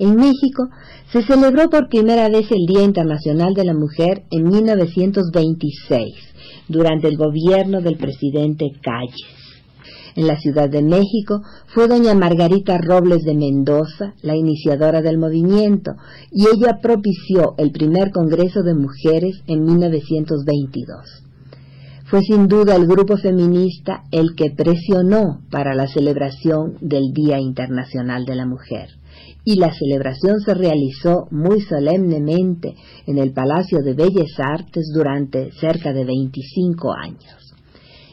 En México se celebró por primera vez el Día Internacional de la Mujer en 1926, durante el gobierno del presidente Calles. En la Ciudad de México fue doña Margarita Robles de Mendoza la iniciadora del movimiento y ella propició el primer Congreso de Mujeres en 1922. Fue sin duda el grupo feminista el que presionó para la celebración del Día Internacional de la Mujer y la celebración se realizó muy solemnemente en el Palacio de Bellas Artes durante cerca de 25 años.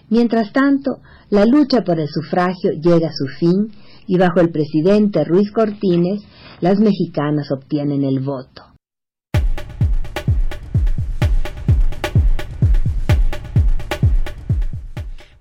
Mientras tanto, la lucha por el sufragio llega a su fin y bajo el presidente Ruiz Cortines, las mexicanas obtienen el voto.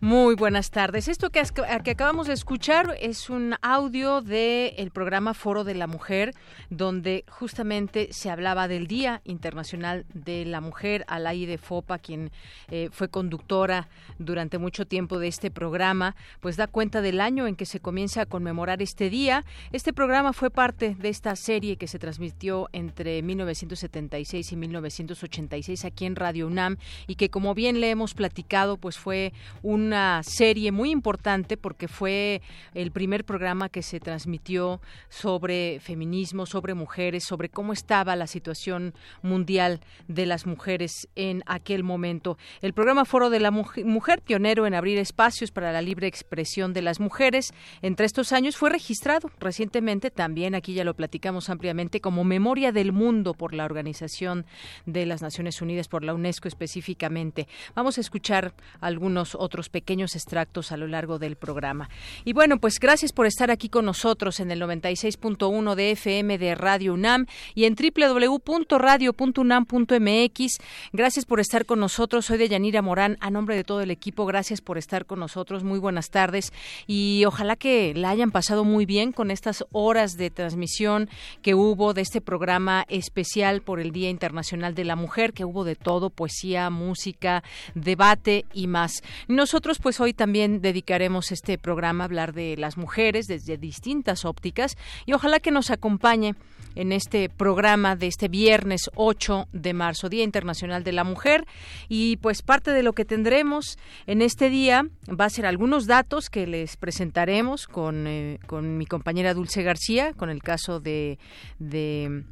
Muy buenas tardes. Esto que, acabamos de escuchar es un audio del programa Foro de la Mujer, donde justamente se hablaba del Día Internacional de la Mujer. Alaí de Fopa, quien eh, fue conductora durante mucho tiempo de este programa, pues da cuenta del año en que se comienza a conmemorar este día. Este programa fue parte de esta serie que se transmitió entre 1976 y 1986 aquí en Radio UNAM y que, como bien le hemos platicado, pues fue una serie muy importante porque fue el primer programa que se transmitió sobre feminismo, sobre mujeres, sobre cómo estaba la situación mundial de las mujeres en aquel momento. El programa Foro de la Mujer, pionero en abrir espacios para la libre expresión de las mujeres, entre estos años fue registrado recientemente, también aquí ya lo platicamos ampliamente, como Memoria del Mundo por la Organización de las Naciones Unidas, por la UNESCO específicamente. Vamos a escuchar algunos otros pequeños pequeños extractos a lo largo del programa. Y bueno, pues gracias por estar aquí con nosotros en el 96.1 de FM de Radio UNAM y en www.radio.unam.mx. Gracias por estar con nosotros. Soy de Yanira Morán. A nombre de todo el equipo, gracias por estar con nosotros. Muy buenas tardes y ojalá que la hayan pasado muy bien con estas horas de transmisión que hubo de este programa especial por el Día Internacional de la Mujer, que hubo de todo, poesía, música, debate y más. Nosotros pues hoy también dedicaremos este programa a hablar de las mujeres desde distintas ópticas y ojalá que nos acompañe en este programa de este viernes 8 de marzo, Día Internacional de la Mujer. Y pues parte de lo que tendremos en este día va a ser algunos datos que les presentaremos con, eh, con mi compañera Dulce García, con el caso de,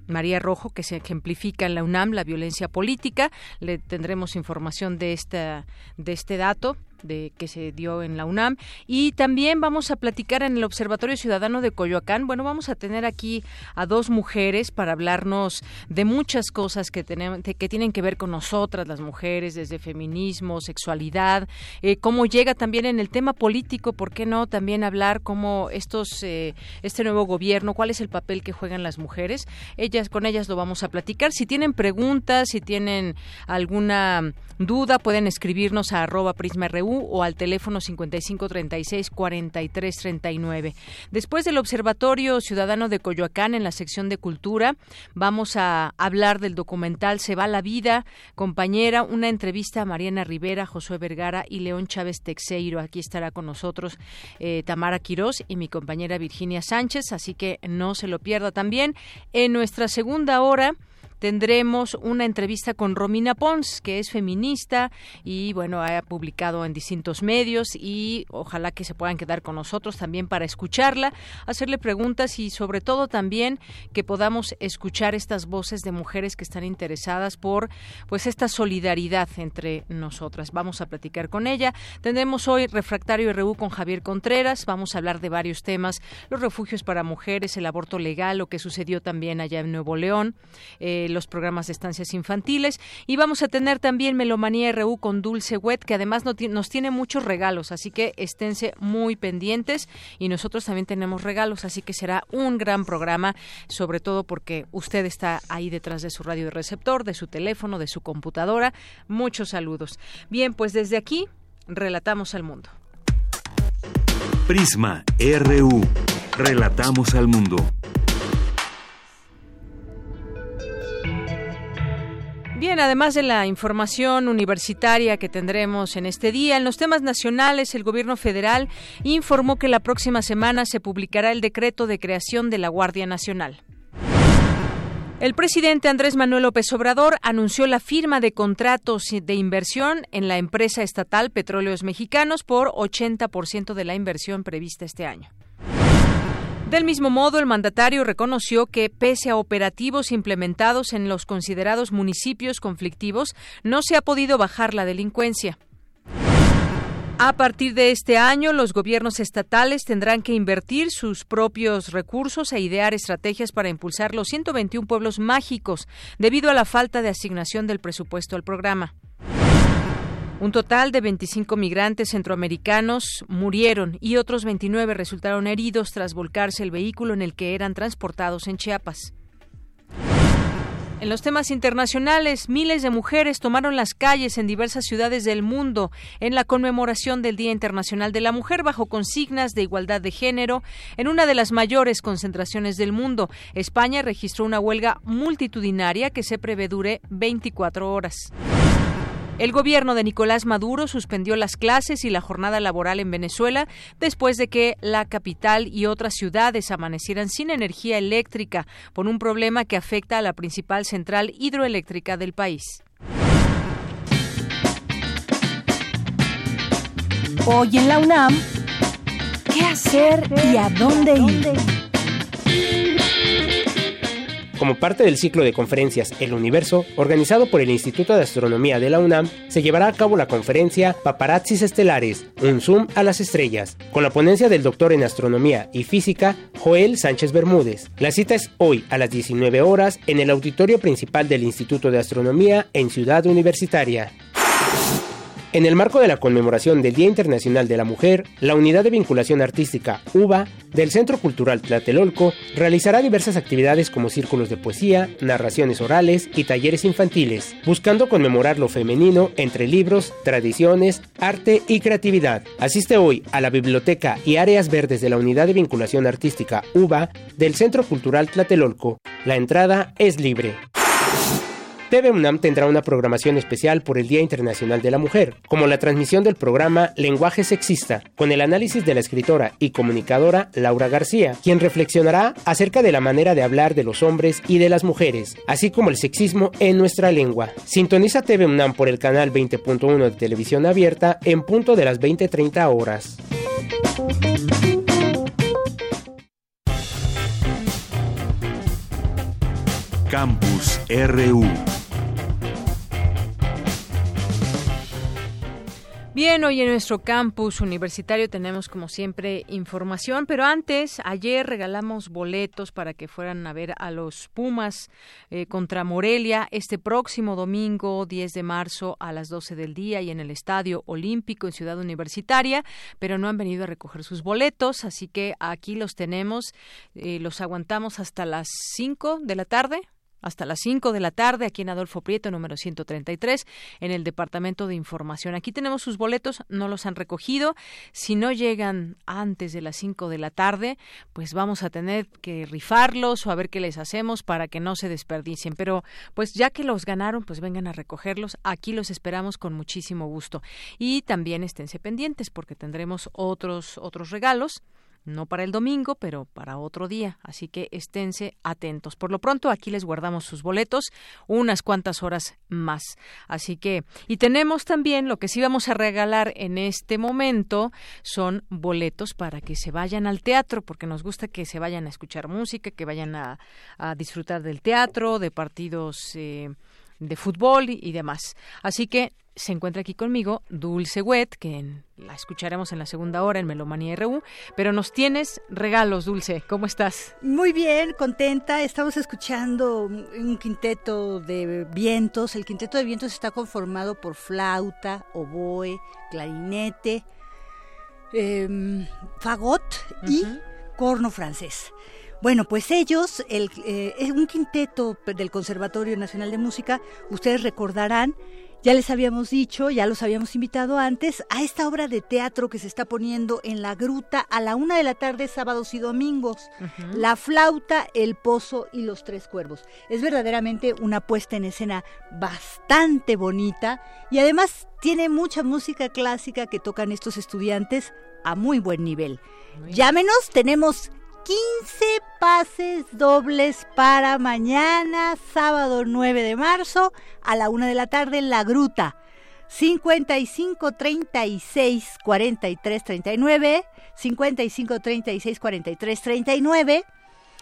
María Rojo, que se ejemplifica en la UNAM, la violencia política. Le tendremos información de, esta, de este dato de que se dio en la UNAM y también vamos a platicar en el Observatorio Ciudadano de Coyoacán. Bueno, vamos a tener aquí a dos mujeres para hablarnos de muchas cosas que tenemos que tienen que ver con nosotras las mujeres, desde feminismo, sexualidad, eh, cómo llega también en el tema político, ¿por qué no también hablar cómo estos eh, este nuevo gobierno, cuál es el papel que juegan las mujeres? Ellas con ellas lo vamos a platicar. Si tienen preguntas, si tienen alguna duda, pueden escribirnos a arroba prisma.ru o al teléfono 5536-4339. Después del Observatorio Ciudadano de Coyoacán en la sección de Cultura, vamos a hablar del documental Se va la vida, compañera, una entrevista a Mariana Rivera, Josué Vergara y León Chávez Texeiro. Aquí estará con nosotros eh, Tamara Quirós y mi compañera Virginia Sánchez, así que no se lo pierda también. En nuestra segunda hora, tendremos una entrevista con Romina Pons, que es feminista y bueno, ha publicado en distintos medios y ojalá que se puedan quedar con nosotros también para escucharla, hacerle preguntas y sobre todo también que podamos escuchar estas voces de mujeres que están interesadas por pues esta solidaridad entre nosotras. Vamos a platicar con ella. Tendremos hoy Refractario RU con Javier Contreras, vamos a hablar de varios temas, los refugios para mujeres, el aborto legal, lo que sucedió también allá en Nuevo León. Eh, los programas de estancias infantiles y vamos a tener también Melomanía RU con Dulce Wet, que además nos tiene muchos regalos, así que esténse muy pendientes y nosotros también tenemos regalos, así que será un gran programa, sobre todo porque usted está ahí detrás de su radio de receptor, de su teléfono, de su computadora. Muchos saludos. Bien, pues desde aquí relatamos al mundo. Prisma RU. Relatamos al mundo. Bien, además de la información universitaria que tendremos en este día, en los temas nacionales, el gobierno federal informó que la próxima semana se publicará el decreto de creación de la Guardia Nacional. El presidente Andrés Manuel López Obrador anunció la firma de contratos de inversión en la empresa estatal Petróleos Mexicanos por 80% de la inversión prevista este año. Del mismo modo, el mandatario reconoció que, pese a operativos implementados en los considerados municipios conflictivos, no se ha podido bajar la delincuencia. A partir de este año, los gobiernos estatales tendrán que invertir sus propios recursos e idear estrategias para impulsar los 121 pueblos mágicos debido a la falta de asignación del presupuesto al programa. Un total de 25 migrantes centroamericanos murieron y otros 29 resultaron heridos tras volcarse el vehículo en el que eran transportados en Chiapas. En los temas internacionales, miles de mujeres tomaron las calles en diversas ciudades del mundo en la conmemoración del Día Internacional de la Mujer bajo consignas de igualdad de género en una de las mayores concentraciones del mundo. España registró una huelga multitudinaria que se prevé dure 24 horas. El gobierno de Nicolás Maduro suspendió las clases y la jornada laboral en Venezuela después de que la capital y otras ciudades amanecieran sin energía eléctrica por un problema que afecta a la principal central hidroeléctrica del país. Hoy en la UNAM, ¿qué hacer y a dónde ir? Como parte del ciclo de conferencias El Universo, organizado por el Instituto de Astronomía de la UNAM, se llevará a cabo la conferencia Paparazzis Estelares, un zoom a las estrellas, con la ponencia del doctor en astronomía y física Joel Sánchez Bermúdez. La cita es hoy a las 19 horas en el auditorio principal del Instituto de Astronomía en Ciudad Universitaria. En el marco de la conmemoración del Día Internacional de la Mujer, la Unidad de Vinculación Artística UBA del Centro Cultural Tlatelolco realizará diversas actividades como círculos de poesía, narraciones orales y talleres infantiles, buscando conmemorar lo femenino entre libros, tradiciones, arte y creatividad. Asiste hoy a la biblioteca y áreas verdes de la Unidad de Vinculación Artística UBA del Centro Cultural Tlatelolco. La entrada es libre. TV UNAM tendrá una programación especial por el Día Internacional de la Mujer, como la transmisión del programa Lenguaje Sexista, con el análisis de la escritora y comunicadora Laura García, quien reflexionará acerca de la manera de hablar de los hombres y de las mujeres, así como el sexismo en nuestra lengua. Sintoniza TV UNAM por el canal 20.1 de televisión abierta en punto de las 20.30 horas. Campus RU Bien, hoy en nuestro campus universitario tenemos como siempre información, pero antes, ayer regalamos boletos para que fueran a ver a los Pumas eh, contra Morelia este próximo domingo 10 de marzo a las 12 del día y en el Estadio Olímpico en Ciudad Universitaria, pero no han venido a recoger sus boletos, así que aquí los tenemos, eh, los aguantamos hasta las 5 de la tarde, hasta las 5 de la tarde aquí en Adolfo Prieto, número 133, en el Departamento de Información. Aquí tenemos sus boletos, no los han recogido. Si no llegan antes de las 5 de la tarde, pues vamos a tener que rifarlos o a ver qué les hacemos para que no se desperdicien. Pero pues ya que los ganaron, pues vengan a recogerlos. Aquí los esperamos con muchísimo gusto. Y también esténse pendientes porque tendremos otros otros regalos no para el domingo, pero para otro día. Así que esténse atentos. Por lo pronto, aquí les guardamos sus boletos unas cuantas horas más. Así que, y tenemos también lo que sí vamos a regalar en este momento son boletos para que se vayan al teatro, porque nos gusta que se vayan a escuchar música, que vayan a, disfrutar del teatro, de partidos. Eh, de fútbol y, demás. Así que se encuentra aquí conmigo Dulce Wet, que la escucharemos en la segunda hora en Melomanía RU, pero nos tienes regalos, Dulce. ¿Cómo estás? Muy bien, contenta. Estamos escuchando un quinteto de vientos. El quinteto de vientos está conformado por flauta, oboe, clarinete, em, fagot y corno francés. Bueno, pues ellos, el, eh, es un quinteto del Conservatorio Nacional de Música, ustedes recordarán, ya les habíamos dicho, ya los habíamos invitado antes a esta obra de teatro que se está poniendo en la gruta a la una de la tarde, sábados y domingos. La flauta, el pozo y los tres cuervos. Es verdaderamente una puesta en escena bastante bonita y además tiene mucha música clásica que tocan estos estudiantes a muy buen nivel. Llámenos, tenemos 15 pases dobles para mañana, sábado 9 de marzo, a la una de la tarde en La Gruta. 55 36 43 39, 55 36 43 39.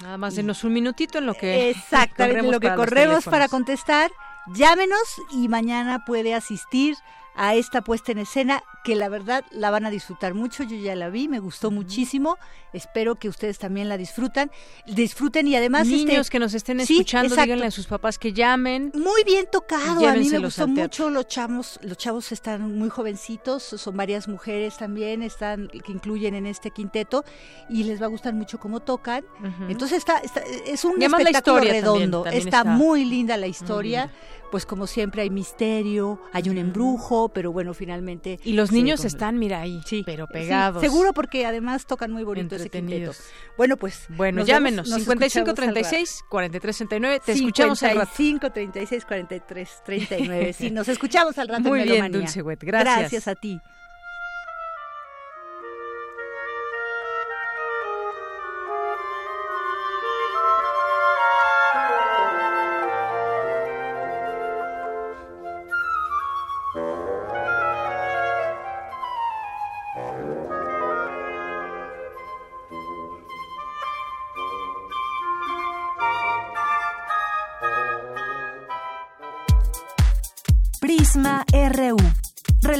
Nada más denos un minutito en lo que Exactamente, en lo que corremos para contestar. Llámenos y mañana puede asistir a esta puesta en escena que la verdad la van a disfrutar mucho. Yo ya la vi, me gustó muchísimo. Espero que ustedes también la disfrutan, disfruten y además niños este, que nos estén escuchando, díganle a sus papás que llamen. Muy bien tocado, a mí me gustó mucho. Los chavos, los chavos están muy jovencitos, son varias mujeres también, están que incluyen en este quinteto y les va a gustar mucho cómo tocan. Entonces está, es un espectáculo redondo, está, muy linda la historia pues como siempre hay misterio, hay un embrujo, pero bueno, finalmente... Y los niños están, mira ahí, sí, pero pegados. seguro porque además tocan muy bonito ese quinteto. Bueno, pues... Bueno, llámenos, 5536 4369, te escuchamos al rato. 5536 4339, sí, nos escuchamos al rato Muy en bien, Dulce Wet, gracias. Gracias a ti.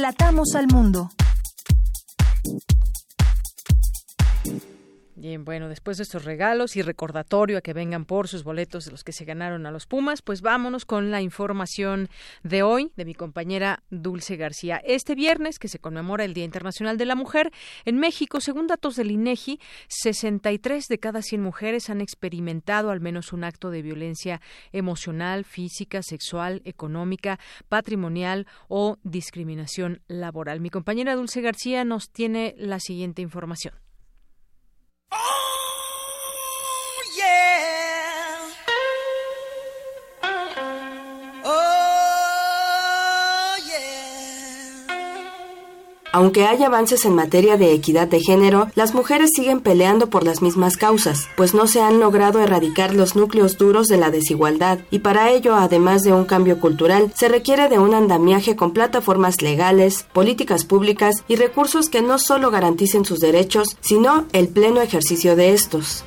Relatamos al mundo. Bien, bueno, después de estos regalos y recordatorio a que vengan por sus boletos de los que se ganaron a los Pumas, pues vámonos con la información de hoy de mi compañera Dulce García. Este viernes, que se conmemora el Día Internacional de la Mujer, en México, según datos del INEGI, 63 de cada 100 mujeres han experimentado al menos un acto de violencia emocional, física, sexual, económica, patrimonial o discriminación laboral. Mi compañera Dulce García nos tiene la siguiente información. Aunque hay avances en materia de equidad de género, las mujeres siguen peleando por las mismas causas, pues no se han logrado erradicar los núcleos duros de la desigualdad, y para ello, además de un cambio cultural, se requiere de un andamiaje con plataformas legales, políticas públicas y recursos que no solo garanticen sus derechos, sino el pleno ejercicio de estos.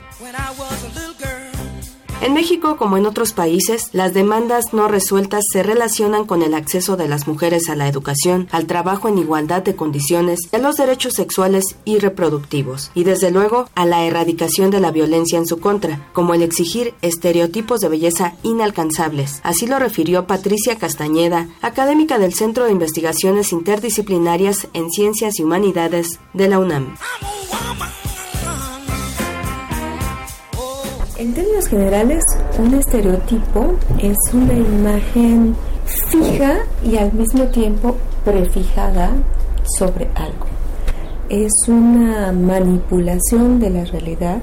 En México, como en otros países, las demandas no resueltas se relacionan con el acceso de las mujeres a la educación, al trabajo en igualdad de condiciones, a los derechos sexuales y reproductivos, y desde luego a la erradicación de la violencia en su contra, como el exigir estereotipos de belleza inalcanzables. Así lo refirió Patricia Castañeda, académica del Centro de Investigaciones Interdisciplinarias en Ciencias y Humanidades de la UNAM. En términos generales, un estereotipo es una imagen fija y al mismo tiempo prefijada sobre algo. Es una manipulación de la realidad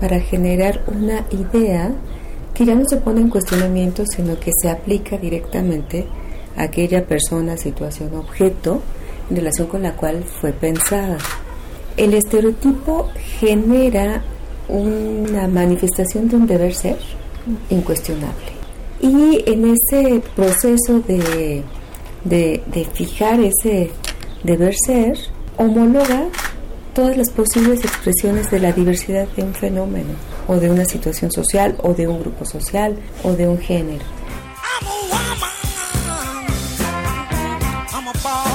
para generar una idea que ya no se pone en cuestionamiento, sino que se aplica directamente a aquella persona, situación, objeto en relación con la cual fue pensada. El estereotipo genera una manifestación de un deber ser incuestionable. Y en ese proceso de, de, fijar ese deber ser, homologa todas las posibles expresiones de la diversidad de un fenómeno, o de una situación social, o de un grupo social, o de un género. I'm a woman. I'm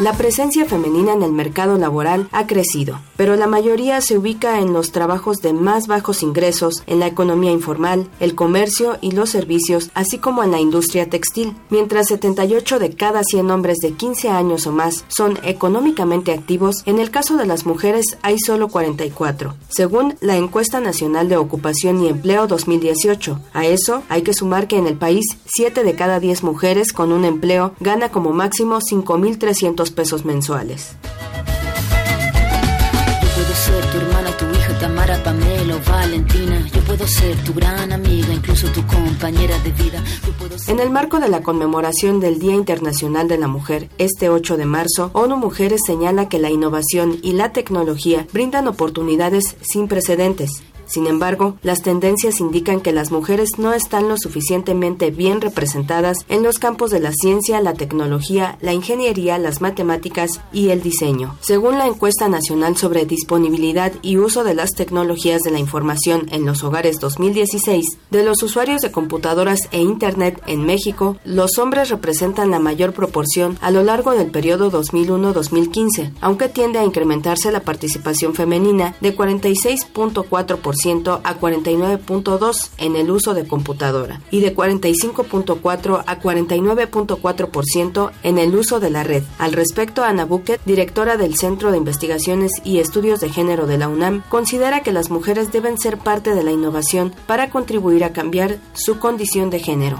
la presencia femenina en el mercado laboral ha crecido, pero la mayoría se ubica en los trabajos de más bajos ingresos, en la economía informal, el comercio y los servicios, así como en la industria textil, mientras 78 de cada 100 hombres de 15 años o más son económicamente activos, en el caso de las mujeres hay solo 44, según la encuesta nacional de ocupación y empleo 2018. A eso hay que sumar que en el país 7 de cada 10 mujeres con un empleo gana como máximo 5.300 pesos mensuales. Yo puedo ser tu hermana, tu hija, Tamara, Pamela o Valentina. Yo puedo ser tu gran amiga, incluso tu compañera de vida. En el marco de la conmemoración del Día Internacional de la Mujer, este 8 de marzo, ONU Mujeres señala que la innovación y la tecnología brindan oportunidades sin precedentes sin embargo, las tendencias indican que las mujeres no están lo suficientemente bien representadas en los campos de la ciencia, la tecnología, la ingeniería, las matemáticas y el diseño. Según la encuesta nacional sobre disponibilidad y uso de las tecnologías de la información en los hogares 2016, de los usuarios de computadoras e Internet en México, los hombres representan la mayor proporción a lo largo del periodo 2001-2015, aunque tiende a incrementarse la participación femenina de 46.4% a 49.2% en el uso de computadora y de 45.4 a 49.4% en el uso de la red. Al respecto, Ana Buquet, directora del Centro de Investigaciones y Estudios de Género de la UNAM, considera que las mujeres deben ser parte de la innovación para contribuir a cambiar su condición de género.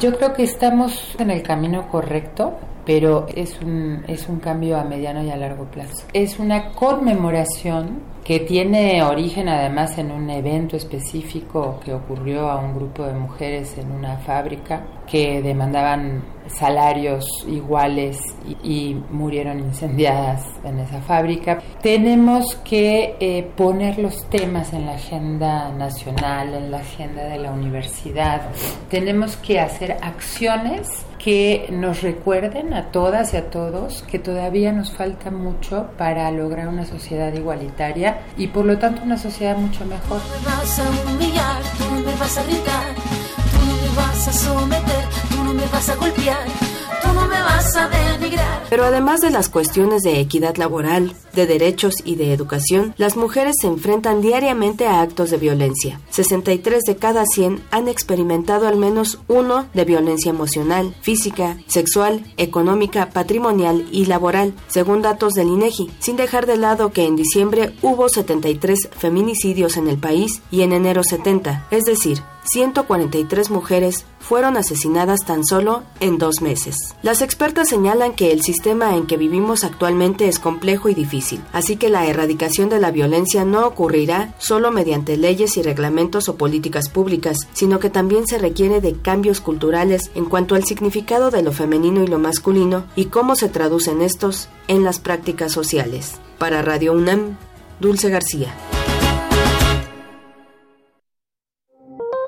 Yo creo que estamos en el camino correcto pero es un, es un cambio a mediano y a largo plazo. Es una conmemoración que tiene origen además en un evento específico que ocurrió a un grupo de mujeres en una fábrica que demandaban salarios iguales y, murieron incendiadas en esa fábrica. Tenemos que eh, poner los temas en la agenda nacional, en la agenda de la universidad. Tenemos que hacer acciones que nos recuerden a todas y a todos que todavía nos falta mucho para lograr una sociedad igualitaria y por lo tanto una sociedad mucho mejor. No me vas a humillar, tú me vas a gritar, tú me vas a someter, tú me vas a golpear pero además de las cuestiones de equidad laboral, de derechos y de educación, las mujeres se enfrentan diariamente a actos de violencia. 63 de cada 100 han experimentado al menos uno de violencia emocional, física, sexual, económica, patrimonial y laboral, según datos del INEGI, sin dejar de lado que en diciembre hubo 73 feminicidios en el país y en enero 70, es decir, 143 mujeres fueron asesinadas tan solo en dos meses. Las expertas señalan que el sistema en que vivimos actualmente es complejo y difícil, así que la erradicación de la violencia no ocurrirá solo mediante leyes y reglamentos o políticas públicas, sino que también se requiere de cambios culturales en cuanto al significado de lo femenino y lo masculino y cómo se traducen estos en las prácticas sociales. Para Radio UNAM, Dulce García.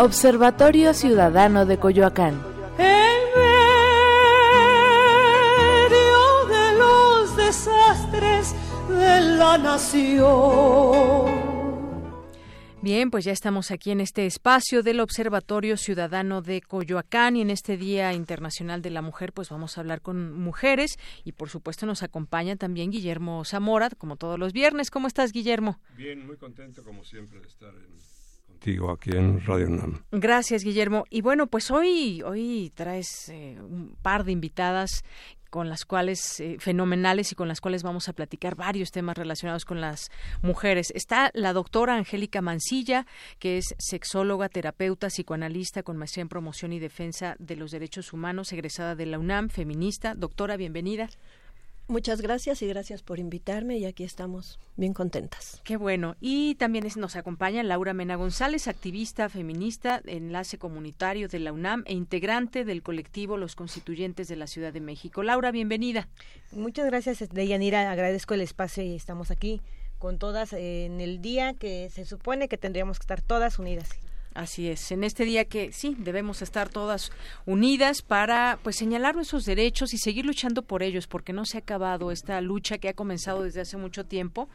Observatorio Ciudadano de Coyoacán. En medio de los desastres de la nación. Bien, pues ya estamos aquí en este espacio del Observatorio Ciudadano de Coyoacán y en este Día Internacional de la Mujer, pues vamos a hablar con mujeres y por supuesto nos acompaña también Guillermo Zamora, como todos los viernes. ¿Cómo estás, Guillermo? Bien, muy contento como siempre de estar en contigo aquí en Radio. Gracias, Guillermo. Y bueno, pues hoy, hoy traes eh, un par de invitadas con las cuales eh, fenomenales y con las cuales vamos a platicar varios temas relacionados con las mujeres. Está la doctora Angélica Mancilla, que es sexóloga, terapeuta, psicoanalista con maestría en promoción y defensa de los derechos humanos, egresada de la UNAM, feminista. Doctora, bienvenida. Muchas gracias y gracias por invitarme y aquí estamos bien contentas. Qué bueno. Y también nos acompaña Laura Mena González, activista feminista, enlace comunitario de la UNAM e integrante del colectivo Los Constituyentes de la Ciudad de México. Laura, bienvenida. Muchas gracias, Deyanira. Agradezco el espacio y estamos aquí con todas en el día que se supone que tendríamos que estar todas unidas. Así es, en este día que sí, debemos estar todas unidas para pues señalar nuestros derechos y seguir luchando por ellos, porque no se ha acabado esta lucha que ha comenzado desde hace mucho tiempo.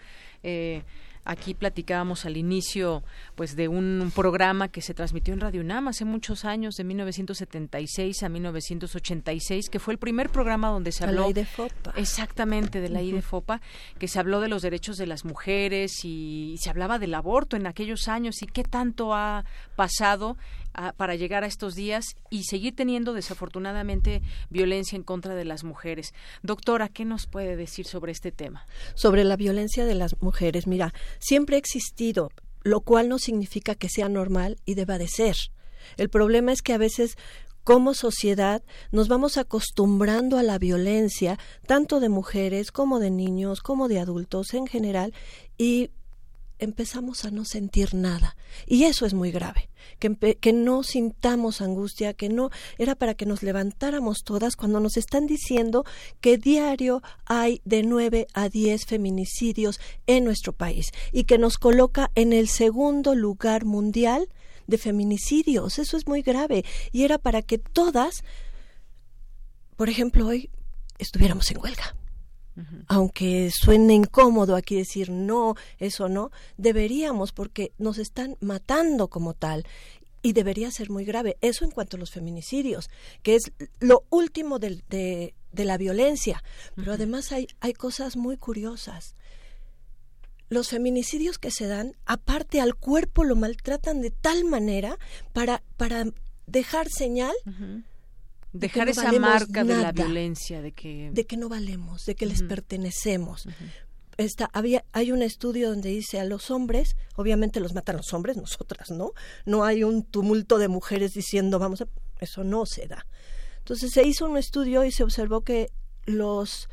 Eh, Aquí platicábamos al inicio pues de un, programa que se transmitió en Radio UNAM hace muchos años, de 1976 a 1986, que fue el primer programa donde se habló de FOPA. exactamente de la uh FOPA, que se habló de los derechos de las mujeres y se hablaba del aborto en aquellos años y qué tanto ha pasado para llegar a estos días y seguir teniendo desafortunadamente violencia en contra de las mujeres. Doctora, ¿qué nos puede decir sobre este tema? Sobre la violencia de las mujeres, mira, siempre ha existido, lo cual no significa que sea normal y deba de ser. El problema es que a veces como sociedad nos vamos acostumbrando a la violencia, tanto de mujeres como de niños, como de adultos en general, y empezamos a no sentir nada. Y eso es muy grave, que, no sintamos angustia, que no era para que nos levantáramos todas cuando nos están diciendo que diario hay de 9 a 10 feminicidios en nuestro país y que nos coloca en el segundo lugar mundial de feminicidios. Eso es muy grave y era para que todas, por ejemplo, hoy estuviéramos en huelga aunque suene incómodo aquí decir no, eso no, deberíamos porque nos están matando como tal y debería ser muy grave. Eso en cuanto a los feminicidios, que es lo último de, de, la violencia. Pero además hay, hay cosas muy curiosas. Los feminicidios que se dan, aparte al cuerpo lo maltratan de tal manera para, para dejar señal dejar esa marca de la violencia de que de que no valemos de que les pertenecemos. Había hay un estudio donde dice a los hombres obviamente los matan los hombres nosotras no no hay un tumulto de mujeres diciendo vamos a eso no se da. Entonces se hizo un estudio y se observó que los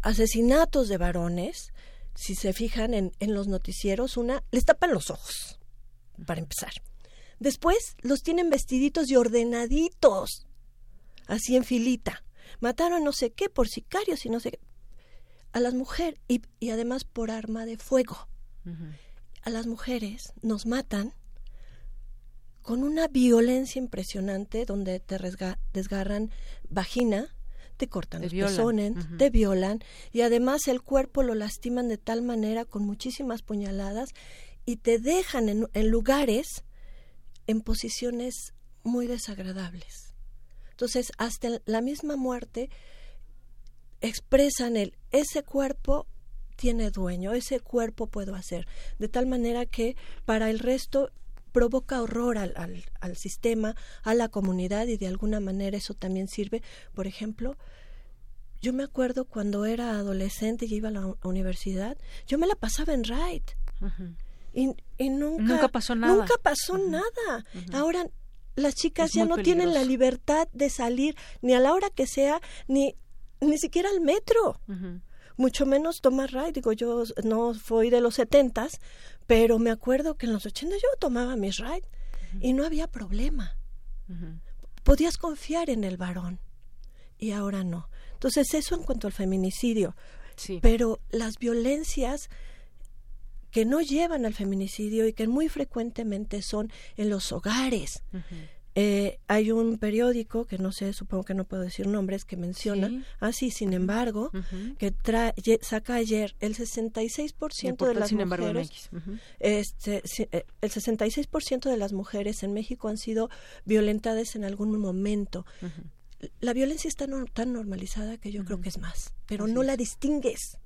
asesinatos de varones si se fijan en, en los noticieros una les tapan los ojos para empezar. Después los tienen vestiditos y ordenaditos así en filita. Mataron no sé qué por sicarios y no sé qué. A las mujeres, y, y, además por arma de fuego. A las mujeres nos matan con una violencia impresionante donde te desgarran vagina, te cortan los pezones, te violan y además el cuerpo lo lastiman de tal manera con muchísimas puñaladas y te dejan en lugares en posiciones muy desagradables. Entonces, hasta la misma muerte expresan el ese cuerpo tiene dueño, ese cuerpo puedo hacer, de tal manera que para el resto provoca horror al, al, sistema, a la comunidad y de alguna manera eso también sirve. Por ejemplo, yo me acuerdo cuando era adolescente y iba a la universidad, yo me la pasaba en ride. y, y, nunca, pasó nada. Nunca pasó nada. Ahora las chicas ya no tienen la libertad de salir ni a la hora que sea, ni, ni siquiera al metro. Mucho menos tomar ride. Digo, yo no fui de los setentas, pero me acuerdo que en los ochentas yo tomaba mis ride y no había problema. Podías confiar en el varón y ahora no. Entonces, eso en cuanto al feminicidio. Pero las violencias que no llevan al feminicidio y que muy frecuentemente son en los hogares. Eh, hay un periódico que no sé, supongo que no puedo decir nombres, que menciona, así, sin embargo, que saca ayer el 66% de las mujeres, este, eh, el 66% de las mujeres en México han sido violentadas en algún momento. La violencia está tan normalizada que yo creo que es más, pero no la distingues.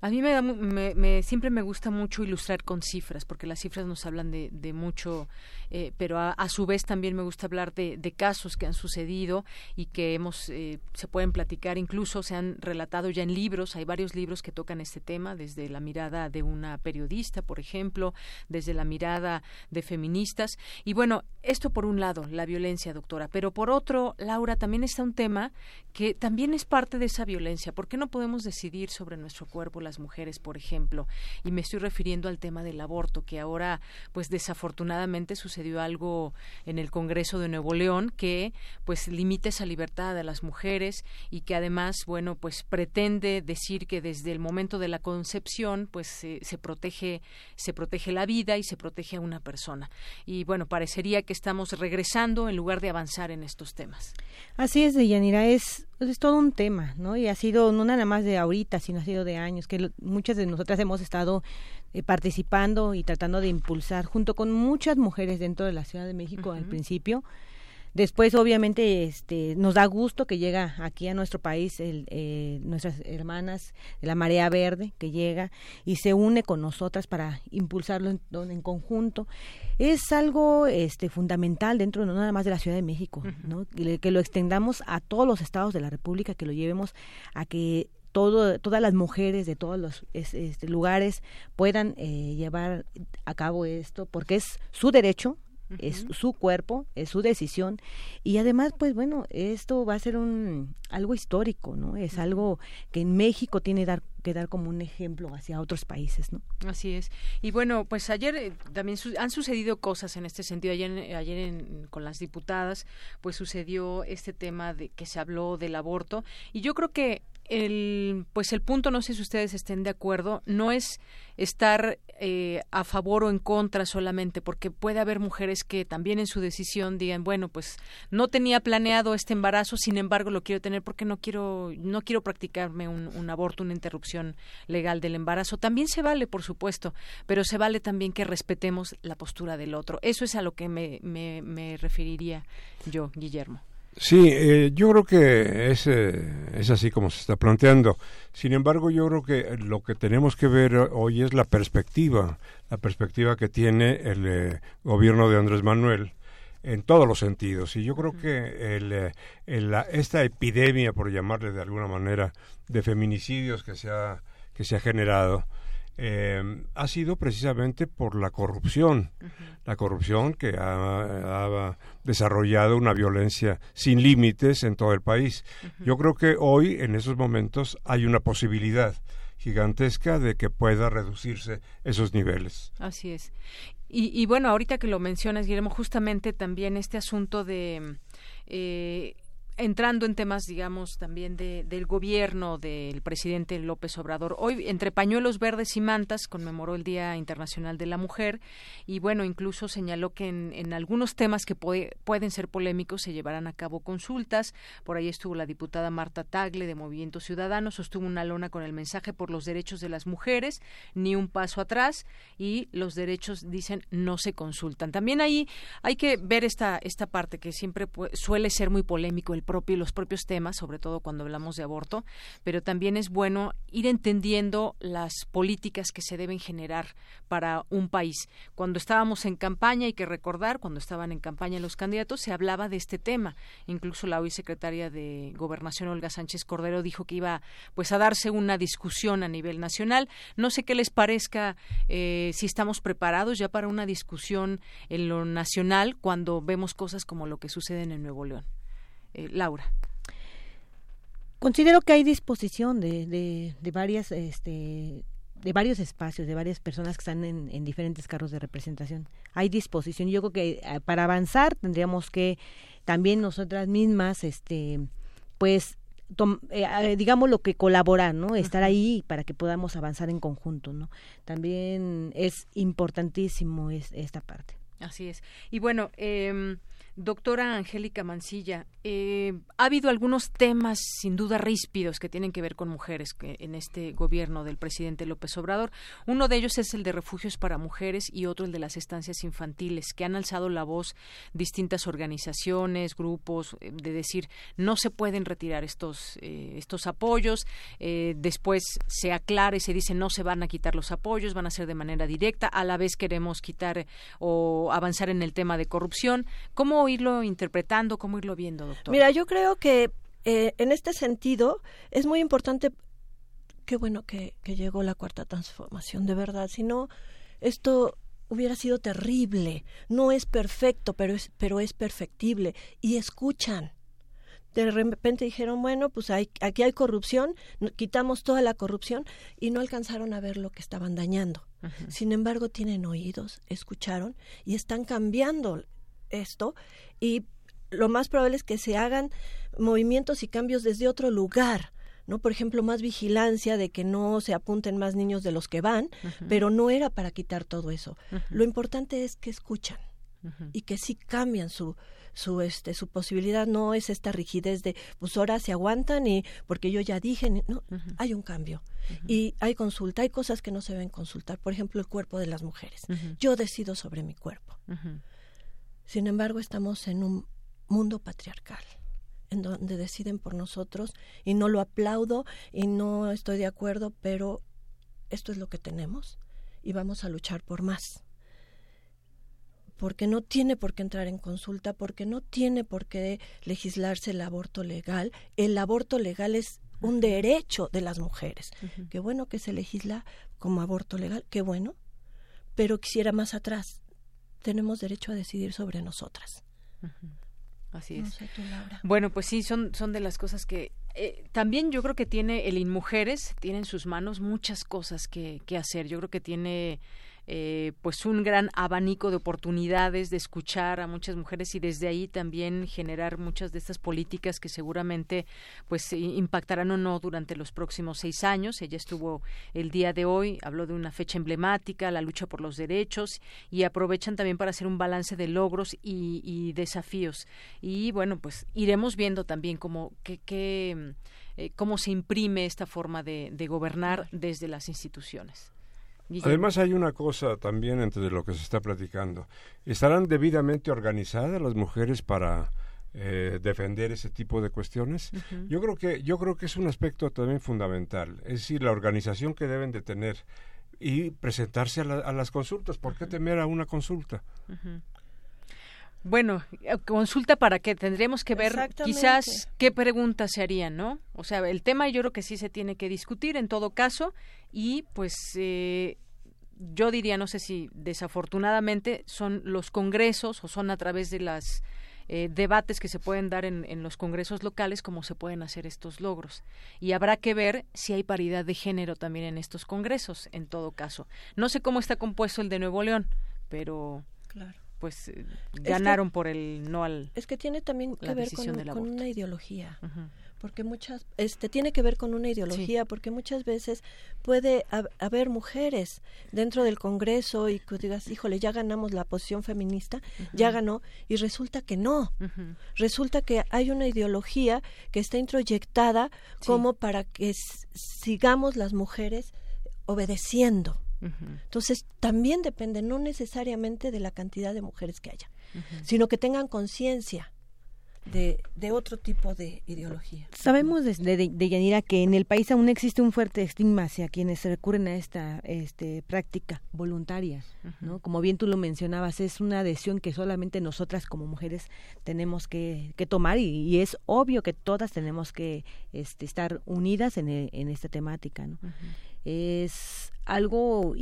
A mí me, da, me, siempre me gusta mucho ilustrar con cifras, porque las cifras nos hablan de, de mucho, eh, pero a, su vez también me gusta hablar de, de casos que han sucedido y que hemos eh, se pueden platicar, incluso se han relatado ya en libros. Hay varios libros que tocan este tema, desde la mirada de una periodista, por ejemplo, desde la mirada de feministas. Y bueno, esto por un lado, la violencia, doctora, pero por otro, Laura, también está un tema que también es parte de esa violencia. ¿Por qué no podemos decidir sobre nuestro cuerpo? Las mujeres, por ejemplo, y me estoy refiriendo al tema del aborto, que ahora, pues desafortunadamente sucedió algo en el Congreso de Nuevo León que, pues, limita esa libertad de las mujeres y que además, bueno, pues pretende decir que desde el momento de la concepción, pues se protege, se protege la vida y se protege a una persona. Y bueno, parecería que estamos regresando en lugar de avanzar en estos temas. Así es, Deyanira, es pues es todo un tema, ¿no? Y ha sido no nada más de ahorita, sino ha sido de años, que muchas de nosotras hemos estado eh, participando y tratando de impulsar, junto con muchas mujeres dentro de la Ciudad de México al principio, Después, obviamente, este, nos da gusto que llega aquí a nuestro país el, eh, nuestras hermanas de la Marea Verde, que llega y se une con nosotras para impulsarlo en, conjunto. Es algo este, fundamental dentro no nada más de la Ciudad de México, ¿no? que, lo extendamos a todos los estados de la República, que lo llevemos a que todo, todas las mujeres de todos los este, lugares puedan eh, llevar a cabo esto, porque es su derecho, es su cuerpo, es su decisión y además pues bueno, esto va a ser un algo histórico, ¿no? Es algo que en México tiene dar, que dar como un ejemplo hacia otros países, ¿no? Así es. Y bueno, pues ayer eh, también han sucedido cosas en este sentido. Ayer, ayer con las diputadas, pues sucedió este tema de que se habló del aborto y yo creo que el pues el punto no sé si ustedes estén de acuerdo no es estar eh, a favor o en contra solamente porque puede haber mujeres que también en su decisión digan bueno pues no tenía planeado este embarazo sin embargo lo quiero tener porque no quiero no quiero practicarme un, aborto una interrupción legal del embarazo también se vale por supuesto pero se vale también que respetemos la postura del otro. Eso es a lo que me, me, me referiría yo Guillermo Sí, eh, yo creo que es, eh, es así como se está planteando. Sin embargo, yo creo que lo que tenemos que ver hoy es la perspectiva, la perspectiva que tiene el eh, gobierno de Andrés Manuel en todos los sentidos. Y yo creo que el, esta epidemia, por llamarle de alguna manera, de feminicidios que se ha, que se ha generado, eh, ha sido precisamente por la corrupción, la corrupción que ha, desarrollado una violencia sin límites en todo el país. Yo creo que hoy, en esos momentos, hay una posibilidad gigantesca de que pueda reducirse esos niveles. Así es. Y, bueno, ahorita que lo mencionas, Guillermo, justamente también este asunto de... Eh, entrando en temas, digamos, también de, del gobierno del presidente López Obrador. Hoy, entre pañuelos verdes y mantas, conmemoró el Día Internacional de la Mujer y, bueno, incluso señaló que en, algunos temas que pueden ser polémicos se llevarán a cabo consultas. Por ahí estuvo la diputada Marta Tagle de Movimiento Ciudadano, sostuvo una lona con el mensaje por los derechos de las mujeres, ni un paso atrás y los derechos, dicen, no se consultan. También ahí hay que ver esta, esta parte que siempre suele ser muy polémico el los propios temas, sobre todo cuando hablamos de aborto, pero también es bueno ir entendiendo las políticas que se deben generar para un país. Cuando estábamos en campaña, hay que recordar, cuando estaban en campaña los candidatos, se hablaba de este tema. Incluso la hoy secretaria de Gobernación, Olga Sánchez Cordero, dijo que iba pues a darse una discusión a nivel nacional. No sé qué les parezca eh, si estamos preparados ya para una discusión en lo nacional cuando vemos cosas como lo que sucede en Nuevo León. Eh, Laura. Considero que hay disposición de, de, varias, este, de varios espacios, de varias personas que están en, diferentes cargos de representación. Hay disposición. Yo creo que eh, para avanzar tendríamos que también nosotras mismas, este, pues, eh, digamos lo que colaborar, ¿no? Estar ahí para que podamos avanzar en conjunto, ¿no? También es importantísimo es, esta parte. Así es. Y bueno, eh, Doctora Angélica Mancilla, eh, ha habido algunos temas sin duda ríspidos que tienen que ver con mujeres en este gobierno del presidente López Obrador. Uno de ellos es el de refugios para mujeres y otro el de las estancias infantiles, que han alzado la voz distintas organizaciones, grupos, eh, de decir no se pueden retirar estos, eh, estos apoyos. después se aclara y se dice no se van a quitar los apoyos, van a ser de manera directa. A la vez queremos quitar o avanzar en el tema de corrupción. ¿Cómo irlo interpretando, cómo irlo viendo, doctor? Mira, yo creo que eh, en este sentido es muy importante, qué bueno que, que llegó la cuarta transformación, de verdad, si no, esto hubiera sido terrible. No es perfecto, pero es, pero es perfectible. Y escuchan. De repente dijeron, bueno, pues hay, aquí hay corrupción, quitamos toda la corrupción y no alcanzaron a ver lo que estaban dañando. Sin embargo, tienen oídos, escucharon y están cambiando esto y lo más probable es que se hagan movimientos y cambios desde otro lugar. ¿no? Por ejemplo, más vigilancia de que no se apunten más niños de los que van, pero no era para quitar todo eso. Lo importante es que escuchan y que sí cambian su su este su posibilidad. No es esta rigidez de pues ahora se aguantan y porque yo ya dije no hay un cambio. Y hay consulta hay cosas que no se deben consultar. Por ejemplo el cuerpo de las mujeres. Yo decido sobre mi cuerpo sin embargo, estamos en un mundo patriarcal en donde deciden por nosotros y no lo aplaudo y no estoy de acuerdo, pero esto es lo que tenemos y vamos a luchar por más. Porque no tiene por qué entrar en consulta, porque no tiene por qué legislarse el aborto legal. El aborto legal es un derecho de las mujeres. Qué bueno que se legisla como aborto legal, qué bueno, pero quisiera más atrás tenemos derecho a decidir sobre nosotras. Así es. Bueno, pues sí, son, son de las cosas que eh, también yo creo que tiene el InMujeres, tiene en sus manos muchas cosas que, que hacer. Yo creo que tiene eh, pues un gran abanico de oportunidades de escuchar a muchas mujeres y desde ahí también generar muchas de estas políticas que seguramente pues impactarán o no durante los próximos seis años. Ella estuvo el día de hoy, habló de una fecha emblemática, la lucha por los derechos y aprovechan también para hacer un balance de logros y, desafíos. Y bueno, pues iremos viendo también cómo, qué, eh, cómo se imprime esta forma de gobernar desde las instituciones. Además hay una cosa también entre lo que se está platicando. ¿Estarán debidamente organizadas las mujeres para eh, defender ese tipo de cuestiones? Yo creo que yo creo que es un aspecto también fundamental. Es decir, la organización que deben de tener y presentarse a, las consultas. ¿Por qué temer a una consulta? Bueno, eh, consulta para qué tendríamos que ver quizás qué preguntas se harían, ¿no? O sea, el tema yo creo que sí se tiene que discutir en todo caso y pues eh, yo diría, no sé si desafortunadamente son los congresos o son a través de las eh, debates que se pueden dar en, en, los congresos locales como se pueden hacer estos logros. Y habrá que ver si hay paridad de género también en estos congresos, en todo caso. No sé cómo está compuesto el de Nuevo León, pero claro pues eh, ganaron por el no al es que tiene también que ver con, una ideología porque muchas este tiene que ver con una ideología porque muchas veces puede haber mujeres dentro del Congreso y que digas híjole ya ganamos la posición feminista ya ganó y resulta que no. Resulta que hay una ideología que está introyectada como para que sigamos las mujeres obedeciendo entonces, también depende no necesariamente de la cantidad de mujeres que haya, sino que tengan conciencia de, de, otro tipo de ideología. Sabemos desde de, Yanira que en el país aún existe un fuerte estigma hacia quienes recurren a esta este, práctica voluntaria, ¿no? Como bien tú lo mencionabas, es una adhesión que solamente nosotras como mujeres tenemos que, que tomar y, es obvio que todas tenemos que este, estar unidas en, en esta temática, ¿no? Es algo,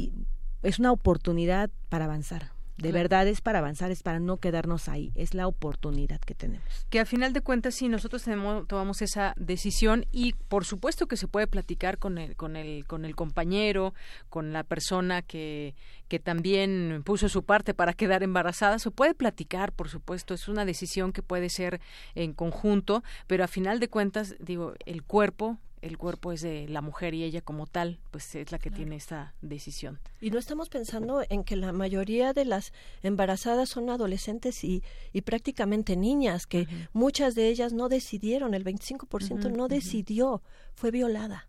es una oportunidad para avanzar. De verdad es para avanzar, es para no quedarnos ahí, es la oportunidad que tenemos. Que a final de cuentas sí nosotros tenemos, tomamos esa decisión y por supuesto que se puede platicar con el, con el, con el compañero, con la persona que, que también puso su parte para quedar embarazada, se puede platicar, por supuesto, es una decisión que puede ser en conjunto, pero a final de cuentas, digo, el cuerpo el cuerpo es de la mujer y ella como tal, pues es la que tiene esta decisión. Y no estamos pensando en que la mayoría de las embarazadas son adolescentes y, y prácticamente niñas, que muchas de ellas no decidieron, el 25% no decidió, fue violada.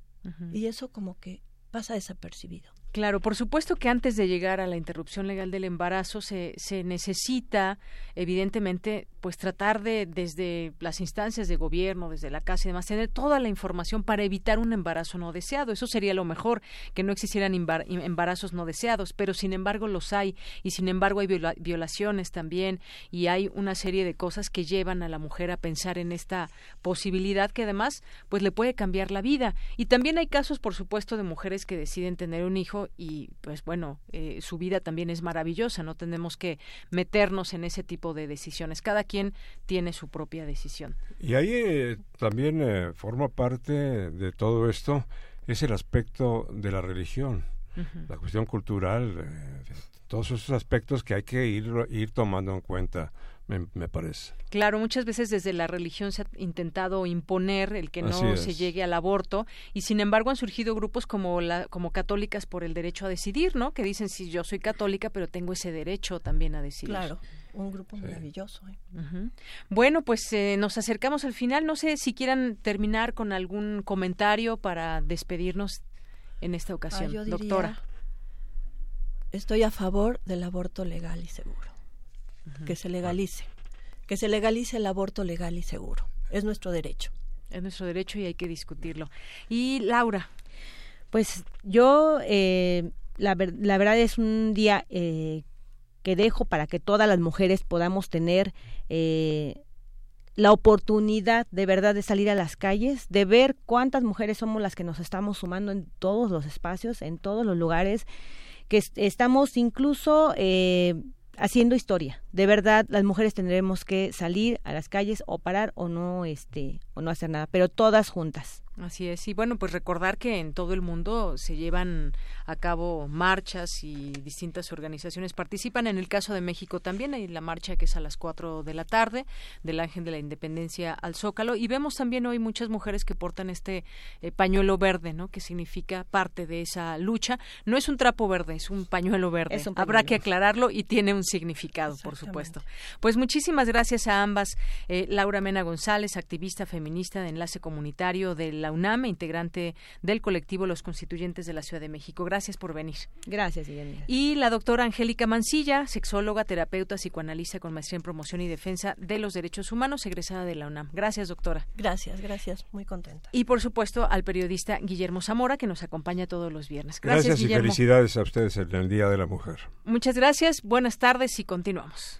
Y eso como que pasa desapercibido. Claro, por supuesto que antes de llegar a la interrupción legal del embarazo se, se necesita, evidentemente, pues tratar de, desde las instancias de gobierno, desde la casa y demás, tener toda la información para evitar un embarazo no deseado. Eso sería lo mejor, que no existieran embarazos no deseados, pero sin embargo los hay y sin embargo hay violaciones también y hay una serie de cosas que llevan a la mujer a pensar en esta posibilidad que además pues le puede cambiar la vida. Y también hay casos, por supuesto, de mujeres que deciden tener un hijo y pues bueno, eh, su vida también es maravillosa, no tenemos que meternos en ese tipo de decisiones, cada quien tiene su propia decisión. Y ahí eh, también eh, forma parte de todo esto es el aspecto de la religión, la cuestión cultural, todos esos aspectos que hay que ir, ir tomando en cuenta me, parece. Claro, muchas veces desde la religión se ha intentado imponer el que no se llegue al aborto y sin embargo han surgido grupos como la, como católicas por el derecho a decidir, ¿no? Que dicen si yo soy católica pero tengo ese derecho también a decidir. Claro, un grupo maravilloso. ¿eh? Bueno, pues eh, nos acercamos al final. No sé si quieran terminar con algún comentario para despedirnos en esta ocasión, ah, doctora. Estoy a favor del aborto legal y seguro que se legalice, que se legalice el aborto legal y seguro. Es nuestro derecho. Es nuestro derecho y hay que discutirlo. Y Laura. Pues yo, eh, la, la, verdad es un día eh, que dejo para que todas las mujeres podamos tener eh, la oportunidad de verdad de salir a las calles, de ver cuántas mujeres somos las que nos estamos sumando en todos los espacios, en todos los lugares, que estamos incluso haciendo historia. De verdad, las mujeres tendremos que salir a las calles o parar o no, este, o no hacer nada, pero todas juntas. Así es, y bueno, pues recordar que en todo el mundo se llevan a cabo marchas y distintas organizaciones participan. En el caso de México también hay la marcha que es a las 4 de la tarde del Ángel de la Independencia al Zócalo y vemos también hoy muchas mujeres que portan este eh, pañuelo verde, ¿no? Que significa parte de esa lucha. No es un trapo verde, es un pañuelo verde. Habrá que aclararlo y tiene un significado, por supuesto. Pues muchísimas gracias a ambas. Eh, Laura Mena González, activista feminista de Enlace Comunitario de la UNAM, integrante del colectivo Los Constituyentes de la Ciudad de México. Gracias por venir. Gracias, Y la doctora Angélica Mancilla, sexóloga, terapeuta, psicoanalista con maestría en promoción y defensa de los derechos humanos, egresada de la UNAM. Gracias, doctora. Gracias, gracias. Muy contenta. Y por supuesto al periodista Guillermo Zamora, que nos acompaña todos los viernes. Gracias, y felicidades a ustedes en el Día de la Mujer. Muchas gracias, buenas tardes y continuamos.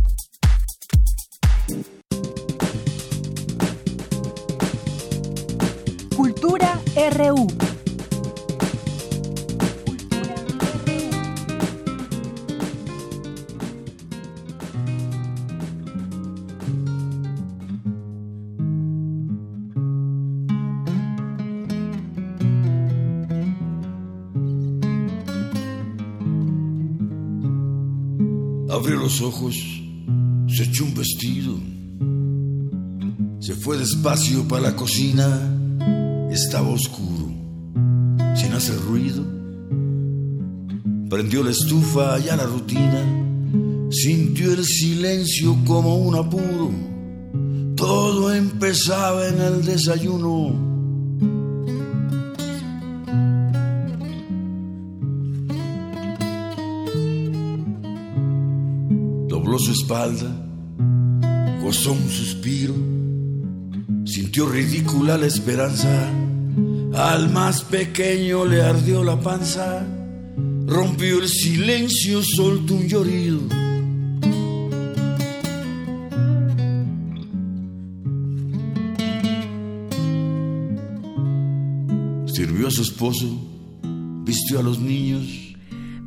RU. Abrió los ojos, se echó un vestido, se fue despacio para la cocina estaba oscuro, sin hacer ruido. Prendió la estufa y a la rutina, sintió el silencio como un apuro. Todo empezaba en el desayuno. Dobló su espalda, gozó un suspiro Sintió ridícula la esperanza, al más pequeño le ardió la panza, rompió el silencio, soltó un llorido. Sirvió a su esposo, vistió a los niños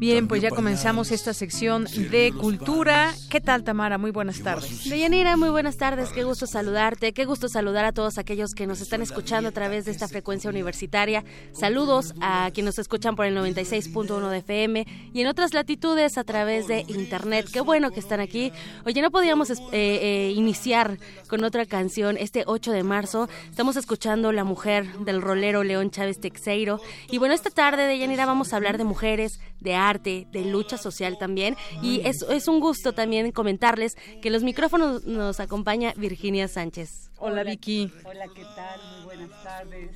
Bien, pues ya comenzamos esta sección de cultura. ¿Qué tal, Tamara? Muy buenas tardes. Deyanira, muy buenas tardes. Qué gusto saludarte. Qué gusto saludar a todos aquellos que nos están escuchando a través de esta frecuencia universitaria. Saludos a quienes nos escuchan por el 96.1 de FM y en otras latitudes a través de Internet. Qué bueno que están aquí. Oye, no podíamos eh, eh, iniciar con otra canción este 8 de marzo. Estamos escuchando La Mujer del rolero León Chávez Texeiro. Y bueno, esta tarde, Deyanira, vamos a hablar de mujeres, de arte, de lucha social también. Y es, es un gusto también comentarles que los micrófonos nos acompaña Virginia Sánchez. Hola, Vicky. Hola, ¿qué tal? Muy buenas tardes.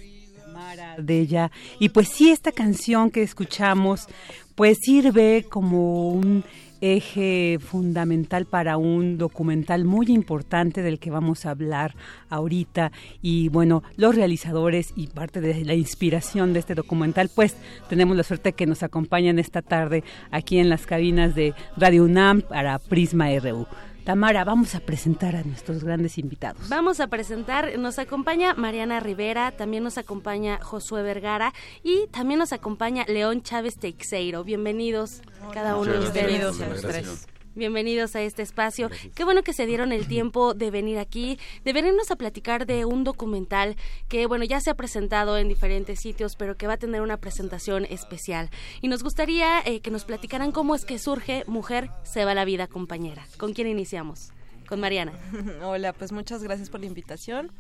Mara. De ella. Y pues sí, esta canción que escuchamos, pues sirve como un eje fundamental para un documental muy importante del que vamos a hablar ahorita y bueno, los realizadores y parte de la inspiración de este documental, pues tenemos la suerte que nos acompañan esta tarde aquí en las cabinas de Radio UNAM para Prisma RU. Tamara, vamos a presentar a nuestros grandes invitados. Vamos a presentar, nos acompaña Mariana Rivera, también nos acompaña Josué Vergara y también nos acompaña León Chávez Teixeiro. Bienvenidos cada uno de ustedes. Bienvenidos a los tres. Bienvenidos a este espacio. Qué bueno que se dieron el tiempo de venir aquí, de venirnos a platicar de un documental que, bueno, ya se ha presentado en diferentes sitios, pero que va a tener una presentación especial. Y nos gustaría eh, que nos platicaran cómo es que surge Mujer se va la vida, compañera. ¿Con quién iniciamos? Con Mariana. Hola, pues muchas gracias por la invitación.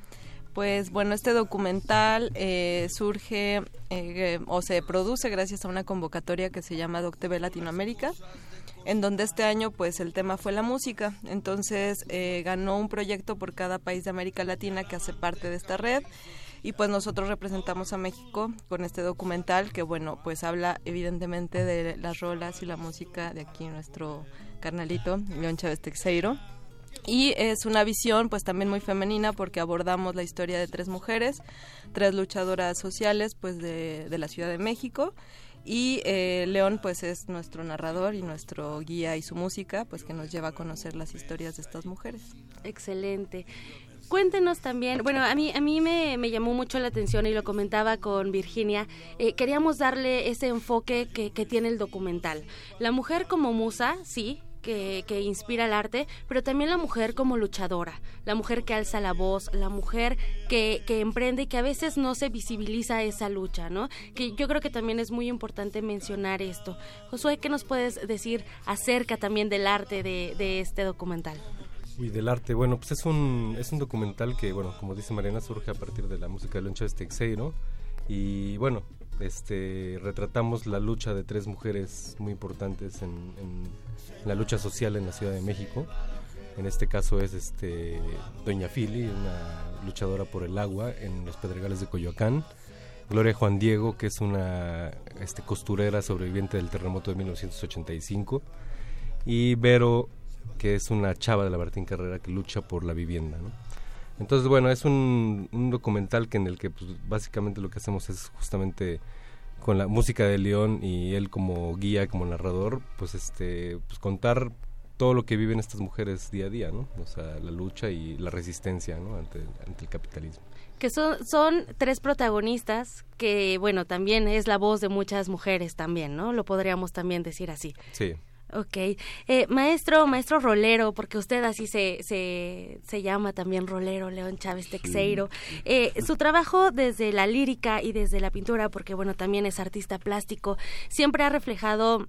Pues bueno, este documental eh, surge eh, o se produce gracias a una convocatoria que se llama DocTV Latinoamérica en donde este año pues el tema fue la música. Entonces eh, ganó un proyecto por cada país de América Latina que hace parte de esta red. Y pues nosotros representamos a México con este documental que bueno pues habla evidentemente de las rolas y la música de aquí nuestro carnalito León Chávez Texeiro y es una visión pues también muy femenina porque abordamos la historia de tres mujeres, tres luchadoras sociales pues de, de la Ciudad de México y eh, León pues es nuestro narrador y nuestro guía y su música pues que nos lleva a conocer las historias de estas mujeres. Excelente. Cuéntenos también, bueno, a mí, a mí me, me llamó mucho la atención y lo comentaba con Virginia, eh, queríamos darle ese enfoque que, que tiene el documental. La mujer como musa, sí, que, inspira el arte, pero también la mujer como luchadora, la mujer que alza la voz, la mujer que, que emprende y que a veces no se visibiliza esa lucha, ¿no? Que yo creo que también es muy importante mencionar esto. Josué, ¿qué nos puedes decir acerca también del arte de, este documental? Uy, del arte. Bueno, pues es un, es un documental que, bueno, como dice Mariana, surge a partir de la música de Loncha Texeiro. Y bueno, este, retratamos la lucha de tres mujeres muy importantes en, la lucha social en la Ciudad de México. En este caso es este, Doña Fili, una luchadora por el agua en los Pedregales de Coyoacán. Gloria Juan Diego, que es una este, costurera sobreviviente del terremoto de 1985. Y Vero, que es una chava de la Martín Carrera que lucha por la vivienda. Entonces, bueno, es un, documental que en el que pues, básicamente lo que hacemos es justamente con la música de León y él como guía, como narrador, pues este, pues contar todo lo que viven estas mujeres día a día, ¿no? O sea, la lucha y la resistencia, ¿no? Ante, ante el capitalismo. Que son, son tres protagonistas que, bueno, también es la voz de muchas mujeres también, ¿no? Lo podríamos también decir así. Sí. Ok. Eh, maestro, maestro rolero, porque usted así se, se, se llama también rolero, León Chávez Texeiro. Eh, su trabajo desde la lírica y desde la pintura, porque bueno, también es artista plástico, siempre ha reflejado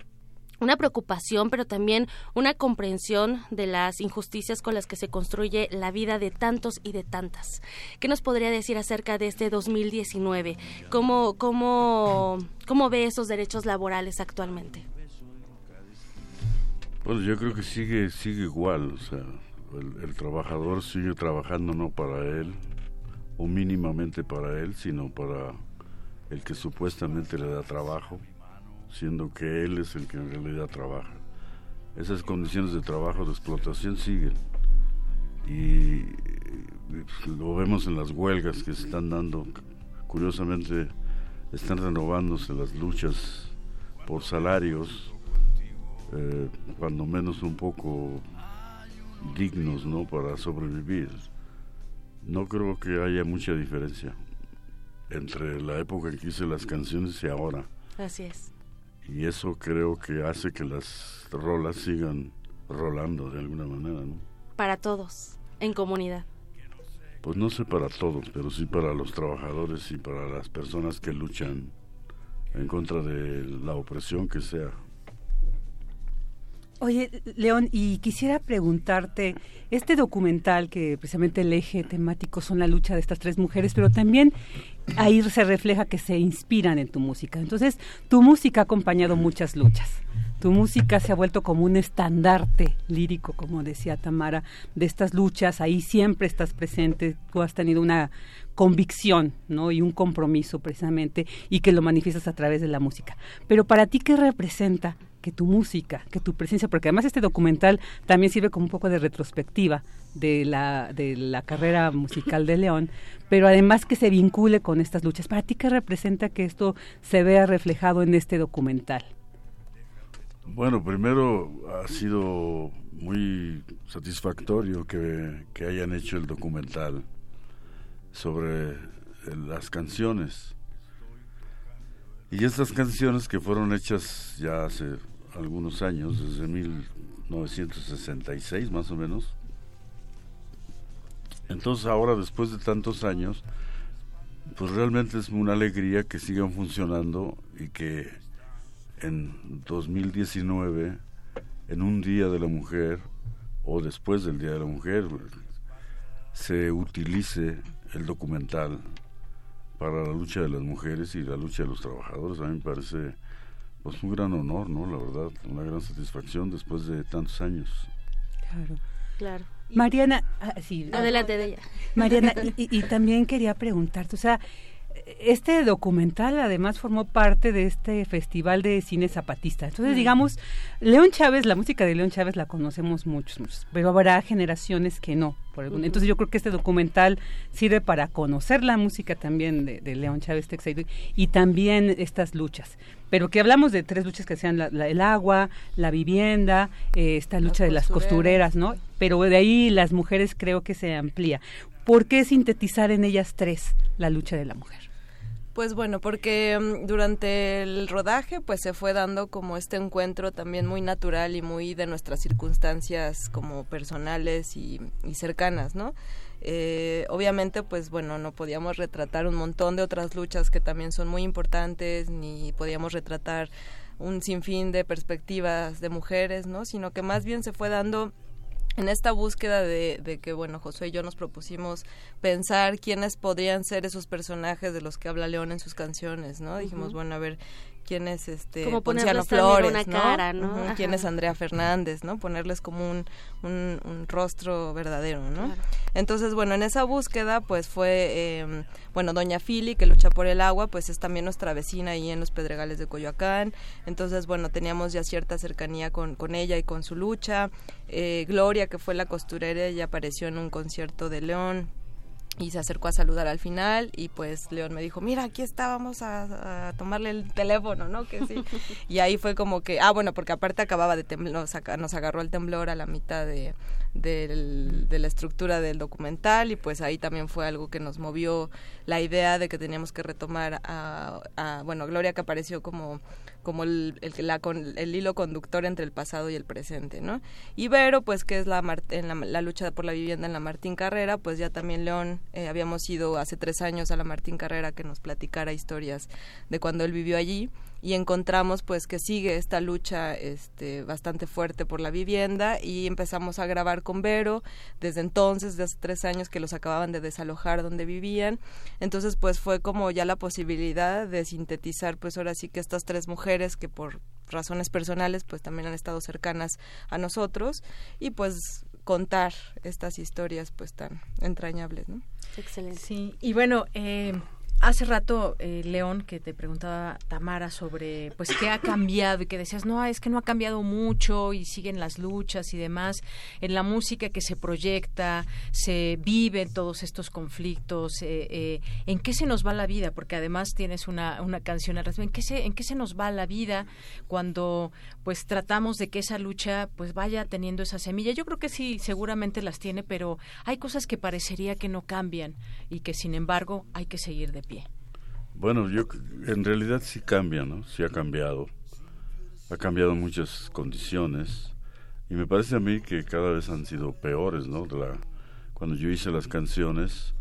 una preocupación, pero también una comprensión de las injusticias con las que se construye la vida de tantos y de tantas. ¿Qué nos podría decir acerca de este 2019? ¿Cómo, cómo, cómo ve esos derechos laborales actualmente? Pues yo creo que sigue, sigue igual, o sea, el, trabajador sigue trabajando no para él, o mínimamente para él, sino para el que supuestamente le da trabajo, siendo que él es el que en realidad trabaja. Esas condiciones de trabajo, de explotación siguen. Y lo vemos en las huelgas que se están dando. Curiosamente, están renovándose las luchas por salarios eh, cuando menos un poco dignos ¿no? para sobrevivir. No creo que haya mucha diferencia entre la época en que hice las canciones y ahora. Así es. Y eso creo que hace que las rolas sigan rolando de alguna manera, ¿no? Para todos, en comunidad. Pues no sé para todos, pero sí para los trabajadores y para las personas que luchan en contra de la opresión que sea. Oye, León, y quisiera preguntarte, este documental que precisamente el eje temático son la lucha de estas tres mujeres, pero también ahí se refleja que se inspiran en tu música. Entonces, tu música ha acompañado muchas luchas. Tu música se ha vuelto como un estandarte lírico, como decía Tamara, de estas luchas. Ahí siempre estás presente. Tú has tenido una convicción, ¿no? Y un compromiso precisamente, y que lo manifiestas a través de la música. Pero para ti, ¿qué representa que tu música, que tu presencia, porque además este documental también sirve como un poco de retrospectiva de la, de la carrera musical de León, pero además que se vincule con estas luchas. ¿Para ti qué representa que esto se vea reflejado en este documental? Bueno, primero ha sido muy satisfactorio que, que hayan hecho el documental sobre las canciones. Y estas canciones que fueron hechas ya hace algunos años, desde 1966 más o menos. Entonces ahora, después de tantos años, pues realmente es una alegría que sigan funcionando y que en 2019, en un Día de la Mujer, o después del Día de la Mujer, se utilice el documental para la lucha de las mujeres y la lucha de los trabajadores. A mí me parece pues un gran honor, ¿no? La verdad, una gran satisfacción después de tantos años. Claro. Claro. Mariana, ah, sí. Adelante de ella. Mariana, y, y, también quería preguntarte, o sea, este documental además formó parte de este festival de cine zapatista. Entonces, digamos, León Chávez, la música de León Chávez la conocemos muchos, muchos pero habrá generaciones que no. Por Entonces, yo creo que este documental sirve para conocer la música también de, León Chávez Texeiro y también estas luchas. Pero que hablamos de tres luchas que sean el agua, la vivienda, eh, esta lucha de las costureras, ¿no? Pero de ahí las mujeres creo que se amplía. ¿Por qué sintetizar en ellas tres la lucha de la mujer? Pues bueno, porque mm, durante el rodaje pues se fue dando como este encuentro también muy natural y muy de nuestras circunstancias como personales y, cercanas, ¿no? Eh, obviamente pues bueno no podíamos retratar un montón de otras luchas que también son muy importantes ni podíamos retratar un sinfín de perspectivas de mujeres no sino que más bien se fue dando en esta búsqueda de, que, bueno, Josué y yo nos propusimos pensar quiénes podrían ser esos personajes de los que habla León en sus canciones, ¿no? Dijimos, bueno, a ver, quién es este como Ponciano Flores, una cara, ¿no? quién es Andrea Fernández, ¿no? Ponerles como un, un, rostro verdadero, ¿no? Entonces, bueno, en esa búsqueda, pues fue, em, bueno, Doña Fili, que lucha por el agua, pues es también nuestra vecina ahí en los Pedregales de Coyoacán. Entonces, bueno, teníamos ya cierta cercanía con, con ella y con su lucha. Eh, Gloria, que fue la costurera, ella apareció en un concierto de León y se acercó a saludar al final y pues León me dijo, mira, aquí estábamos a, tomarle el teléfono, ¿no? Que sí. y ahí fue como que, ah, bueno, porque aparte acababa de temblar, nos, agarró el temblor a la mitad de, de la estructura del documental y pues ahí también fue algo que nos movió la idea de que teníamos que retomar a, a bueno, Gloria que apareció como como el, el, la, el hilo conductor entre el pasado y el presente, ¿no? Ibero, pues que es la, en la, lucha por la vivienda en la Martín Carrera, pues ya también León, eh, habíamos ido hace tres años a la Martín Carrera que nos platicara historias de cuando él vivió allí y encontramos pues que sigue esta lucha este bastante fuerte por la vivienda y empezamos a grabar con Vero desde entonces desde hace tres años que los acababan de desalojar donde vivían entonces pues fue como ya la posibilidad de sintetizar pues ahora sí que estas tres mujeres que por razones personales pues también han estado cercanas a nosotros y pues contar estas historias pues tan entrañables, ¿no? Excelente. Sí, y bueno, eh, Hace rato, eh, León, que te preguntaba Tamara sobre, pues, qué ha cambiado y que decías, no, es que no ha cambiado mucho y siguen las luchas y demás. En la música que se proyecta, se viven todos estos conflictos. Eh, eh, ¿En qué se nos va la vida? Porque además tienes una, una canción al respecto. ¿En qué, se, ¿En qué se nos va la vida cuando, pues, tratamos de que esa lucha, pues, vaya teniendo esa semilla? Yo creo que sí, seguramente las tiene, pero hay cosas que parecería que no cambian y que, sin embargo, hay que seguir de Bueno, yo en realidad sí cambia, ¿no? Sí ha cambiado. Ha cambiado muchas condiciones y me parece a mí que cada vez han sido peores, ¿no? la, cuando yo hice las canciones,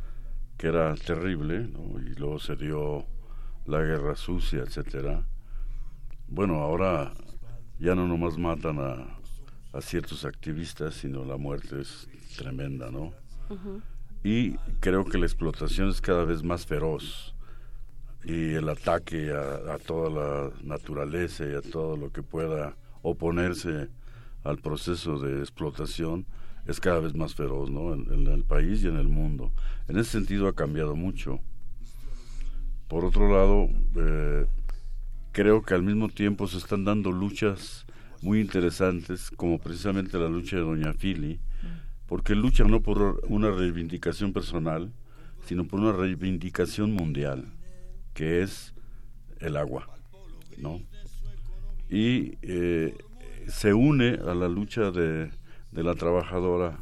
que era terrible, ¿no? Y luego se dio la guerra sucia, etcétera. Bueno, ahora ya no nomás matan a, a ciertos activistas, sino la muerte es tremenda, ¿no? Y creo que la explotación es cada vez más feroz y el ataque a, toda la naturaleza y a todo lo que pueda oponerse al proceso de explotación es cada vez más feroz, ¿no? En, el país y en el mundo. En ese sentido ha cambiado mucho. Por otro lado, eh, creo que al mismo tiempo se están dando luchas muy interesantes, como precisamente la lucha de Doña Fili, porque lucha no por una reivindicación personal, sino por una reivindicación mundial, que es el agua, ¿no? Y eh, se une a la lucha de, la trabajadora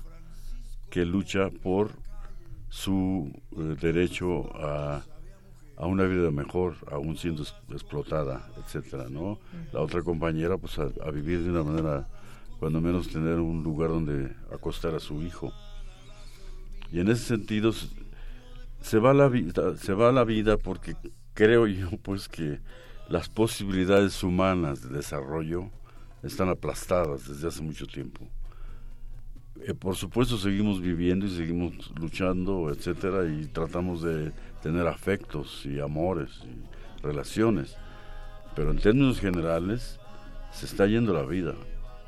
que lucha por su eh, derecho a a una vida mejor, aún siendo explotada, etcétera, ¿no? La otra compañera, pues a, vivir de una manera, cuando menos tener un lugar donde acostar a su hijo. Y en ese sentido se va la vida, se va la vida porque creo yo pues que las posibilidades humanas de desarrollo están aplastadas desde hace mucho tiempo. Eh, por supuesto seguimos viviendo y seguimos luchando, etcétera, y tratamos de tener afectos y amores y relaciones. Pero en términos generales, se está yendo la vida.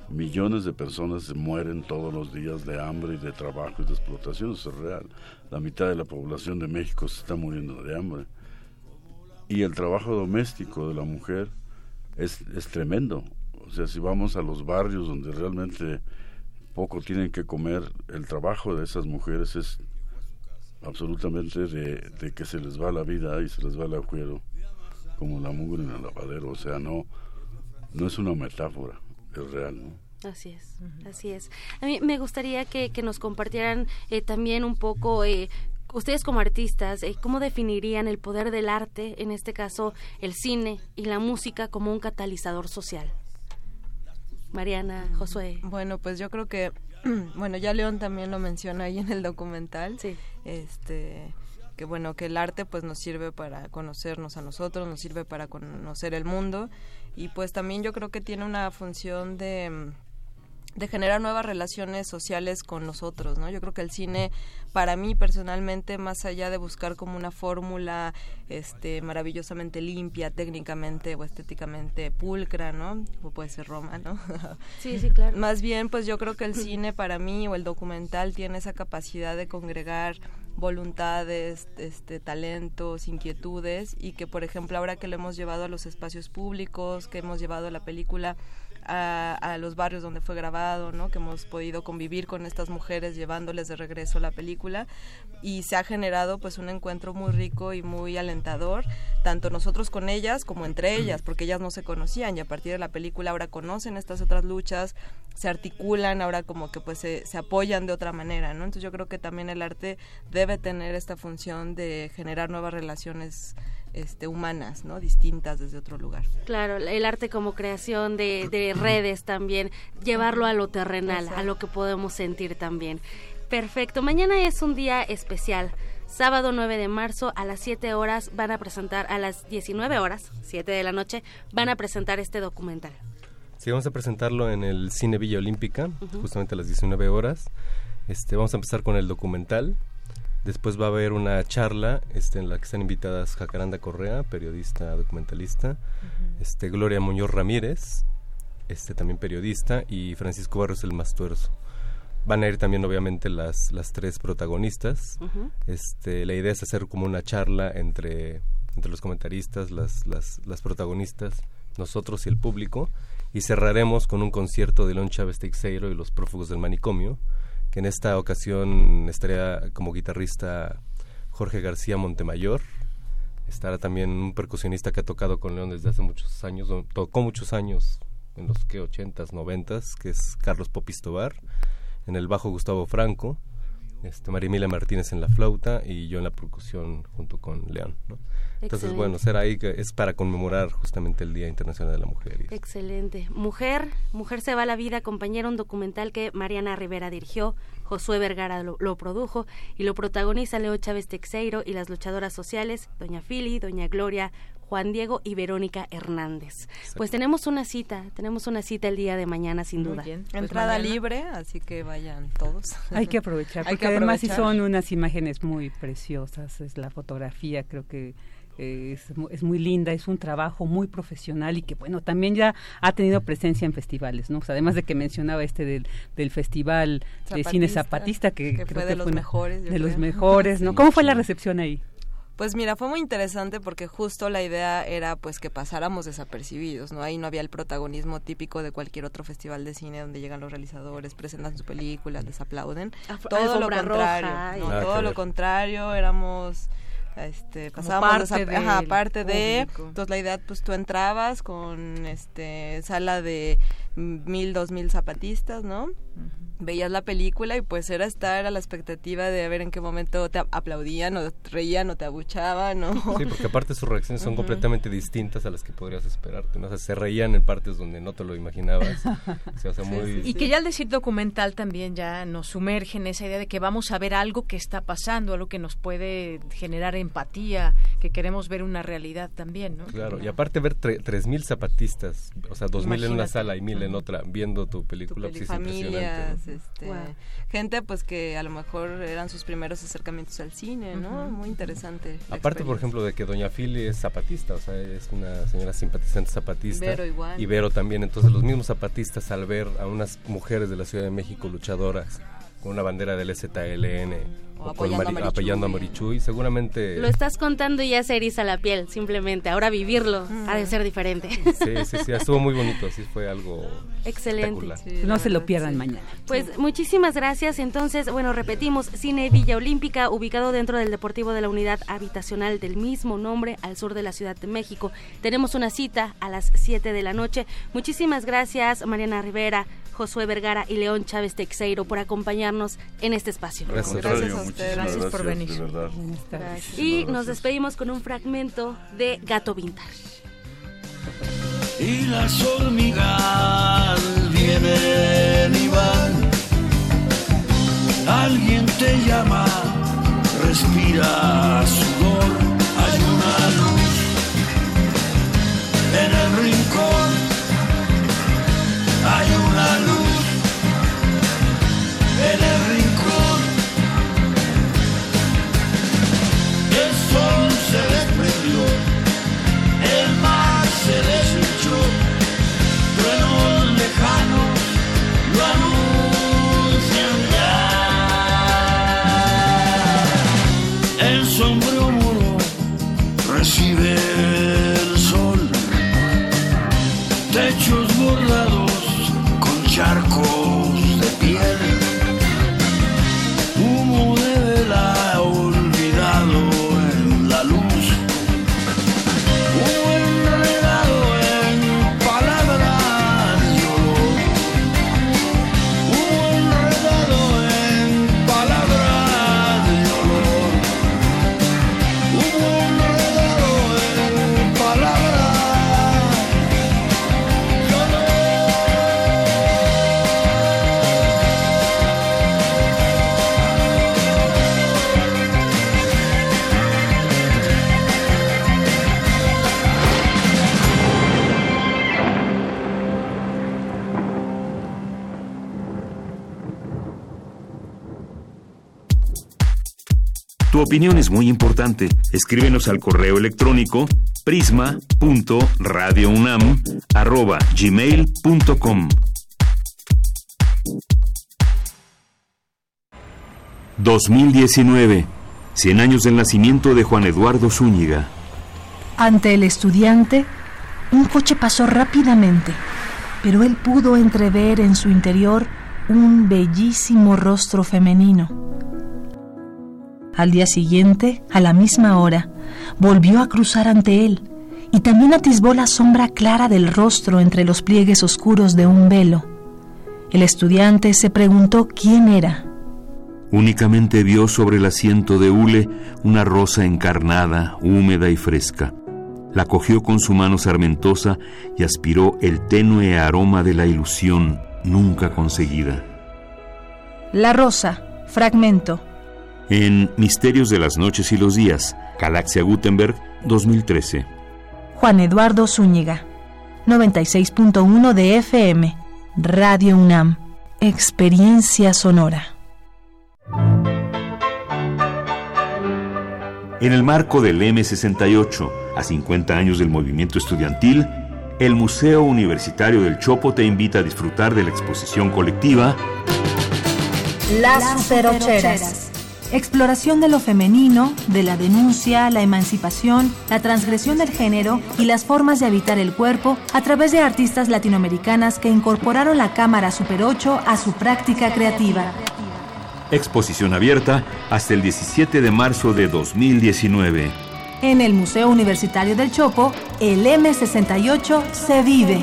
Millones de personas se mueren todos los días de hambre y de trabajo y de explotación, eso es real. La mitad de la población de México se está muriendo de hambre. Y el trabajo doméstico de la mujer es, es tremendo. O sea, si vamos a los barrios donde realmente poco tienen que comer, el trabajo de esas mujeres es absolutamente de, que se les va la vida y se les va el agujero como la mugre en el lavadero, o sea, no, no es una metáfora, es real, ¿no? Así es, así es. A mí me gustaría que, que nos compartieran eh, también un poco, eh, ustedes como artistas, eh, ¿cómo definirían el poder del arte, en este caso el cine y la música, como un catalizador social? Mariana, Josué. Bueno, pues yo creo que bueno, ya León también lo menciona ahí en el documental. Sí. Este que bueno, que el arte pues nos sirve para conocernos a nosotros, nos sirve para conocer el mundo y pues también yo creo que tiene una función de de generar nuevas relaciones sociales con nosotros, ¿no? Yo creo que el cine, para mí personalmente, más allá de buscar como una fórmula este, maravillosamente limpia, técnicamente o estéticamente pulcra, ¿no? Como puede ser Roma, ¿no? Sí, sí, claro. Más bien, pues yo creo que el cine para mí o el documental tiene esa capacidad de congregar voluntades, este, talentos, inquietudes y que, por ejemplo, ahora que lo hemos llevado a los espacios públicos, que hemos llevado la película a, los barrios donde fue grabado, ¿no? que hemos podido convivir con estas mujeres llevándoles de regreso la película y se ha generado pues un encuentro muy rico y muy alentador, tanto nosotros con ellas como entre ellas, porque ellas no se conocían y a partir de la película ahora conocen estas otras luchas, se articulan, ahora como que pues se, se apoyan de otra manera, ¿no? Entonces yo creo que también el arte debe tener esta función de generar nuevas relaciones este, humanas, ¿no? Distintas desde otro lugar. Claro, el arte como creación de, redes también, llevarlo a lo terrenal, a lo que podemos sentir también. Perfecto, mañana es un día especial. Sábado 9 de marzo a las 7 horas van a presentar, a las 19 horas, 7 de la noche, van a presentar este documental. Sí, vamos a presentarlo en el Cine Villa Olímpica, justamente a las 19 horas. Este, vamos a empezar con el documental, Después va a haber una charla este, en la que están invitadas Jacaranda Correa, periodista documentalista, este, Gloria Muñoz Ramírez, este, también periodista, y Francisco Barrios el Mastuerzo. Van a ir también obviamente las, las tres protagonistas. este, la idea es hacer como una charla entre, entre los comentaristas, las, las, las protagonistas, nosotros y el público. Y cerraremos con un concierto de León Chávez Teixeiro y los prófugos del manicomio en esta ocasión estaría como guitarrista Jorge García Montemayor. Estará también un percusionista que ha tocado con León desde hace muchos años, tocó muchos años, en los que 80s, 90s, que es Carlos Popistobar. En el bajo Gustavo Franco, este, María Emilia Martínez en la flauta y yo en la percusión junto con León. Entonces, bueno, ser ahí es para conmemorar justamente el Día Internacional de la Mujer. Excelente. Mujer, Mujer se va a la vida, compañero, un documental que Mariana Rivera dirigió, Josué Vergara lo, produjo y lo protagoniza Leo Chávez Texeiro y las luchadoras sociales, Doña Fili, Doña Gloria, Juan Diego y Verónica Hernández. Pues tenemos una cita, tenemos una cita el día de mañana sin duda. Pues Entrada libre, así que vayan todos. Hay que aprovechar, porque además son unas imágenes muy preciosas, es la fotografía, creo que es, es, muy linda, es un trabajo muy profesional y que bueno, también ya ha tenido presencia en festivales, ¿no? además de que mencionaba este del, del Festival de Cine Zapatista, que, creo fue de los mejores. De los mejores, ¿no? ¿Cómo fue la recepción ahí? Pues mira, fue muy interesante porque justo la idea era pues que pasáramos desapercibidos, ¿no? Ahí no había el protagonismo típico de cualquier otro festival de cine donde llegan los realizadores, presentan su película, les aplauden. todo lo contrario, todo lo contrario, éramos este pasábamos parte, de, parte de entonces la idea pues tú entrabas con este sala de mil dos mil zapatistas no veías la película y pues era estar a la expectativa de ver en qué momento te aplaudían o te reían o te abuchaban ¿no? Sí, porque aparte sus reacciones son completamente distintas a las que podrías esperarte, ¿no? O sea, se reían en partes donde no te lo imaginabas. y que ya al decir documental también ya nos sumerge en esa idea de que vamos a ver algo que está pasando, algo que nos puede generar empatía, que queremos ver una realidad también, ¿no? Claro, y aparte ver tres mil zapatistas, o sea, dos mil en una sala y mil en otra, viendo tu película, pues, es impresionante este, gente pues que a lo mejor eran sus primeros acercamientos al cine, ¿no? Muy interesante. Aparte, por ejemplo, de que Doña Fili es zapatista, o sea, es una señora simpatizante zapatista. Vero igual. Y Vero también, entonces los mismos zapatistas al ver a unas mujeres de la Ciudad de México luchadoras con una bandera del ZLN o, apoyando, a Marichuy, seguramente... Lo estás contando y ya se eriza la piel, simplemente. Ahora vivirlo ha de ser diferente. Sí, sí, sí, estuvo muy bonito, sí, fue algo Excelente. no se lo pierdan mañana. Pues muchísimas gracias. Entonces, bueno, repetimos, Cine Villa Olímpica, ubicado dentro del Deportivo de la Unidad Habitacional del mismo nombre, al sur de la Ciudad de México. Tenemos una cita a las 7 de la noche. Muchísimas gracias, Mariana Rivera, Josué Vergara y León Chávez Texeiro por acompañarnos en este espacio. Gracias, gracias, gracias por venir. Y nos despedimos con un fragmento de Gato Vintage. Y las hormigas vienen y van. Alguien te llama, respira sudor, hay una luz en el rincón, hay una luz Tu opinión es muy importante. Escríbenos al correo electrónico prisma.radiounam@gmail.com. 2019. 100 años del nacimiento de Juan Eduardo Zúñiga. Ante el estudiante, un coche pasó rápidamente, pero él pudo entrever en su interior un bellísimo rostro femenino. Al día siguiente, a la misma hora, volvió a cruzar ante él y también atisbó la sombra clara del rostro entre los pliegues oscuros de un velo. El estudiante se preguntó quién era. Únicamente vio sobre el asiento de hule una rosa encarnada, húmeda y fresca. La cogió con su mano sarmentosa y aspiró el tenue aroma de la ilusión nunca conseguida. La rosa, fragmento. En Misterios de las Noches y los Días, Galaxia Gutenberg, 2013. Juan Eduardo Zúñiga, 96.1 de FM, Radio UNAM, Experiencia Sonora. En el marco del M68, a 50 años del movimiento estudiantil, el Museo Universitario del Chopo te invita a disfrutar de la exposición colectiva Las Superocheras. Exploración de lo femenino, de la denuncia, la emancipación, la transgresión del género y las formas de habitar el cuerpo a través de artistas latinoamericanas que incorporaron la cámara Super 8 a su práctica creativa. Exposición abierta hasta el 17 de marzo de 2019. En el Museo Universitario del Chopo, el M68 se vive.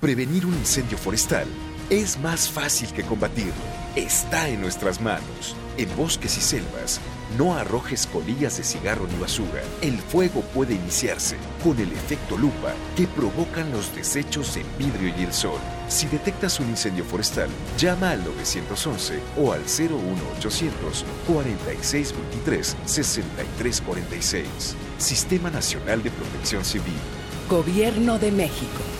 Prevenir un incendio forestal es más fácil que combatirlo. Está en nuestras manos. En bosques y selvas, no arrojes colillas de cigarro ni basura. El fuego puede iniciarse con el efecto lupa que provocan los desechos en vidrio y el sol. Si detectas un incendio forestal, llama al 911 o al 01800 4623 6346. Sistema Nacional de Protección Civil. Gobierno de México.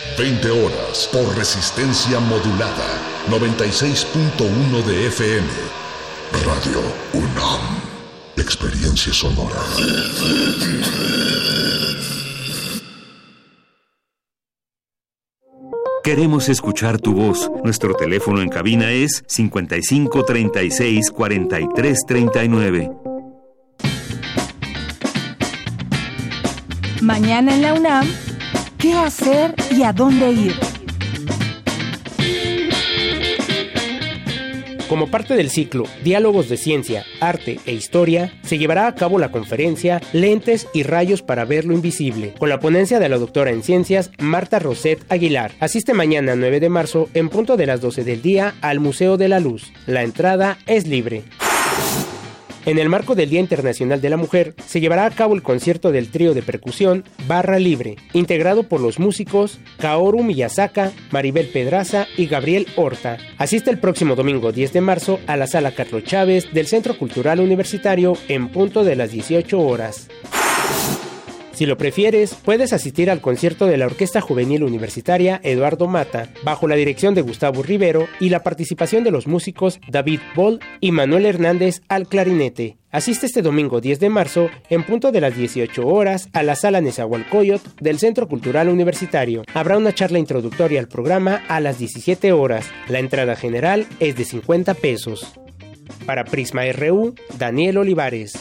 20 horas, por resistencia modulada. 96.1 de FM. Radio UNAM. Experiencia sonora. Queremos escuchar tu voz. Nuestro teléfono en cabina es 55 36 43 39. Mañana en la UNAM, ¿qué hacer y a dónde ir? Como parte del ciclo Diálogos de Ciencia, Arte e Historia, se llevará a cabo la conferencia Lentes y Rayos para ver lo invisible, con la ponencia de la doctora en ciencias Marta Roset Aguilar. Asiste mañana 9 de marzo en punto de las 12 del día al Museo de la Luz. La entrada es libre. En el marco del Día Internacional de la Mujer, se llevará a cabo el concierto del trío de percusión Barra Libre, integrado por los músicos Kaoru Miyazaka, Maribel Pedraza y Gabriel Horta. Asiste el próximo domingo 10 de marzo a la Sala Carlos Chávez del Centro Cultural Universitario en punto de las 18 horas. Si lo prefieres, puedes asistir al concierto de la Orquesta Juvenil Universitaria Eduardo Mata, bajo la dirección de Gustavo Rivero y la participación de los músicos David Boll y Manuel Hernández al clarinete. Asiste este domingo 10 de marzo, en punto de las 18 horas, a la sala Nezahualcóyotl del Centro Cultural Universitario. Habrá una charla introductoria al programa a las 17 horas. La entrada general es de 50 pesos. Para Prisma RU, Daniel Olivares.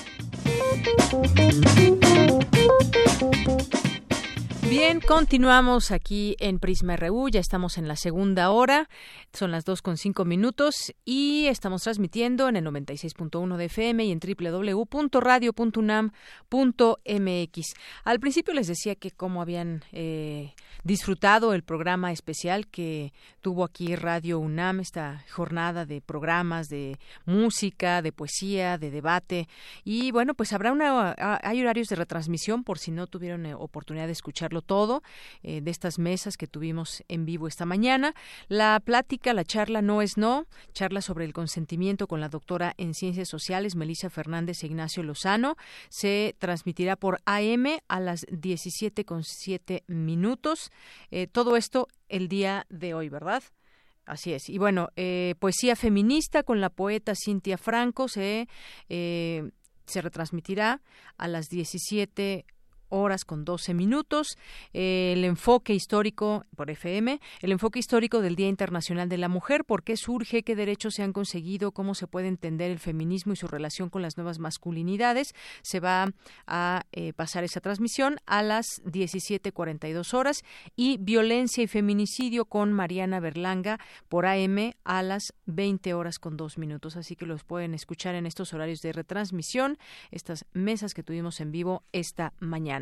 Bien, continuamos aquí en Prisma RU, ya estamos en la segunda hora, son las dos con cinco minutos y estamos transmitiendo en el 96.1 de FM y en www.radio.unam.mx. Al principio les decía que cómo habían eh, disfrutado el programa especial que tuvo aquí Radio UNAM, esta jornada de programas de música, de poesía, de debate y bueno, pues habrá una, hay horarios de retransmisión por si no tuvieron eh, oportunidad de escucharlos todo eh, de estas mesas que tuvimos en vivo esta mañana. La plática, la charla no es no, charla sobre el consentimiento con la doctora en Ciencias Sociales, Melissa Fernández e Ignacio Lozano, se transmitirá por AM a las 17.7 minutos. Eh, todo esto el día de hoy, ¿verdad? Así es. Y bueno, eh, poesía feminista con la poeta Cintia Franco se, se retransmitirá a las 17 horas con 12 minutos. el enfoque histórico por FM, el enfoque histórico del Día Internacional de la Mujer, por qué surge, qué derechos se han conseguido, cómo se puede entender el feminismo y su relación con las nuevas masculinidades. Se va a eh, pasar esa transmisión a las 17:42 horas y violencia y feminicidio con Mariana Berlanga por AM a las 20 horas con 2 minutos. Así que los pueden escuchar en estos horarios de retransmisión, estas mesas que tuvimos en vivo esta mañana.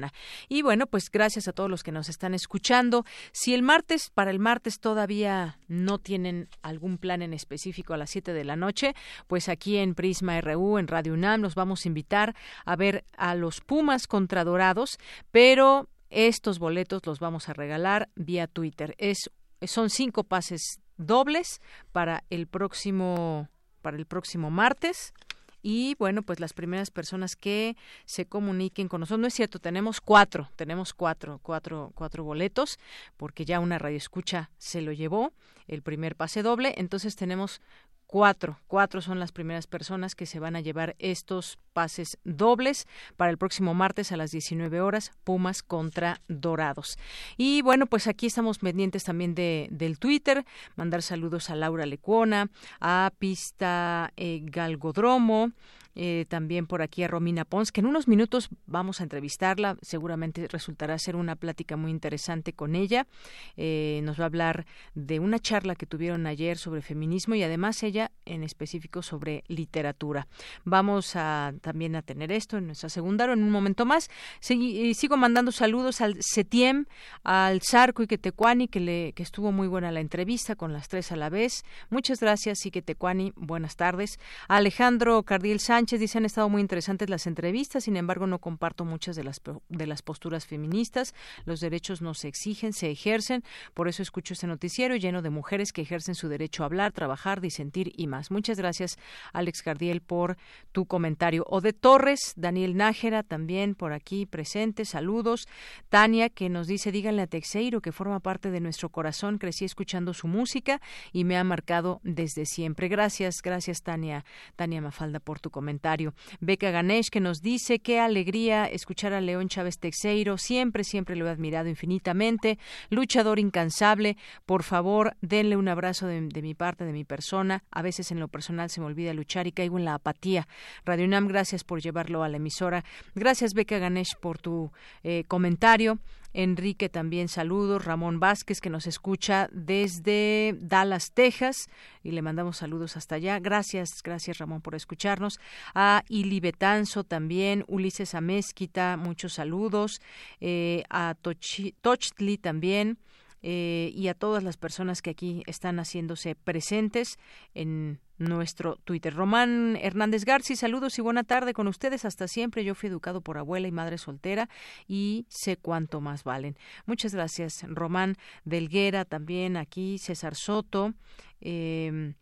Y bueno, pues gracias a todos los que nos están escuchando. Si el martes, para el martes todavía no tienen algún plan en específico a las 7 de la noche, pues aquí en Prisma RU, en Radio UNAM, nos vamos a invitar a ver a los Pumas contra Dorados, pero estos boletos los vamos a regalar vía Twitter. Es, son cinco pases dobles para el próximo para el próximo martes y bueno, pues las primeras personas que se comuniquen con nosotros, no es cierto, tenemos cuatro, tenemos cuatro, cuatro, cuatro boletos, porque ya una radio escucha se lo llevó, el primer pase doble, entonces tenemos cuatro, cuatro son las primeras personas que se van a llevar estos pases dobles para el próximo martes a las 19 horas, Pumas contra Dorados. Y bueno, pues aquí estamos pendientes también de, del Twitter, mandar saludos a Laura Lecuona, a Pista eh, Galgodromo, eh, también por aquí a Romina Pons, que en unos minutos vamos a entrevistarla. Seguramente resultará ser una plática muy interesante con ella. Eh, nos va a hablar de una charla que tuvieron ayer sobre feminismo y además ella en específico sobre literatura. Vamos a también a tener esto en nuestra segunda en un momento más. sigo mandando saludos al Setiem, al Zarco y Quetecuani, que, le, que estuvo muy buena la entrevista con las tres a la vez. Muchas gracias, Iquetecuani. Buenas tardes. Alejandro Cardiel Sánchez dice han estado muy interesantes las entrevistas, sin embargo no comparto muchas de las de las posturas feministas. Los derechos no se exigen, se ejercen. Por eso escucho este noticiero lleno de mujeres que ejercen su derecho a hablar, trabajar, disentir y más. Muchas gracias, Alex Gardiel, por tu comentario. O de Torres, Daniel Nájera, también por aquí presente. Saludos. Tania, que nos dice, díganle a Texeiro que forma parte de nuestro corazón. Crecí escuchando su música y me ha marcado desde siempre. Gracias, gracias, Tania, Tania Mafalda, por tu comentario comentario. Beca Ganesh que nos dice qué alegría escuchar a León Chávez Texeiro, siempre, siempre lo he admirado infinitamente, luchador incansable, por favor denle un abrazo de, mi parte, de mi persona, a veces en lo personal se me olvida luchar y caigo en la apatía. Radio UNAM, gracias por llevarlo a la emisora. Gracias Beca Ganesh por tu eh, comentario. Enrique también saludos, Ramón Vázquez que nos escucha desde Dallas, Texas y le mandamos saludos hasta allá. Gracias, gracias Ramón por escucharnos. A Ili Betanzo también, Ulises Amezquita, muchos saludos. Eh, a Tochtli también. Eh, y a todas las personas que aquí están haciéndose presentes en nuestro Twitter. Román Hernández García, saludos y buena tarde con ustedes. Hasta siempre. Yo fui educado por abuela y madre soltera y sé cuánto más valen. Muchas gracias, Román Delguera, también aquí, César Soto. Eh,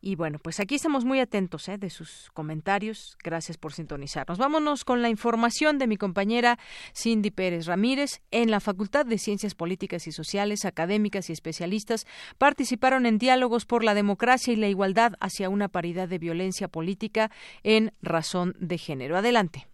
y bueno, pues aquí estamos muy atentos ¿eh? de sus comentarios. Gracias por sintonizarnos. Vámonos con la información de mi compañera Cindy Pérez Ramírez. En la Facultad de Ciencias Políticas y Sociales, académicas y especialistas participaron en diálogos por la democracia y la igualdad hacia una paridad de violencia política en razón de género. Adelante.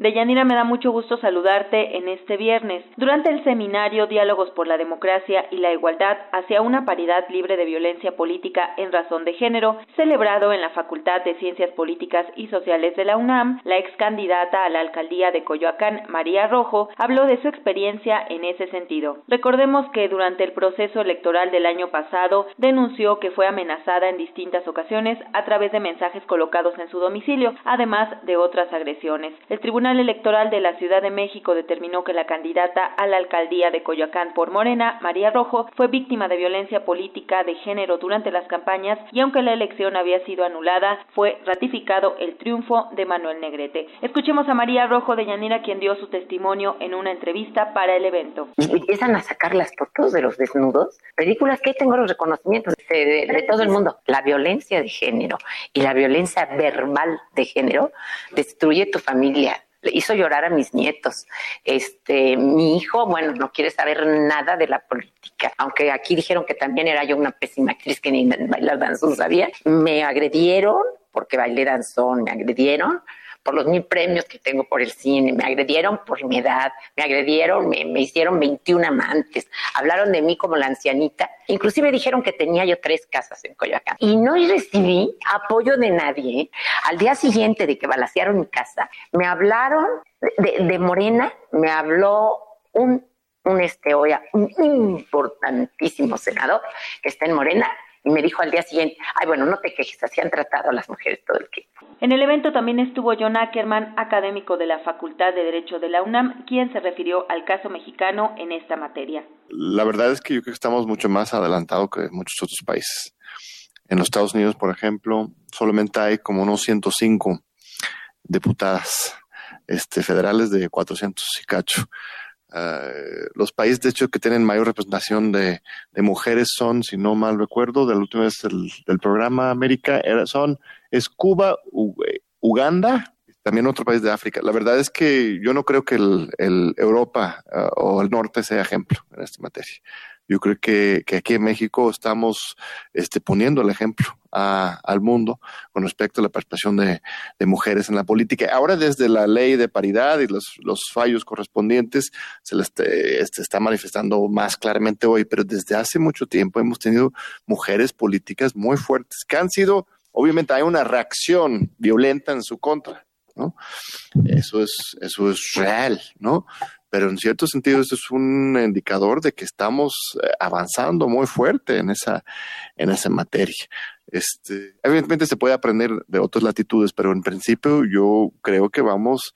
Deyanira, me da mucho gusto saludarte en este viernes. Durante el seminario Diálogos por la Democracia y la Igualdad hacia una paridad libre de violencia política en razón de género, celebrado en la Facultad de Ciencias Políticas y Sociales de la UNAM, la ex candidata a la alcaldía de Coyoacán, María Rojo, habló de su experiencia en ese sentido. Recordemos que durante el proceso electoral del año pasado denunció que fue amenazada en distintas ocasiones a través de mensajes colocados en su domicilio, además de otras agresiones. El Tribunal Tribunal Electoral de la Ciudad de México determinó que la candidata a la alcaldía de Coyoacán por Morena, María Rojo, fue víctima de violencia política de género durante las campañas y aunque la elección había sido anulada, fue ratificado el triunfo de Manuel Negrete. Escuchemos a María Rojo de Yanira, quien dio su testimonio en una entrevista para el evento. Empiezan a sacar las fotos de los desnudos, películas que tengo los reconocimientos de todo el mundo. La violencia de género y la violencia verbal de género destruye tu familia, le hizo llorar a mis nietos. Este, mi hijo, bueno, no quiere saber nada de la política, aunque aquí dijeron que también era yo una pésima actriz que ni bailar danzón sabía. Me agredieron porque bailé danzón, me agredieron por los mil premios que tengo por el cine, me agredieron por mi edad, me agredieron, me, hicieron 21 amantes, hablaron de mí como la ancianita, inclusive dijeron que tenía yo tres casas en Coyoacán. Y no recibí apoyo de nadie. Al día siguiente de que balacearon mi casa, me hablaron de, Morena, me habló un un este, un importantísimo senador que está en Morena y me dijo al día siguiente, ay, bueno, no te quejes, así han tratado a las mujeres todo el tiempo. En el evento también estuvo John Ackerman, académico de la Facultad de Derecho de la UNAM, quien se refirió al caso mexicano en esta materia. La verdad es que yo creo que estamos mucho más adelantados que muchos otros países. En los Estados Unidos, por ejemplo, solamente hay como unos 105 diputadas este, federales de 400 y cacho. Uh, los países, de hecho, que tienen mayor representación de, mujeres son, si no mal recuerdo, de la última vez del, programa América, era, son, es Cuba, Uganda, también otro país de África. La verdad es que yo no creo que el, el Europa uh, o el norte sea ejemplo en esta materia. Yo creo que, que aquí en México estamos este, poniendo el ejemplo al mundo con respecto a la participación de, mujeres en la política. Ahora desde la ley de paridad y los, los fallos correspondientes se les este, está manifestando más claramente hoy, pero desde hace mucho tiempo hemos tenido mujeres políticas muy fuertes que han sido, obviamente hay una reacción violenta en su contra, ¿no? Eso es, eso es real, ¿no? Pero en cierto sentido eso es un indicador de que estamos eh, avanzando muy fuerte en esa, en esa materia. Este, evidentemente se puede aprender de otras latitudes, pero en principio yo creo que vamos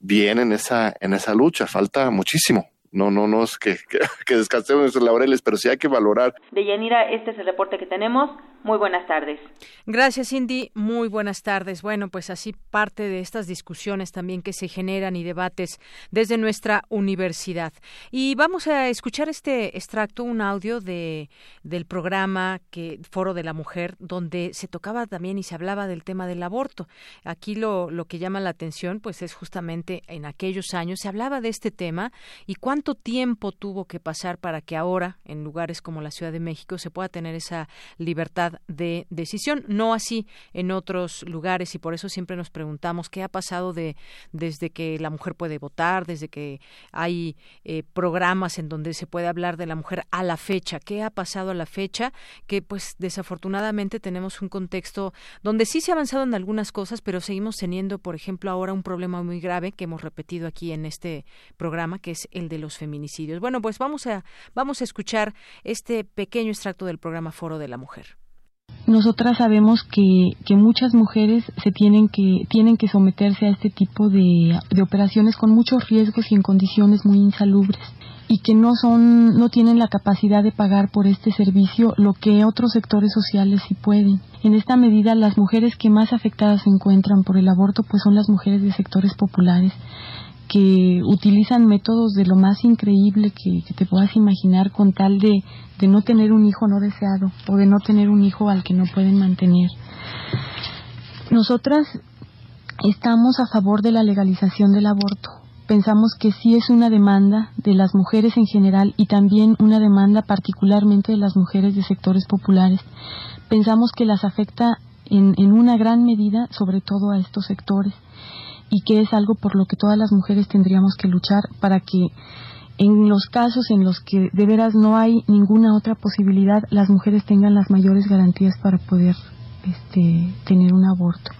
bien en esa, en esa lucha. Falta muchísimo. No, no, no es que, que, que descansemos nuestros laureles, pero sí hay que valorar. De Yanira, este es el reporte que tenemos. Muy buenas tardes. Gracias, Cindy. Muy buenas tardes. Bueno, pues así parte de estas discusiones también que se generan y debates desde nuestra universidad. Y vamos a escuchar este extracto, un audio de del programa que Foro de la Mujer, donde se tocaba también y se hablaba del tema del aborto. Aquí lo, lo que llama la atención, pues es justamente en aquellos años se hablaba de este tema y cuánto tiempo tuvo que pasar para que ahora, en lugares como la Ciudad de México, se pueda tener esa libertad de decisión, no así en otros lugares y por eso siempre nos preguntamos qué ha pasado de desde que la mujer puede votar, desde que hay eh, programas en donde se puede hablar de la mujer a la fecha, qué ha pasado a la fecha, que pues desafortunadamente tenemos un contexto donde sí se ha avanzado en algunas cosas, pero seguimos teniendo, por ejemplo, ahora un problema muy grave que hemos repetido aquí en este programa, que es el de los feminicidios. Bueno, pues vamos a vamos a escuchar este pequeño extracto del programa Foro de la Mujer. Nosotras sabemos que, que, muchas mujeres se tienen que, tienen que someterse a este tipo de, de operaciones con muchos riesgos y en condiciones muy insalubres y que no son, no tienen la capacidad de pagar por este servicio lo que otros sectores sociales sí pueden. En esta medida, las mujeres que más afectadas se encuentran por el aborto, pues son las mujeres de sectores populares que utilizan métodos de lo más increíble que, te puedas imaginar con tal de, de, no tener un hijo no deseado o de no tener un hijo al que no pueden mantener. Nosotras estamos a favor de la legalización del aborto. Pensamos que sí es una demanda de las mujeres en general y también una demanda particularmente de las mujeres de sectores populares. Pensamos que las afecta en, en una gran medida, sobre todo a estos sectores y que es algo por lo que todas las mujeres tendríamos que luchar para que en los casos en los que de veras no hay ninguna otra posibilidad, las mujeres tengan las mayores garantías para poder este, tener un aborto.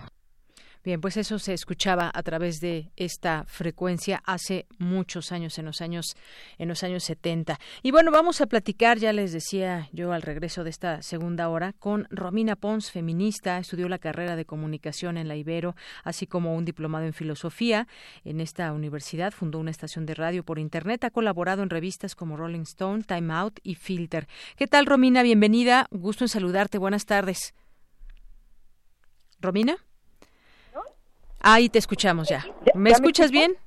Bien, pues eso se escuchaba a través de esta frecuencia hace muchos años, en los años, en los años 70. Y bueno, vamos a platicar, ya les decía yo al regreso de esta segunda hora, con Romina Pons, feminista, estudió la carrera de comunicación en la Ibero, así como un diplomado en filosofía en esta universidad, fundó una estación de radio por internet, ha colaborado en revistas como Rolling Stone, Time Out y Filter. ¿Qué tal, Romina? Bienvenida, gusto en saludarte, buenas tardes. Romina. Ahí te escuchamos ya. ¿Me escuchas bien?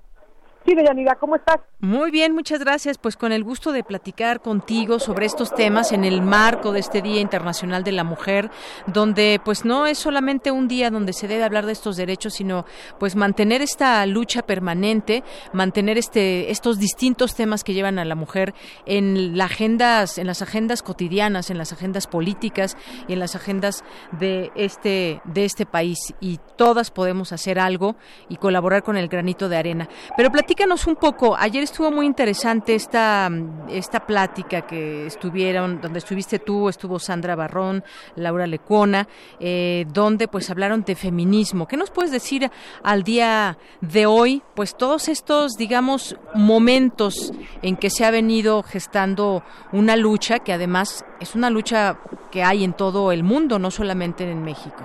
Sí, Deyanira, ¿cómo estás? Muy bien, muchas gracias. Pues con el gusto de platicar contigo sobre estos temas en el marco de este Día Internacional de la Mujer, donde pues no es solamente un día donde se debe hablar de estos derechos, sino pues mantener esta lucha permanente, mantener este estos distintos temas que llevan a la mujer en las agendas en las agendas cotidianas, en las agendas políticas y en las agendas de este de este país y todas podemos hacer algo y colaborar con el granito de arena. Pero platícanos un poco. Ayer estuvo muy interesante esta, esta plática que estuvieron, donde estuviste tú, estuvo Sandra Barrón, Laura Lecona, eh, donde pues hablaron de feminismo. ¿Qué nos puedes decir al día de hoy? Pues todos estos, digamos, momentos en que se ha venido gestando una lucha que además es una lucha que hay en todo el mundo, no solamente en México.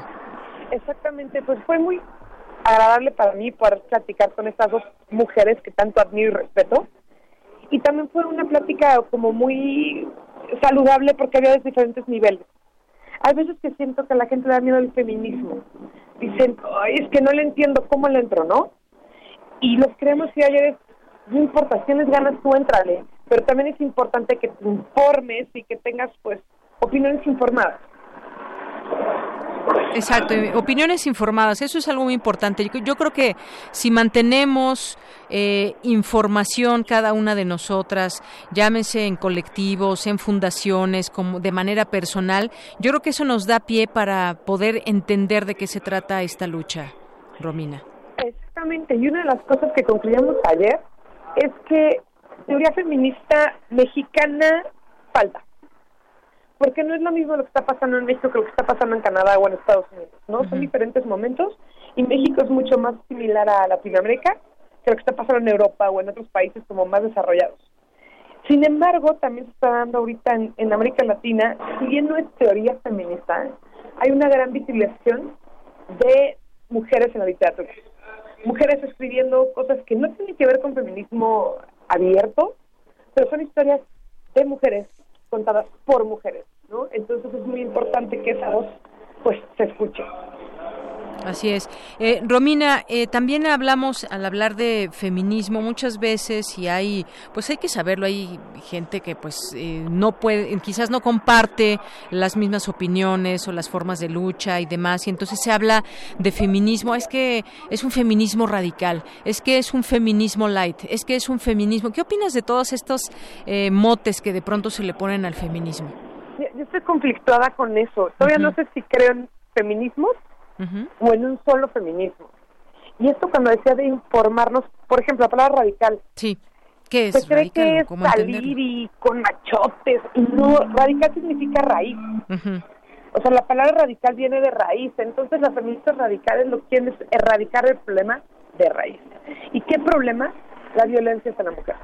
Exactamente, pues fue muy agradable para mí poder platicar con estas dos mujeres que tanto admiro y respeto. Y también fue una plática como muy saludable porque había diferentes niveles. Hay veces que siento que la gente le da miedo el feminismo. Dicen, es que no le entiendo cómo le entro, ¿no? Y los creemos que ayer es, no importa, si tienes ganas tú entrale, pero también es importante que te informes y que tengas pues opiniones informadas. Exacto, opiniones informadas, eso es algo muy importante. Yo, creo que si mantenemos eh, información cada una de nosotras, llámese en colectivos, en fundaciones, como de manera personal, yo creo que eso nos da pie para poder entender de qué se trata esta lucha, Romina. Exactamente, y una de las cosas que concluimos ayer es que teoría feminista mexicana falta porque no es lo mismo lo que está pasando en México que lo que está pasando en Canadá o en Estados Unidos, ¿no? Son diferentes momentos y México es mucho más similar a Latinoamérica que lo que está pasando en Europa o en otros países como más desarrollados. Sin embargo, también se está dando ahorita en, América Latina, si bien no es teoría feminista, hay una gran visibilización de mujeres en la literatura. Mujeres escribiendo cosas que no tienen que ver con feminismo abierto, pero son historias de mujeres contadas por mujeres. Entonces es muy importante que esa voz pues se escuche. Así es. Eh, Romina, eh, también hablamos al hablar de feminismo muchas veces y hay, pues hay que saberlo, hay gente que pues eh, no puede, quizás no comparte las mismas opiniones o las formas de lucha y demás y entonces se habla de feminismo, es que es un feminismo radical, es que es un feminismo light, es que es un feminismo. ¿Qué opinas de todos estos motes que de pronto se le ponen al feminismo? Yo estoy conflictuada con eso. Todavía no sé si creo en feminismos o en un solo feminismo. Y esto cuando decía de informarnos, por ejemplo, la palabra radical. Sí. ¿Qué es? Se cree que es salir y con machotes. Y no, radical significa raíz. O sea, la palabra radical viene de raíz. Entonces las feministas radicales lo quieren es erradicar el problema de raíz. ¿Y qué problema? La violencia hacia la mujer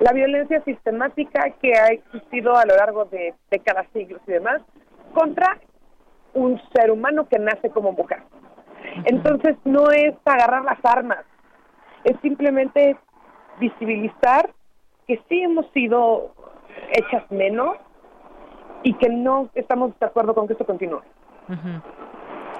la violencia sistemática que ha existido a lo largo de décadas, siglos y demás, contra un ser humano que nace como mujer. Entonces no es agarrar las armas, es simplemente visibilizar que sí hemos sido hechas menos y que no estamos de acuerdo con que esto continúe.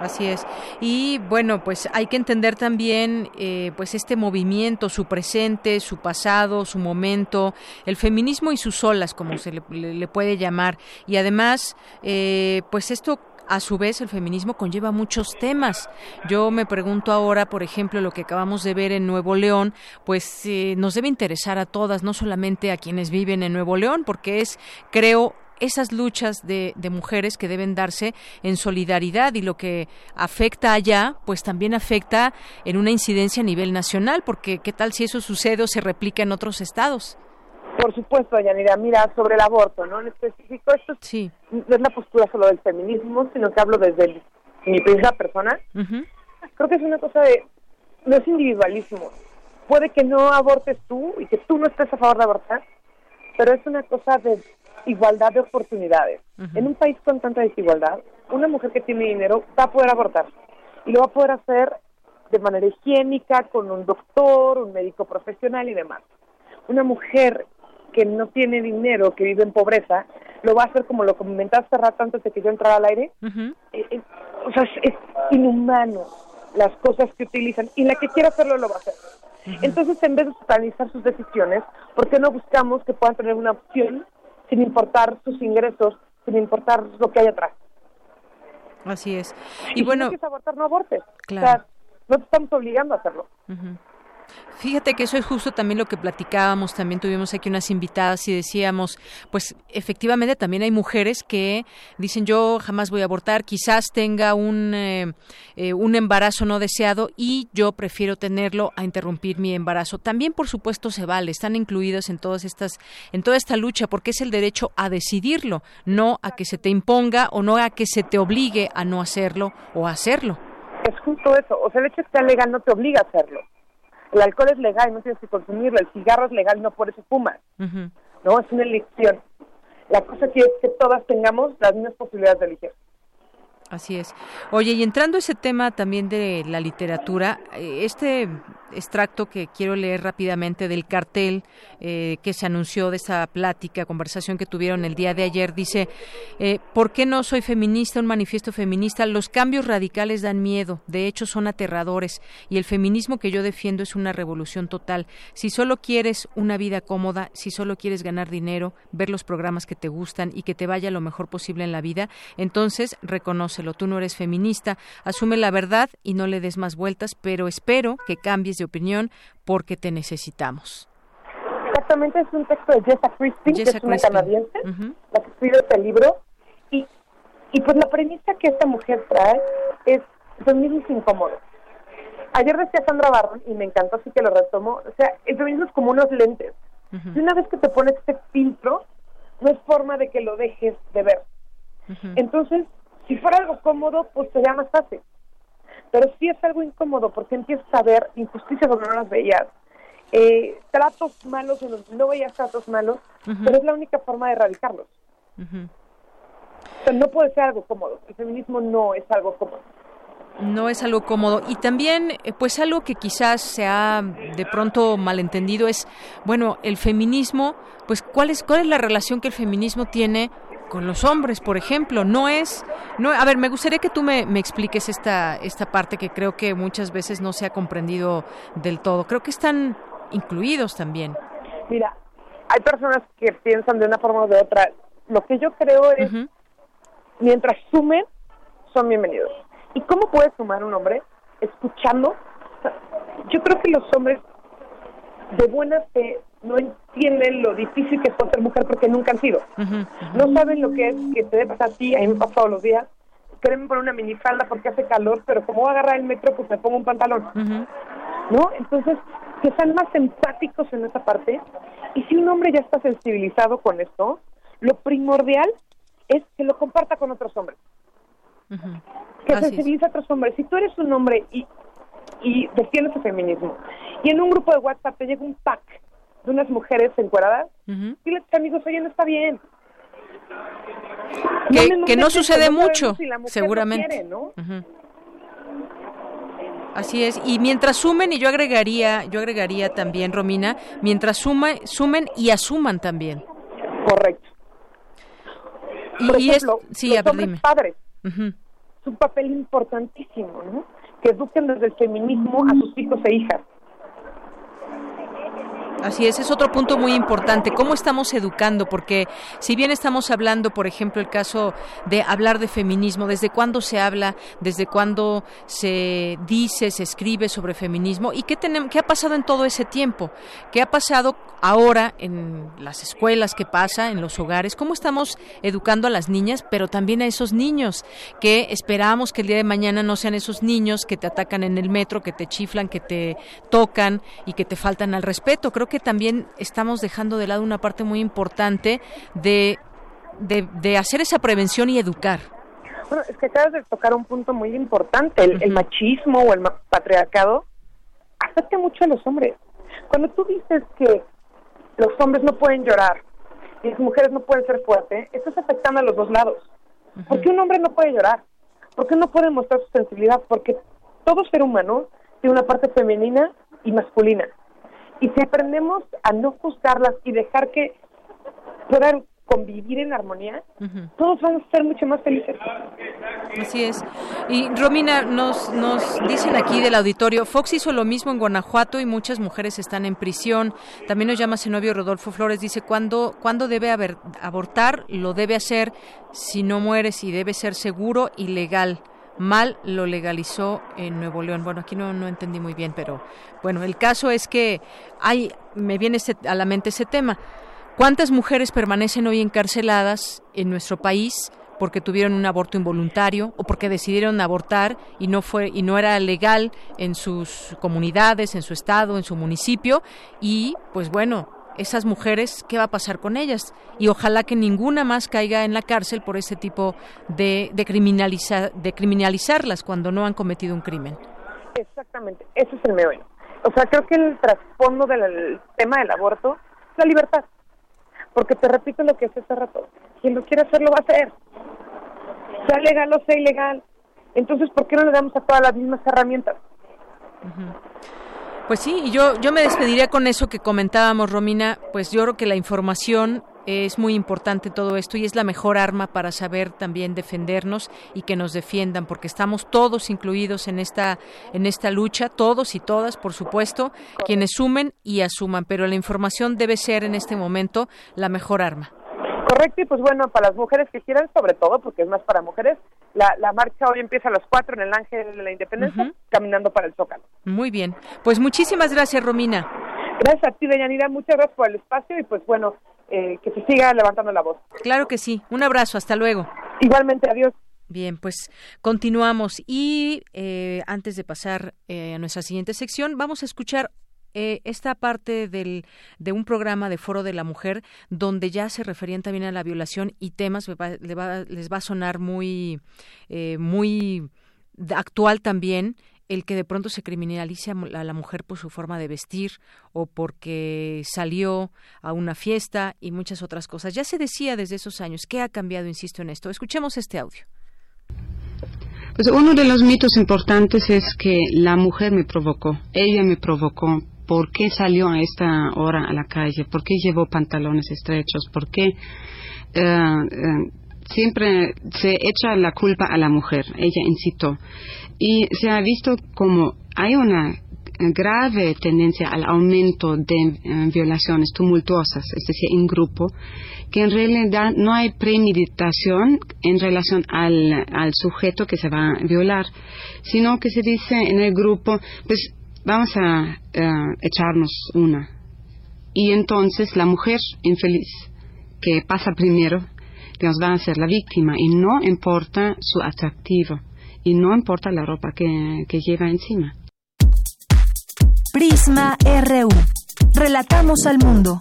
Así es. Y bueno, pues hay que entender también eh, pues este movimiento, su presente, su pasado, su momento, el feminismo y sus olas, como se le, puede llamar. Y además, eh, pues esto a su vez el feminismo conlleva muchos temas. Yo me pregunto ahora, por ejemplo, lo que acabamos de ver en Nuevo León, pues eh, nos debe interesar a todas, no solamente a quienes viven en Nuevo León, porque es, creo, esas luchas de, de, mujeres que deben darse en solidaridad y lo que afecta allá, pues también afecta en una incidencia a nivel nacional, porque qué tal si eso sucede o se replica en otros estados. Por supuesto, Yanira, mira, sobre el aborto, ¿no? En específico, esto no es la postura solo del feminismo, sino que hablo desde mi primera persona. creo que es una cosa de, no es individualismo. Puede que no abortes tú y que tú no estés a favor de abortar, pero es una cosa de igualdad de oportunidades. En un país con tanta desigualdad, una mujer que tiene dinero va a poder abortar y lo va a poder hacer de manera higiénica, con un doctor, un médico profesional y demás. Una mujer que no tiene dinero, que vive en pobreza, lo va a hacer como lo comentaste rato antes de que yo entrara al aire. Eh, eh, o sea, es, inhumano las cosas que utilizan y la que quiera hacerlo lo va a hacer. Entonces, en vez de satanizar sus decisiones, ¿por qué no buscamos que puedan tener una opción sin importar sus ingresos, sin importar lo que hay atrás? Así es. Y, bueno, si no quieres abortar, no abortes. Claro. no te estamos obligando a hacerlo. Fíjate que eso es justo también lo que platicábamos, también tuvimos aquí unas invitadas y decíamos, pues efectivamente también hay mujeres que dicen yo jamás voy a abortar, quizás tenga un, eh, eh, un embarazo no deseado y yo prefiero tenerlo a interrumpir mi embarazo. También por supuesto se vale, están incluidos en todas estas, en toda esta lucha, porque es el derecho a decidirlo, no a que se te imponga o no a que se te obligue a no hacerlo o a hacerlo. Es justo eso, o sea el hecho de que sea legal no te obliga a hacerlo el alcohol es legal, no tienes que consumirlo. El cigarro es legal, no por eso fumas. No, es una elección. La cosa aquí es que todas tengamos las mismas posibilidades de elegir. Así es. Oye, y entrando a ese tema también de la literatura, eh, este extracto que quiero leer rápidamente del cartel eh, que se anunció de esa plática, conversación que tuvieron el día de ayer, dice, eh, ¿por qué no soy feminista? Un manifiesto feminista. Los cambios radicales dan miedo, de hecho son aterradores, y el feminismo que yo defiendo es una revolución total. Si solo quieres una vida cómoda, si solo quieres ganar dinero, ver los programas que te gustan y que te vaya lo mejor posible en la vida, entonces reconócelo, tú no eres feminista, asume la verdad y no le des más vueltas, pero espero que cambies de opinión porque te necesitamos. Exactamente, es un texto de Jessa Christie, que es una canadiense, la que escribe este libro, y, y pues la premisa que esta mujer trae es feminismo incómodo. Ayer decía Sandra Barron, y me encantó, así que lo retomo, o sea, el feminismo es como unos lentes. Y una vez que te pones este filtro, no es forma de que lo dejes de ver. Entonces, si fuera algo cómodo, pues sería más fácil pero sí es algo incómodo porque empiezas a ver injusticias donde no las veías, eh, tratos malos donde no veías tratos malos, pero es la única forma de erradicarlos. O sea, no puede ser algo cómodo, el feminismo no es algo cómodo. No es algo cómodo. Y también, eh, pues algo que quizás se ha de pronto malentendido es, bueno, el feminismo, pues cuál es, cuál es la relación que el feminismo tiene con los hombres, por ejemplo. No es, no, a ver, me gustaría que tú me, me, expliques esta, esta parte que creo que muchas veces no se ha comprendido del todo. Creo que están incluidos también. Mira, hay personas que piensan de una forma o de otra. Lo que yo creo es, mientras sumen, son bienvenidos. ¿Y cómo puede sumar un hombre? Escuchando. Yo creo que los hombres de buena fe no entienden lo difícil que es ser mujer porque nunca han sido. No saben lo que es que te dé a ti, a mí me pasa todos los días, quieren poner una minifalda porque hace calor, pero como voy a agarrar el metro, pues me pongo un pantalón. ¿No? Entonces, que sean más empáticos en esa parte. Y si un hombre ya está sensibilizado con esto, lo primordial es que lo comparta con otros hombres. Que sensibilice a otros hombres. Si tú eres un hombre y, y defiendes el feminismo, y en un grupo de WhatsApp te llega un pack de unas mujeres encueradas, uh dile a amigos, oye, no está bien. Que no, sucede mucho, seguramente. ¿no? Así es, y mientras sumen, y yo agregaría, yo agregaría también, Romina, mientras sumen, sumen y asuman también. Correcto. y, es, sí, los padres, es un papel importantísimo, ¿no? Que eduquen desde el feminismo a sus hijos e hijas. Así es, es otro punto muy importante. ¿Cómo estamos educando? Porque si bien estamos hablando, por ejemplo, el caso de hablar de feminismo, ¿desde cuándo se habla? ¿Desde cuándo se dice, se escribe sobre feminismo? ¿Y qué, tenemos, qué ha pasado en todo ese tiempo? ¿Qué ha pasado ahora en las escuelas? ¿Qué pasa en los hogares? ¿Cómo estamos educando a las niñas, pero también a esos niños que esperamos que el día de mañana no sean esos niños que te atacan en el metro, que te chiflan, que te tocan y que te faltan al respeto? Creo que también estamos dejando de lado una parte muy importante de, de, hacer esa prevención y educar. Bueno, es que acabas de tocar un punto muy importante. El, machismo o el patriarcado afecta mucho a los hombres. Cuando tú dices que los hombres no pueden llorar y las mujeres no pueden ser fuertes, estás afectando a los dos lados. ¿Por qué un hombre no puede llorar? ¿Por qué no puede mostrar su sensibilidad? Porque todo ser humano tiene una parte femenina y masculina. Y si aprendemos a no juzgarlas y dejar que puedan convivir en armonía, todos vamos a ser mucho más felices. Así es. Y Romina, nos, nos dicen aquí del auditorio, Fox hizo lo mismo en Guanajuato y muchas mujeres están en prisión. También nos llama novio Rodolfo Flores, dice, ¿cuándo, ¿cuándo debe haber, abortar? Lo debe hacer si no mueres y debe ser seguro y legal mal lo legalizó en Nuevo León. Bueno, aquí no, no entendí muy bien, pero bueno, el caso es que hay, me viene a la mente ese tema. ¿Cuántas mujeres permanecen hoy encarceladas en nuestro país porque tuvieron un aborto involuntario o porque decidieron abortar y no fue y no era legal en sus comunidades, en su estado, en su municipio y pues bueno, esas mujeres, ¿qué va a pasar con ellas? Y ojalá que ninguna más caiga en la cárcel por ese tipo de, de, de criminalizarlas cuando no han cometido un crimen. Exactamente, ese es el meollo. O sea, creo que el trasfondo del tema del aborto es la libertad porque te repito lo que hace hace rato, quien lo quiera hacer lo va a hacer, sea legal o sea ilegal. Entonces, ¿por qué no le damos a todas las mismas herramientas? Pues sí, yo, yo me despediría con eso que comentábamos, Romina, pues yo creo que la información es muy importante todo esto y es la mejor arma para saber también defendernos y que nos defiendan, porque estamos todos incluidos en esta, en esta lucha, todos y todas, por supuesto, quienes sumen y asuman, pero la información debe ser en este momento la mejor arma. Correcto, y pues bueno, para las mujeres que quieran, sobre todo, porque es más para mujeres, la, la marcha hoy empieza a las 4 en el Ángel de la Independencia, caminando para el Zócalo. Muy bien, pues muchísimas gracias, Romina. Gracias a ti, Deyanira, muchas gracias por el espacio y pues bueno, eh, que se siga levantando la voz. Claro que sí. Un abrazo. Hasta luego. Igualmente. Adiós. Bien, pues continuamos y eh, antes de pasar eh, a nuestra siguiente sección, vamos a escuchar esta parte del, de un programa de Foro de la Mujer donde ya se referían también a la violación y temas, les va a sonar muy, muy actual también el que de pronto se criminalice a la mujer por su forma de vestir o porque salió a una fiesta y muchas otras cosas. Ya se decía desde esos años. ¿Qué ha cambiado? Insisto en esto. Escuchemos este audio. Pues uno de los mitos importantes es que la mujer me provocó, ella me provocó. ¿Por qué salió a esta hora a la calle? ¿Por qué llevó pantalones estrechos? ¿Por qué eh, eh, siempre se echa la culpa a la mujer? Ella incitó y se ha visto como hay una grave tendencia al aumento de eh, violaciones tumultuosas, es decir, en grupo, que en realidad no hay premeditación en relación al, al sujeto que se va a violar, sino que se dice en el grupo, pues vamos a echarnos una. Y entonces la mujer infeliz que pasa primero, nos va a ser la víctima y no importa su atractivo y no importa la ropa que, que lleva encima. Prisma RU. Relatamos al mundo.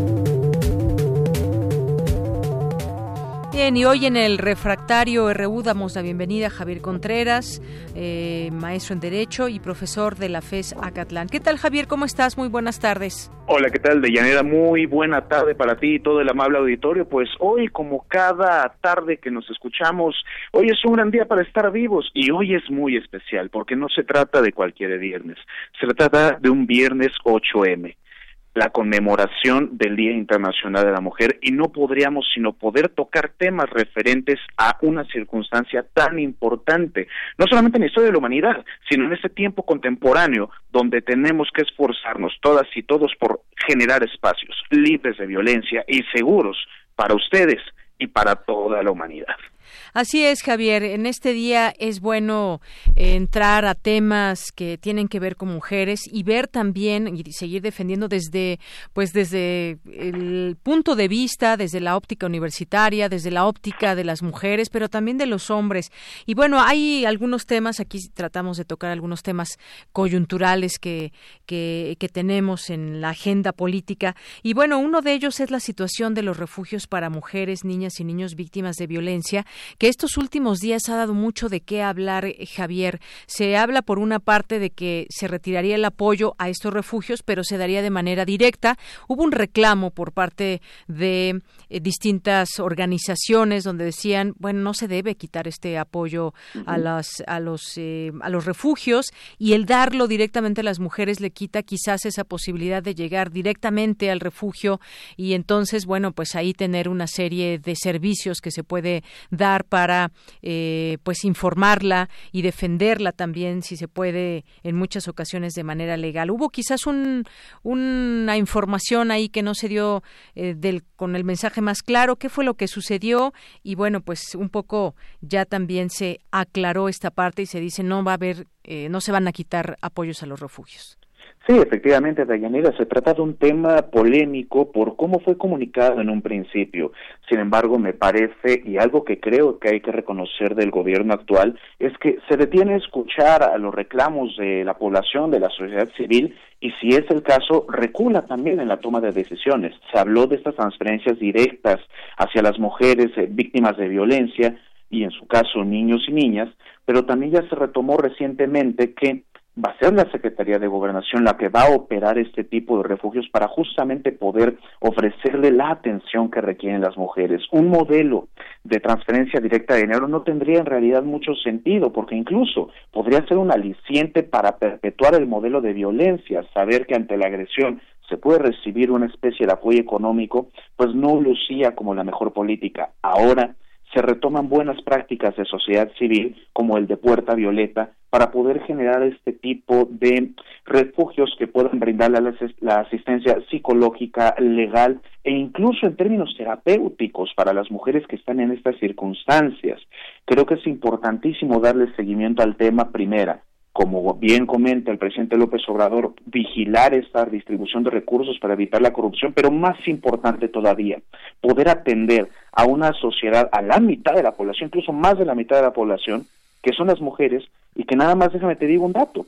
Y hoy en el refractario RU damos la bienvenida a Javier Contreras, eh, maestro en Derecho y profesor de la FES Acatlán. ¿Qué tal, Javier? ¿Cómo estás? Muy buenas tardes. Hola, ¿qué tal, Deyanira? Muy buena tarde para ti y todo el amable auditorio. Pues hoy, como cada tarde que nos escuchamos, hoy es un gran día para estar vivos y hoy es muy especial porque no se trata de cualquier viernes, se trata de un viernes 8M la conmemoración del Día Internacional de la Mujer y no podríamos sino poder tocar temas referentes a una circunstancia tan importante, no solamente en la historia de la humanidad, sino en este tiempo contemporáneo donde tenemos que esforzarnos todas y todos por generar espacios libres de violencia y seguros para ustedes y para toda la humanidad. Así es, Javier. En este día es bueno entrar a temas que tienen que ver con mujeres y ver también y seguir defendiendo desde, pues, desde el punto de vista, desde la óptica universitaria, desde la óptica de las mujeres, pero también de los hombres. Y bueno, hay algunos temas aquí tratamos de tocar algunos temas coyunturales que que, que tenemos en la agenda política. Y bueno, uno de ellos es la situación de los refugios para mujeres, niñas y niños víctimas de violencia que estos últimos días ha dado mucho de qué hablar, eh, Javier. Se habla por una parte de que se retiraría el apoyo a estos refugios, pero se daría de manera directa. Hubo un reclamo por parte de eh, distintas organizaciones donde decían, bueno, no se debe quitar este apoyo a las a los eh, a los refugios y el darlo directamente a las mujeres le quita quizás esa posibilidad de llegar directamente al refugio y entonces, bueno, pues ahí tener una serie de servicios que se puede dar para eh, pues informarla y defenderla también si se puede en muchas ocasiones de manera legal. Hubo quizás un, una información ahí que no se dio eh, del con el mensaje más claro qué fue lo que sucedió y bueno pues un poco ya también se aclaró esta parte y se dice no va a haber eh, no se van a quitar apoyos a los refugios Sí, efectivamente, Dayanira, se trata de un tema polémico por cómo fue comunicado en un principio. Sin embargo, me parece, y algo que creo que hay que reconocer del gobierno actual, es que se detiene a escuchar a los reclamos de la población, de la sociedad civil, y si es el caso, recula también en la toma de decisiones. Se habló de estas transferencias directas hacia las mujeres eh, víctimas de violencia, y en su caso niños y niñas, pero también ya se retomó recientemente que va a ser la Secretaría de Gobernación la que va a operar este tipo de refugios para justamente poder ofrecerle la atención que requieren las mujeres. Un modelo de transferencia directa de dinero no tendría en realidad mucho sentido porque incluso podría ser un aliciente para perpetuar el modelo de violencia, saber que ante la agresión se puede recibir una especie de apoyo económico, pues no lucía como la mejor política. Ahora se retoman buenas prácticas de sociedad civil como el de Puerta Violeta para poder generar este tipo de refugios que puedan brindarle la, asistencia psicológica, legal e incluso en términos terapéuticos para las mujeres que están en estas circunstancias. Creo que es importantísimo darle seguimiento al tema primera, como bien comenta el presidente López Obrador, vigilar esta distribución de recursos para evitar la corrupción, pero más importante todavía, poder atender a una sociedad, a la mitad de la población, incluso más de la mitad de la población, que son las mujeres, y que nada más, déjame te digo un dato,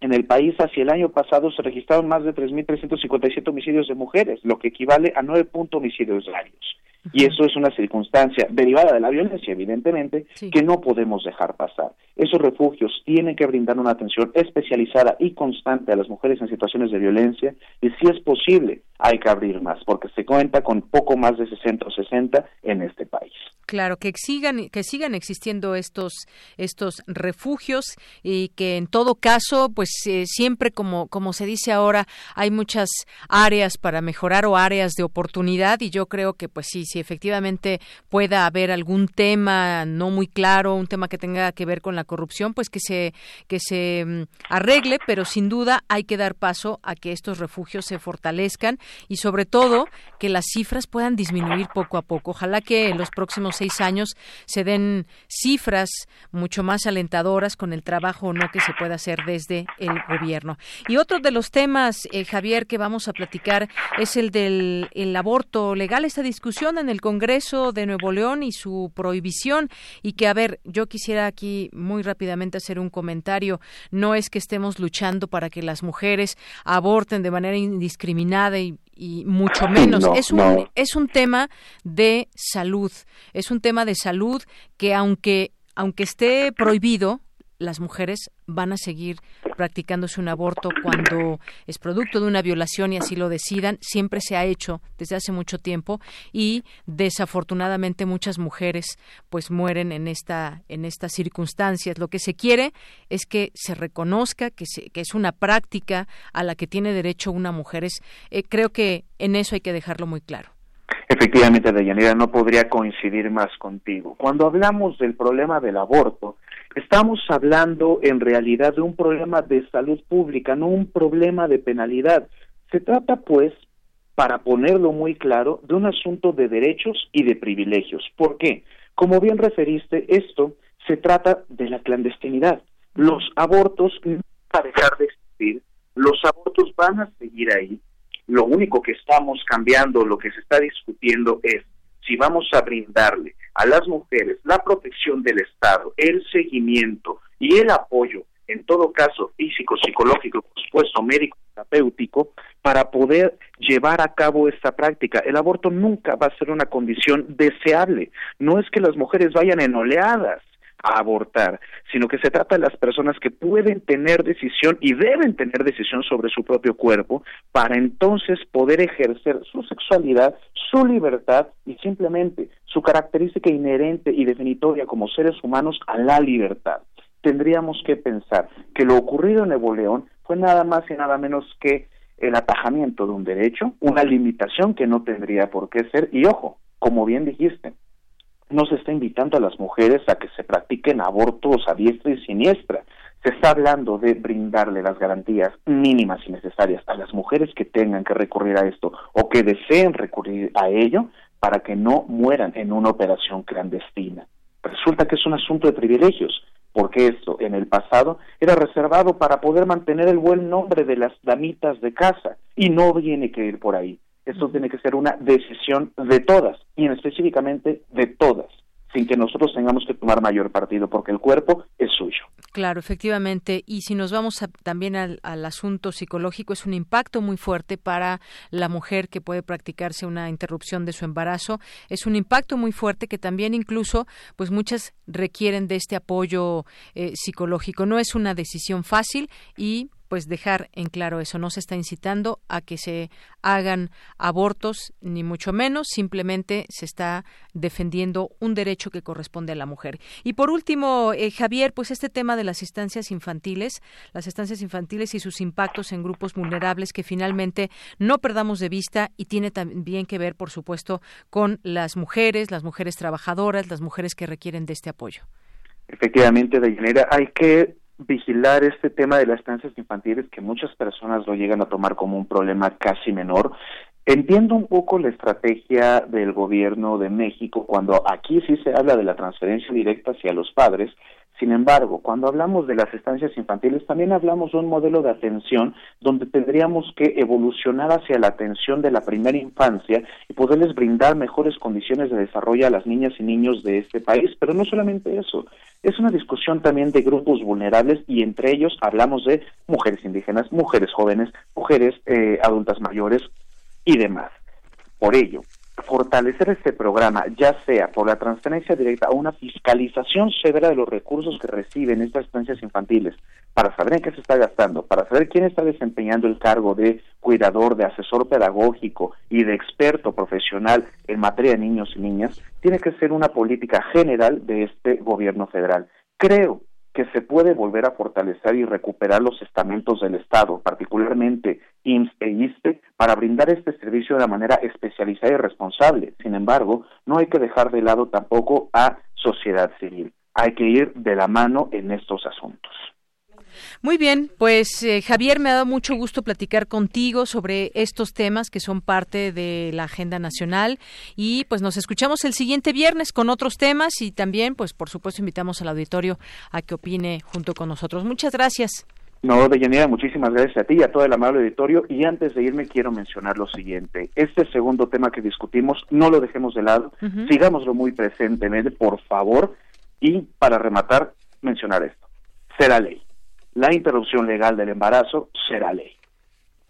en el país hacia el año pasado se registraron más de 3.357 homicidios de mujeres, lo que equivale a 9 homicidios diarios. Y eso es una circunstancia derivada de la violencia, evidentemente, que no podemos dejar pasar. Esos refugios tienen que brindar una atención especializada y constante a las mujeres en situaciones de violencia y si es posible hay que abrir más, porque se cuenta con poco más de 60 o 60 en este país. Claro, que sigan, que sigan existiendo estos, estos refugios y que en todo caso, pues eh, siempre como, como se dice ahora, hay muchas áreas para mejorar o áreas de oportunidad y yo creo que pues sí, si efectivamente pueda haber algún tema no muy claro, un tema que tenga que ver con la corrupción, pues que se, que se mm, arregle, pero sin duda hay que dar paso a que estos refugios se fortalezcan y sobre todo que las cifras puedan disminuir poco a poco. Ojalá que en los próximos seis años se den cifras mucho más alentadoras con el trabajo o no que se pueda hacer desde el gobierno. Y otro de los temas, eh, Javier, que vamos a platicar es el del aborto legal, esta discusión en el Congreso de Nuevo León y su prohibición. Y que, a ver, yo quisiera aquí muy rápidamente hacer un comentario. No es que estemos luchando para que las mujeres aborten de manera indiscriminada y y mucho menos. es, un, es un tema de salud, es un tema de salud que aunque, aunque esté prohibido, las mujeres van a seguir practicándose un aborto cuando es producto de una violación y así lo decidan. Siempre se ha hecho desde hace mucho tiempo y desafortunadamente muchas mujeres pues mueren en esta en estas circunstancias. Lo que se quiere es que se reconozca que, que es una práctica a la que tiene derecho una mujer. Es, eh, creo que en eso hay que dejarlo muy claro. Efectivamente, Dayanira, no podría coincidir más contigo. Cuando hablamos del problema del aborto, Estamos hablando en realidad de un problema de salud pública, no un problema de penalidad. Se trata, pues, para ponerlo muy claro, de un asunto de derechos y de privilegios. ¿Por qué? Como bien referiste, esto se trata de la clandestinidad. Los abortos no van a dejar de existir, los abortos van a seguir ahí. Lo único que estamos cambiando, lo que se está discutiendo es si vamos a brindarle a las mujeres la protección del Estado, el seguimiento y el apoyo, en todo caso físico, psicológico, por supuesto médico, terapéutico, para poder llevar a cabo esta práctica. El aborto nunca va a ser una condición deseable. No es que las mujeres vayan en oleadas a abortar, sino que se trata de las personas que pueden tener decisión y deben tener decisión sobre su propio cuerpo para entonces poder ejercer su sexualidad, su libertad y simplemente su característica inherente y definitoria como seres humanos a la libertad. Tendríamos que pensar que lo ocurrido en Nuevo León fue nada más y nada menos que el atajamiento de un derecho, una limitación que no tendría por qué ser, y ojo, como bien dijiste, no se está invitando a las mujeres a que se practiquen abortos a diestra y siniestra. Se está hablando de brindarle las garantías mínimas y necesarias a las mujeres que tengan que recurrir a esto o que deseen recurrir a ello para que no mueran en una operación clandestina. Resulta que es un asunto de privilegios, porque esto en el pasado era reservado para poder mantener el buen nombre de las damitas de casa y no tiene que ir por ahí. Esto tiene que ser una decisión de todas, y específicamente de todas, sin que nosotros tengamos que tomar mayor partido, porque el cuerpo es suyo. Claro, efectivamente. Y si nos vamos también al, al, asunto psicológico, es un impacto muy fuerte para la mujer que puede practicarse una interrupción de su embarazo. Es un impacto muy fuerte que también incluso, pues muchas requieren de este apoyo eh, psicológico. No es una decisión fácil y pues dejar en claro eso. No se está incitando a que se hagan abortos, ni mucho menos, simplemente se está defendiendo un derecho que corresponde a la mujer. Y por último, eh, Javier, pues este tema de las estancias infantiles, las estancias infantiles y sus impactos en grupos vulnerables que finalmente no perdamos de vista y tiene también que ver, por supuesto, con las mujeres, las mujeres trabajadoras, las mujeres que requieren de este apoyo. Efectivamente, Deyanira, hay que vigilar este tema de las estancias infantiles que muchas personas lo llegan a tomar como un problema casi menor. Entiendo un poco la estrategia del gobierno de México cuando aquí sí se habla de la transferencia directa hacia los padres, sin embargo, cuando hablamos de las estancias infantiles, también hablamos de un modelo de atención donde tendríamos que evolucionar hacia la atención de la primera infancia y poderles brindar mejores condiciones de desarrollo a las niñas y niños de este país. Pero no solamente eso, es una discusión también de grupos vulnerables y entre ellos hablamos de mujeres indígenas, mujeres jóvenes, mujeres eh, adultas mayores y demás. Por ello, fortalecer este programa, ya sea por la transferencia directa o una fiscalización severa de los recursos que reciben estas estancias infantiles, para saber en qué se está gastando, para saber quién está desempeñando el cargo de cuidador, de asesor pedagógico y de experto profesional en materia de niños y niñas, tiene que ser una política general de este gobierno federal. Creo que se puede volver a fortalecer y recuperar los estamentos del Estado, particularmente IMSS e ISTE, para brindar este servicio de una manera especializada y responsable. Sin embargo, no hay que dejar de lado tampoco a sociedad civil. Hay que ir de la mano en estos asuntos. Muy bien, pues eh, Javier, me ha dado mucho gusto platicar contigo sobre estos temas que son parte de la agenda nacional y pues nos escuchamos el siguiente viernes con otros temas y también pues por supuesto invitamos al auditorio a que opine junto con nosotros. Muchas gracias. No, Deyanira, muchísimas gracias a ti y a todo el amable auditorio. Y antes de irme, quiero mencionar lo siguiente. Este segundo tema que discutimos, no lo dejemos de lado, sigámoslo muy presentemente, por favor. Y para rematar, mencionar esto. Será ley la interrupción legal del embarazo será ley.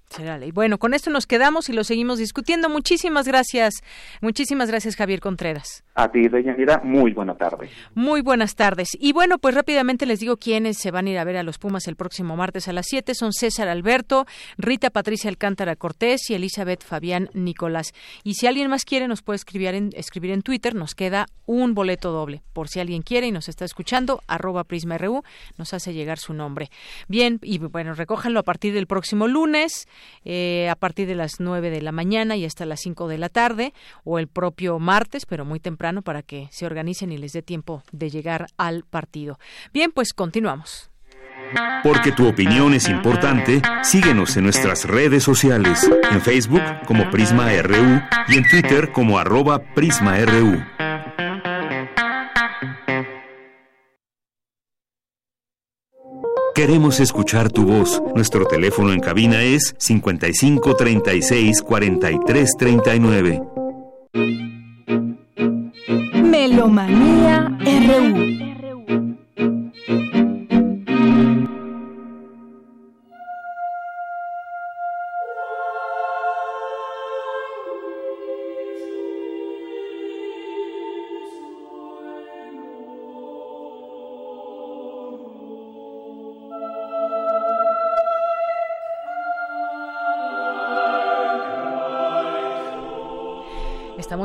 Será ley. Bueno, con esto nos quedamos y lo seguimos discutiendo. Muchísimas gracias. Muchísimas gracias, Javier Contreras. A ti, Deyanira, muy buena tarde. Muy buenas tardes. Y bueno, pues rápidamente les digo quiénes se van a ir a ver a los Pumas el próximo martes a las 7. Son César Alberto, Rita Patricia Alcántara Cortés y Elizabeth Fabián Nicolás. Y si alguien más quiere, nos puede escribir en, escribir en Twitter. Nos queda un boleto doble. Por si alguien quiere y nos está escuchando, arroba PrismaRU, nos hace llegar su nombre. Bien, y bueno, recójanlo a partir del próximo lunes. Eh, a partir de las 9 de la mañana y hasta las 5 de la tarde o el propio martes, pero muy temprano para que se organicen y les dé tiempo de llegar al partido. Bien, pues continuamos. Porque tu opinión es importante, síguenos en nuestras redes sociales, en Facebook como Prisma RU y en Twitter como arroba PrismaRU. Queremos escuchar tu voz. Nuestro teléfono en cabina es 55 36 43 39. Melomanía RU.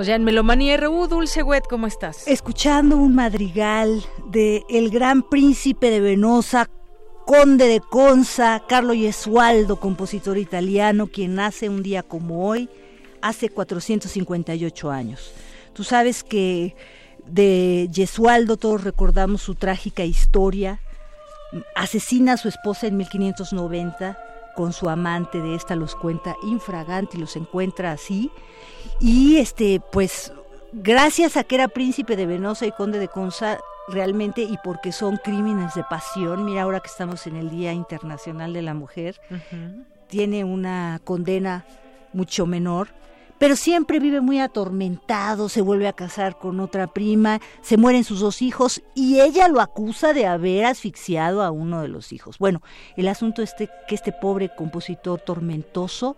Estamos ya en Melomanía RU. Dulce Wet, ¿cómo estás? Escuchando un madrigal de El Gran Príncipe de Venosa, Conde de Conza, Carlo Gesualdo, compositor italiano, quien nace un día como hoy, hace 458 años. Tú sabes que de Gesualdo todos recordamos su trágica historia. Asesina a su esposa en 1590 con su amante de esta los cuenta infragante y los encuentra así. Y este, pues, gracias a que era príncipe de Venosa y conde de Conza, realmente, y porque son crímenes de pasión, mira ahora que estamos en el Día Internacional de la Mujer, tiene una condena mucho menor, pero siempre vive muy atormentado, se vuelve a casar con otra prima, se mueren sus dos hijos y ella lo acusa de haber asfixiado a uno de los hijos. Bueno, el asunto es que este pobre compositor tormentoso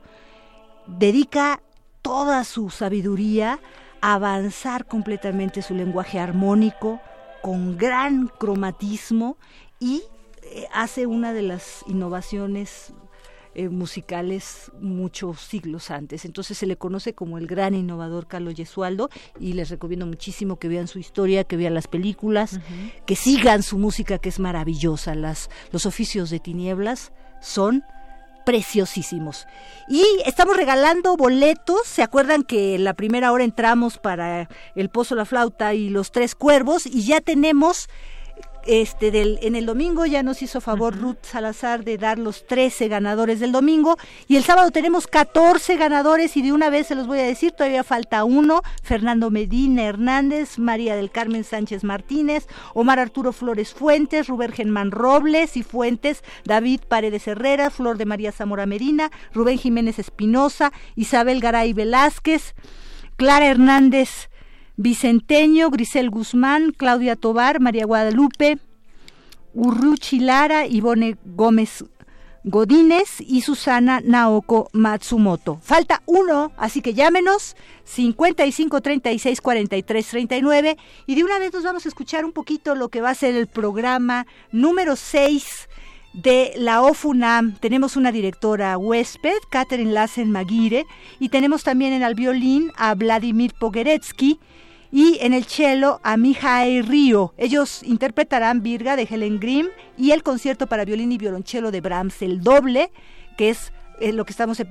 dedica toda su sabiduría, avanzar completamente su lenguaje armónico con gran cromatismo y eh, hace una de las innovaciones eh, musicales muchos siglos antes. Entonces se le conoce como el gran innovador Carlos Gesualdo y les recomiendo muchísimo que vean su historia, que vean las películas, que sigan su música que es maravillosa. Las, los oficios de tinieblas son preciosísimos. Y estamos regalando boletos. ¿Se acuerdan que en la primera hora entramos para el Pozo, la Flauta y los Tres Cuervos? Y ya tenemos este del, en el domingo ya nos hizo favor Ruth Salazar de dar los 13 ganadores del domingo. Y el sábado tenemos 14 ganadores y de una vez se los voy a decir, todavía falta uno, Fernando Medina Hernández, María del Carmen Sánchez Martínez, Omar Arturo Flores Fuentes, Rubén Germán Robles y Fuentes, David Paredes Herrera, Flor de María Zamora Medina, Rubén Jiménez Espinosa, Isabel Garay Velázquez, Clara Hernández Vicenteño, Grisel Guzmán, Claudia Tobar, María Guadalupe, Urruchi Lara, Ivone Gómez Godínez y Susana Naoko Matsumoto. Falta uno, así que llámenos 55 36 43 39 y de una vez nos vamos a escuchar un poquito lo que va a ser el programa número 6 de la OFUNAM. Tenemos una directora huésped, Catherine Lassen Maguire, y tenemos también en el violín a Vladimir Pogeretsky y en el cello a Mihai Río. Ellos interpretarán Virga de Helen Grimm y el concierto para violín y violonchelo de Brahms, el doble, que es eh, lo que estamos eh,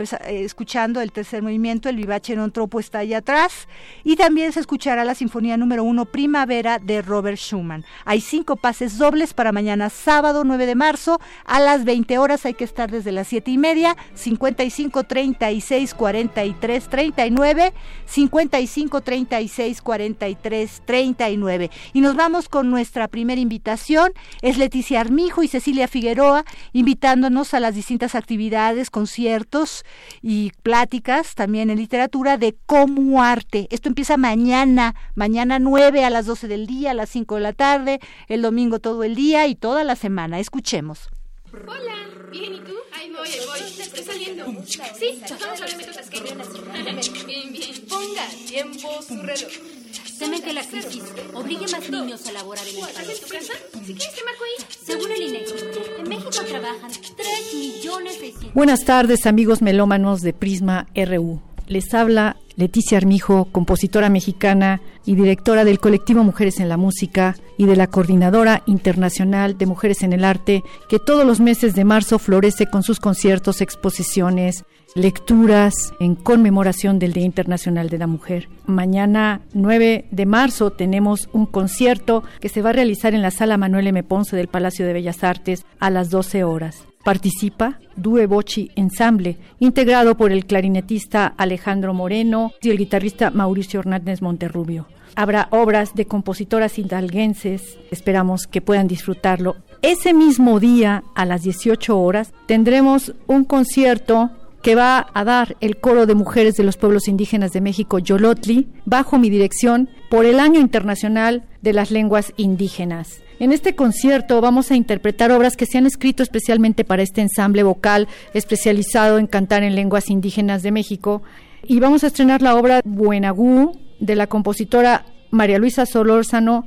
escuchando, el tercer movimiento, el vivace non tropo está allá atrás, y también se escuchará la Sinfonía número uno, Primavera, de Robert Schumann. Hay cinco pases dobles para mañana sábado 9 de marzo, a las 20 horas hay que estar desde las 7 y media, 55 36 43 39, 55 36 43 39. Y nos vamos con nuestra primera invitación, es Leticia Armijo y Cecilia Figueroa, invitándonos a las distintas actividades, con conciertos y pláticas también en literatura de cómo arte. Esto empieza mañana, mañana 9 a las 12 del día, a las 5 de la tarde, el domingo todo el día y toda la semana. Escuchemos. Hola, bien, ¿y tú? Ahí voy, voy, estoy saliendo. Sí, vamos a ver, Bien, bien. Ponga tiempo su reloj. Temen que la crisis obligue más niños a laborar en el país. tu casa? Si quieres te marco ahí. Según el INEGI, en México trabajan 3 millones de... Buenas tardes, amigos melómanos de Prisma RU. Les habla Leticia Armijo, compositora mexicana y directora del colectivo Mujeres en la Música y de la Coordinadora Internacional de Mujeres en el Arte, que todos los meses de marzo florece con sus conciertos, exposiciones, lecturas en conmemoración del Día Internacional de la Mujer. Mañana 9 de marzo tenemos un concierto que se va a realizar en la sala Manuel M. Ponce del Palacio de Bellas Artes a las 12 horas. Participa Due Bochi Ensamble, integrado por el clarinetista Alejandro Moreno y el guitarrista Mauricio Hernández Monterrubio. habrá obras de compositoras hidalguenses, esperamos que puedan disfrutarlo. Ese mismo día, a las 18 horas, tendremos un concierto que va a dar el coro de mujeres de los pueblos indígenas de México, Yolotli, bajo mi dirección por el Año Internacional de las Lenguas Indígenas. En este concierto vamos a interpretar obras que se han escrito especialmente para este ensamble vocal especializado en cantar en lenguas indígenas de México y vamos a estrenar la obra Buenagú de la compositora María Luisa Solórzano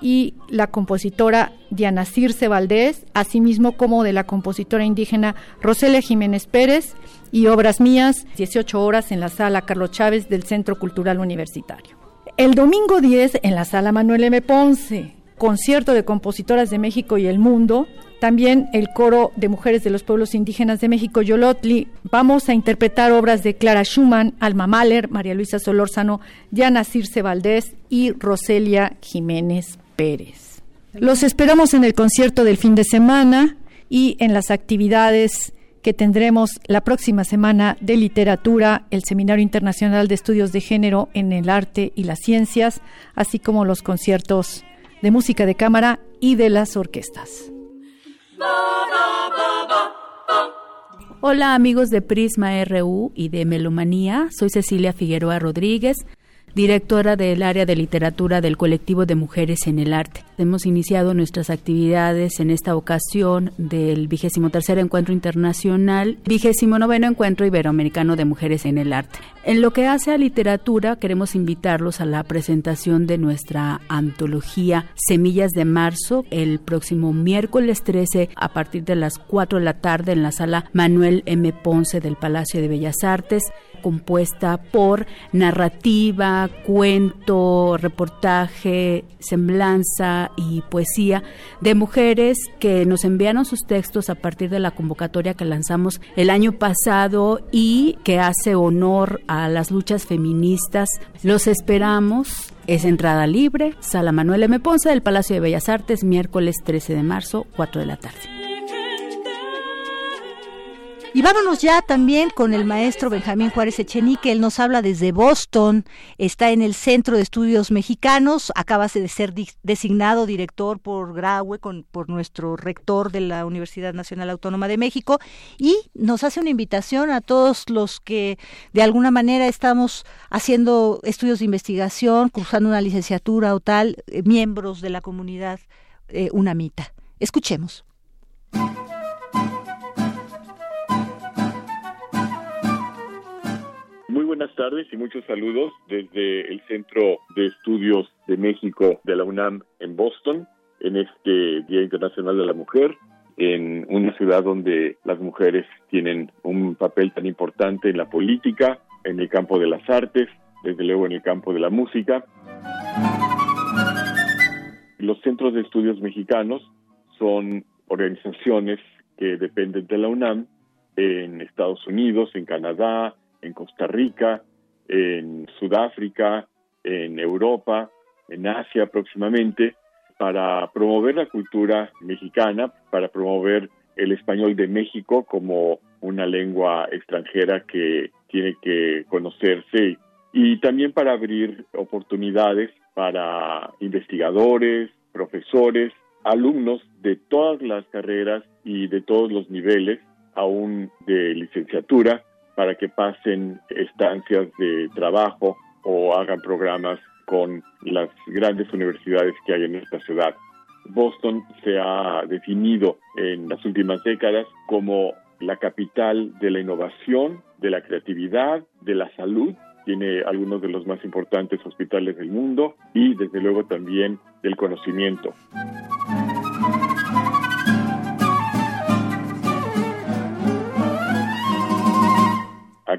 y la compositora Diana Circe Valdés, asimismo como de la compositora indígena Roselia Jiménez Pérez y obras mías, 18 horas en la sala Carlos Chávez del Centro Cultural Universitario. El domingo 10 en la sala Manuel M. Ponce, concierto de compositoras de México y el mundo, también el coro de mujeres de los pueblos indígenas de México, Yolotli. Vamos a interpretar obras de Clara Schumann, Alma Mahler, María Luisa Solórzano, Diana Circe Valdés y Roselia Jiménez Pérez. Los esperamos en el concierto del fin de semana y en las actividades que tendremos la próxima semana de literatura, el Seminario Internacional de Estudios de Género en el Arte y las Ciencias, así como los conciertos de música de cámara y de las orquestas. Hola amigos de Prisma RU y de Melomanía, soy Cecilia Figueroa Rodríguez directora del área de literatura del colectivo de mujeres en el arte. Hemos iniciado nuestras actividades en esta ocasión del vigésimo tercer encuentro internacional, vigésimo noveno encuentro iberoamericano de mujeres en el arte. En lo que hace a literatura, queremos invitarlos a la presentación de nuestra antología Semillas de Marzo el próximo miércoles 13 a partir de las 4 de la tarde en la sala Manuel M. Ponce del Palacio de Bellas Artes compuesta por narrativa, cuento, reportaje, semblanza y poesía de mujeres que nos enviaron sus textos a partir de la convocatoria que lanzamos el año pasado y que hace honor a las luchas feministas. Los esperamos. Es entrada libre, Sala Manuel M. Ponce del Palacio de Bellas Artes, miércoles 13 de marzo, 4 de la tarde. Y vámonos ya también con el maestro Benjamín Juárez Echenique. Él nos habla desde Boston, está en el Centro de Estudios Mexicanos, acaba de ser designado director por Graue, con, por nuestro rector de la Universidad Nacional Autónoma de México, y nos hace una invitación a todos los que de alguna manera estamos haciendo estudios de investigación, cursando una licenciatura o tal, eh, miembros de la comunidad eh, UNAMITA. Escuchemos. Buenas tardes y muchos saludos desde el Centro de Estudios de México de la UNAM en Boston, en este Día Internacional de la Mujer, en una ciudad donde las mujeres tienen un papel tan importante en la política, en el campo de las artes, desde luego en el campo de la música. Los centros de estudios mexicanos son organizaciones que dependen de la UNAM en Estados Unidos, en Canadá, en Costa Rica, en Sudáfrica, en Europa, en Asia próximamente, para promover la cultura mexicana, para promover el español de México como una lengua extranjera que tiene que conocerse y también para abrir oportunidades para investigadores, profesores, alumnos de todas las carreras y de todos los niveles, aún de licenciatura, para que pasen estancias de trabajo o hagan programas con las grandes universidades que hay en esta ciudad. Boston se ha definido en las últimas décadas como la capital de la innovación, de la creatividad, de la salud. Tiene algunos de los más importantes hospitales del mundo y desde luego también del conocimiento.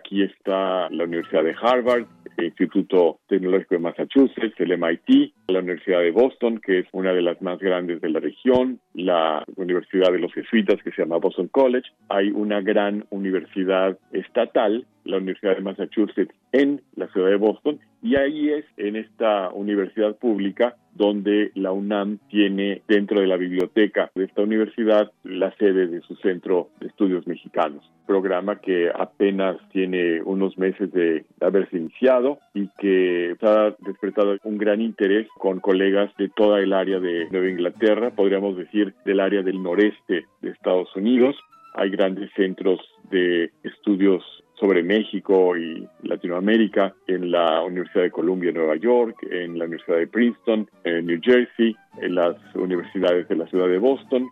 Aquí está la Universidad de Harvard, el Instituto Tecnológico de Massachusetts, el MIT, la Universidad de Boston, que es una de las más grandes de la región, la Universidad de los Jesuitas, que se llama Boston College. Hay una gran universidad estatal la Universidad de Massachusetts en la ciudad de Boston y ahí es en esta universidad pública donde la UNAM tiene dentro de la biblioteca de esta universidad la sede de su Centro de Estudios Mexicanos, programa que apenas tiene unos meses de haberse iniciado y que ha despertado un gran interés con colegas de toda el área de Nueva Inglaterra, podríamos decir del área del noreste de Estados Unidos. Hay grandes centros de estudios sobre México y Latinoamérica en la Universidad de Columbia Nueva York, en la Universidad de Princeton, en New Jersey, en las universidades de la ciudad de Boston.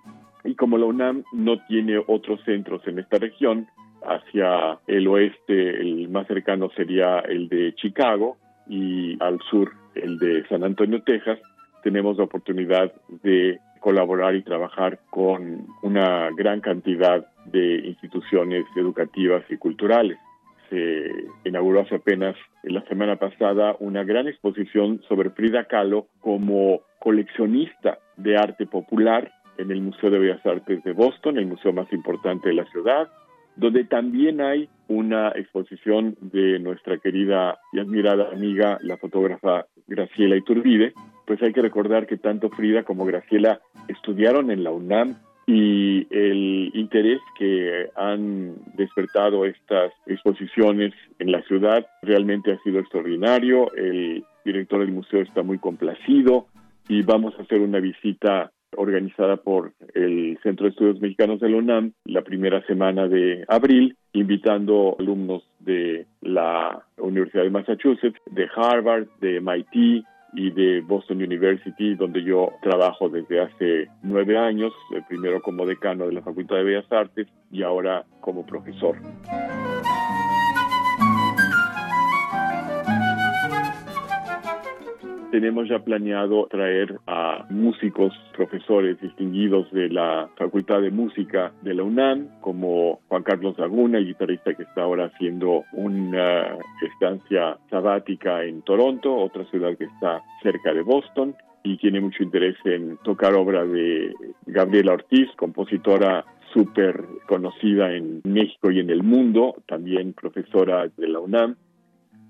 Y como la UNAM no tiene otros centros en esta región, hacia el oeste el más cercano sería el de Chicago y al sur el de San Antonio, Texas, tenemos la oportunidad de colaborar y trabajar con una gran cantidad de instituciones educativas y culturales. Se inauguró hace apenas la semana pasada una gran exposición sobre Frida Kahlo como coleccionista de arte popular en el Museo de Bellas Artes de Boston, el museo más importante de la ciudad, donde también hay una exposición de nuestra querida y admirada amiga, la fotógrafa Graciela Iturbide, pues hay que recordar que tanto Frida como Graciela estudiaron en la UNAM y el interés que han despertado estas exposiciones en la ciudad realmente ha sido extraordinario. El director del museo está muy complacido y vamos a hacer una visita organizada por el Centro de Estudios Mexicanos de la UNAM la primera semana de abril, invitando alumnos de la Universidad de Massachusetts, de Harvard, de MIT, y de Boston University, donde yo trabajo desde hace nueve años, eh, primero como decano de la Facultad de Bellas Artes y ahora como profesor. Tenemos ya planeado traer a músicos, profesores distinguidos de la Facultad de Música de la UNAM, como Juan Carlos Laguna, guitarrista que está ahora haciendo una estancia sabática en Toronto, otra ciudad que está cerca de Boston, y tiene mucho interés en tocar obra de Gabriela Ortiz, compositora súper conocida en México y en el mundo, también profesora de la UNAM.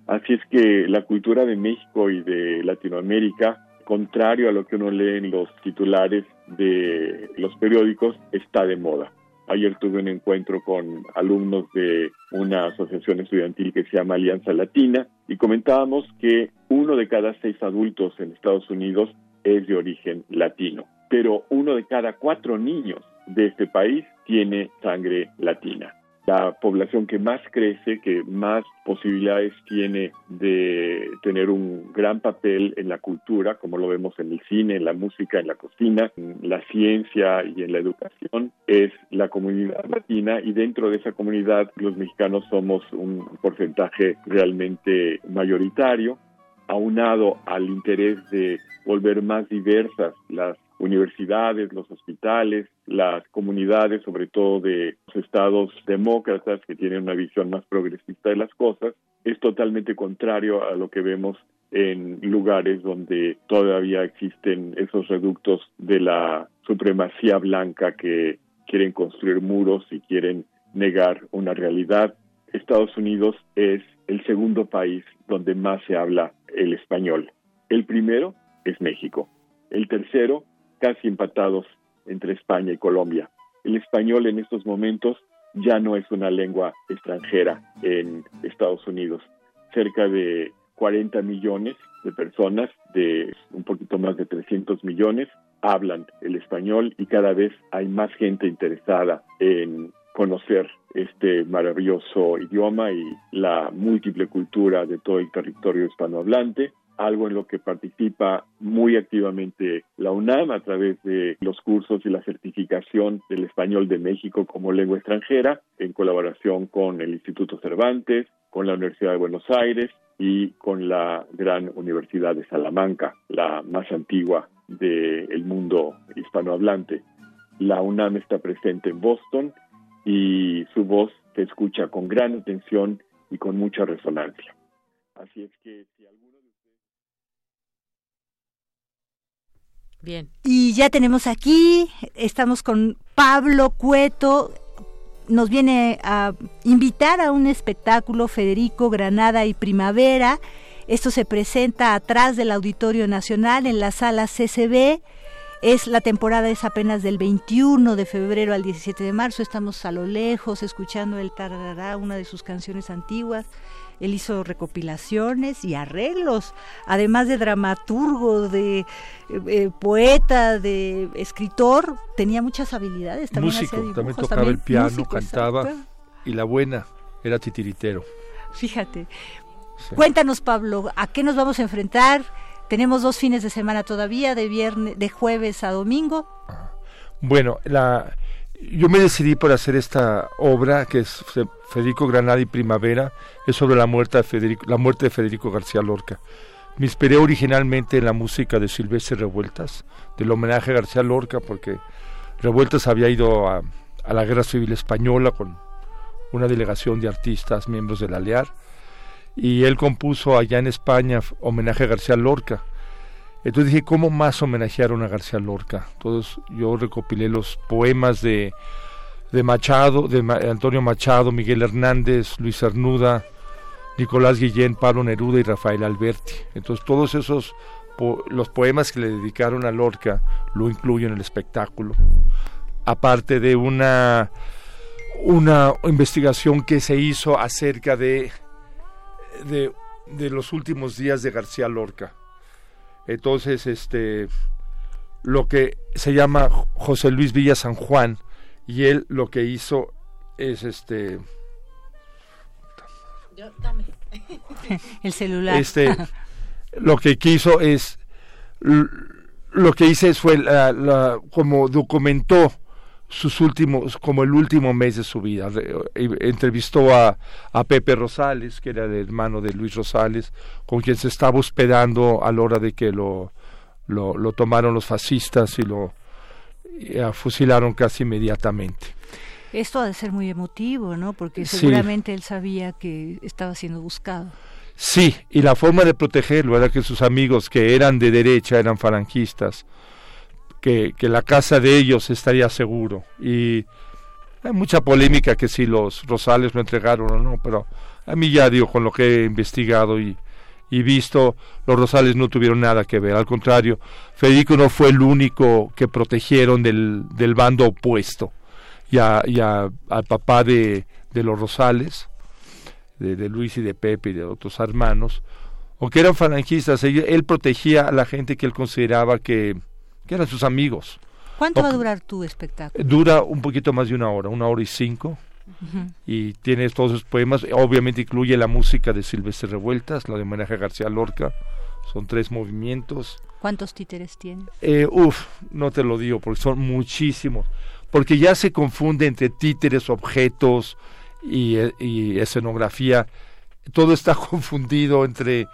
Así es que la cultura de México y de Latinoamérica, contrario a lo que uno lee en los titulares de los periódicos, está de moda. Ayer tuve un encuentro con alumnos de una asociación estudiantil que se llama Alianza Latina y comentábamos que uno de cada seis adultos en Estados Unidos es de origen latino, pero uno de cada cuatro niños de este país tiene sangre latina la población que más crece, que más posibilidades tiene de tener un gran papel en la cultura, como lo vemos en el cine, en la música, en la cocina, en la ciencia y en la educación, es la comunidad latina. Y dentro de esa comunidad los mexicanos somos un porcentaje realmente mayoritario aunado al interés de volver más diversas las universidades, los hospitales, las comunidades, sobre todo de los estados demócratas que tienen una visión más progresista de las cosas, es totalmente contrario a lo que vemos en lugares donde todavía existen esos reductos de la supremacía blanca que quieren construir muros y quieren negar una realidad. Estados Unidos es el segundo país donde más se habla el español. El primero es México. El tercero casi empatados entre España y Colombia. El español en estos momentos ya no es una lengua extranjera en Estados Unidos. Cerca de 40 millones de personas, de un poquito más de 300 millones, hablan el español y cada vez hay más gente interesada en conocer este maravilloso idioma y la múltiple cultura de todo el territorio hispanohablante algo en lo que participa muy activamente la UNAM a través de los cursos y la certificación del español de México como lengua extranjera, en colaboración con el Instituto Cervantes, con la Universidad de Buenos Aires y con la gran Universidad de Salamanca, la más antigua del mundo hispanohablante. La UNAM está presente en Boston y su voz se escucha con gran atención y con mucha resonancia. Así es que si alguno Bien. Y ya tenemos aquí, estamos con Pablo Cueto, nos viene a invitar a un espectáculo Federico Granada y Primavera. Esto se presenta atrás del Auditorio Nacional en la sala CCB. Es la temporada es apenas del 21 de febrero al 17 de marzo. Estamos a lo lejos escuchando el tararará, una de sus canciones antiguas. Él hizo recopilaciones y arreglos, además de dramaturgo, de eh, eh, poeta, de escritor, tenía muchas habilidades. También músico, también tocaba el piano, cantaba y la buena era titiritero. Fíjate. Cuéntanos, Pablo, ¿a qué nos vamos a enfrentar? Tenemos dos fines de semana todavía, de viernes, de jueves a domingo. Bueno, la, yo me decidí por hacer esta obra que es Federico Granada y Primavera, es sobre la muerte de Federico, la muerte de Federico García Lorca. Me inspiré originalmente en la música de Silvestre Revueltas, del homenaje a García Lorca, porque Revueltas había ido a, a la Guerra Civil Española con una delegación de artistas, miembros de la LEAR, y él compuso allá en España homenaje a García Lorca. Entonces dije, ¿cómo más homenajearon a García Lorca? Entonces yo recopilé los poemas de, de Machado, de Antonio Machado, Miguel Hernández, Luis Cernuda, Nicolás Guillén, Pablo Neruda y Rafael Alberti. Entonces todos esos, los poemas que le dedicaron a Lorca, lo incluyo en el espectáculo. Aparte de una, una investigación que se hizo acerca de de, los últimos días de García Lorca. Entonces, este, lo que se llama José Luis Villa San Juan, y él lo que hizo es este. El celular. Este, lo que quiso es. Lo que hice fue la, como documentó sus últimos, como el último mes de su vida. Entrevistó a, a, Pepe Rosales, que era el hermano de Luis Rosales, con quien se estaba hospedando a la hora de que lo, lo, lo tomaron los fascistas y lo fusilaron casi inmediatamente. Esto ha de ser muy emotivo, ¿no? Porque seguramente él sabía que estaba siendo buscado. Sí, y la forma de protegerlo era que sus amigos, que eran de derecha, eran falangistas, que, la casa de ellos estaría seguro. Y hay mucha polémica que si los Rosales lo entregaron o no, pero a mí ya digo, con lo que he investigado y, y visto, los Rosales no tuvieron nada que ver. Al contrario, Federico no fue el único que protegieron del, del bando opuesto. Y, a, al papá de, de los Rosales, de, Luis y de Pepe y de otros hermanos, aunque eran falangistas, él protegía a la gente que él consideraba que, que eran sus amigos. ¿Cuánto va a durar tu espectáculo? Dura un poquito más de una hora, una hora y cinco. Y tiene todos esos poemas. Obviamente incluye la música de Silvestre Revueltas, la de homenaje a García Lorca. Son tres movimientos. ¿Cuántos títeres tiene? Eh, uf, no te lo digo, porque son muchísimos. Porque ya se confunde entre títeres, objetos y, y escenografía. Todo está confundido entre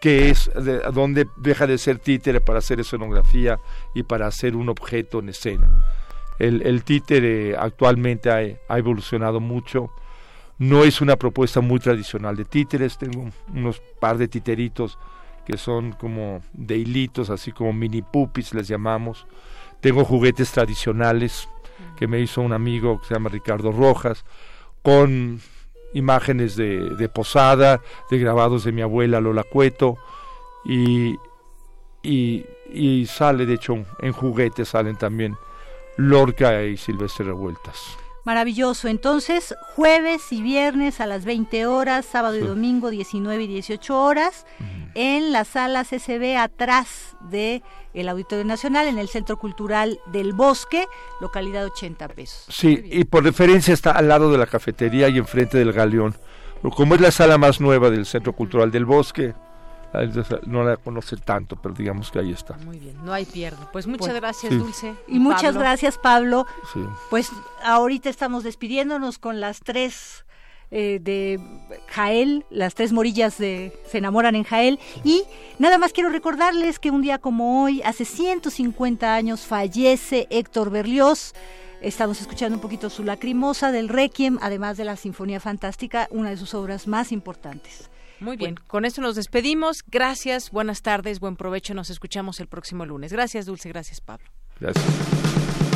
que es de, donde deja de ser títere para hacer escenografía y para hacer un objeto en escena. El, el títere actualmente ha, evolucionado mucho. No es una propuesta muy tradicional de títeres. Tengo unos par de titeritos que son como de hilitos, así como mini pupis les llamamos. Tengo juguetes tradicionales que me hizo un amigo que se llama Ricardo Rojas, con imágenes de, de, posada, de grabados de mi abuela Lola Cueto y, y, y sale de hecho en juguetes salen también Lorca y Silvestre Revueltas. Maravilloso. Entonces, jueves y viernes a las 20 horas, sábado y domingo 19 y 18 horas, en la sala CCB atrás de el Auditorio Nacional, en el Centro Cultural del Bosque, localidad 80 pesos. Sí, y por referencia está al lado de la cafetería y enfrente del Galeón. Como es la sala más nueva del Centro Cultural del Bosque, no la conoce tanto, pero digamos que ahí está. Muy bien, no hay pierde. Pues muchas gracias, Dulce. Y, muchas gracias, Pablo. Pues ahorita estamos despidiéndonos con las tres eh, de Jael, las tres morillas de Se enamoran en Jael. Y nada más quiero recordarles que un día como hoy, hace 150 años, fallece Héctor Berlioz. Estamos escuchando un poquito su lacrimosa del Requiem, además de la Sinfonía Fantástica, una de sus obras más importantes. Muy bien, con esto nos despedimos. Gracias, buenas tardes, buen provecho. Nos escuchamos el próximo lunes. Gracias, Dulce. Gracias, Pablo. Gracias.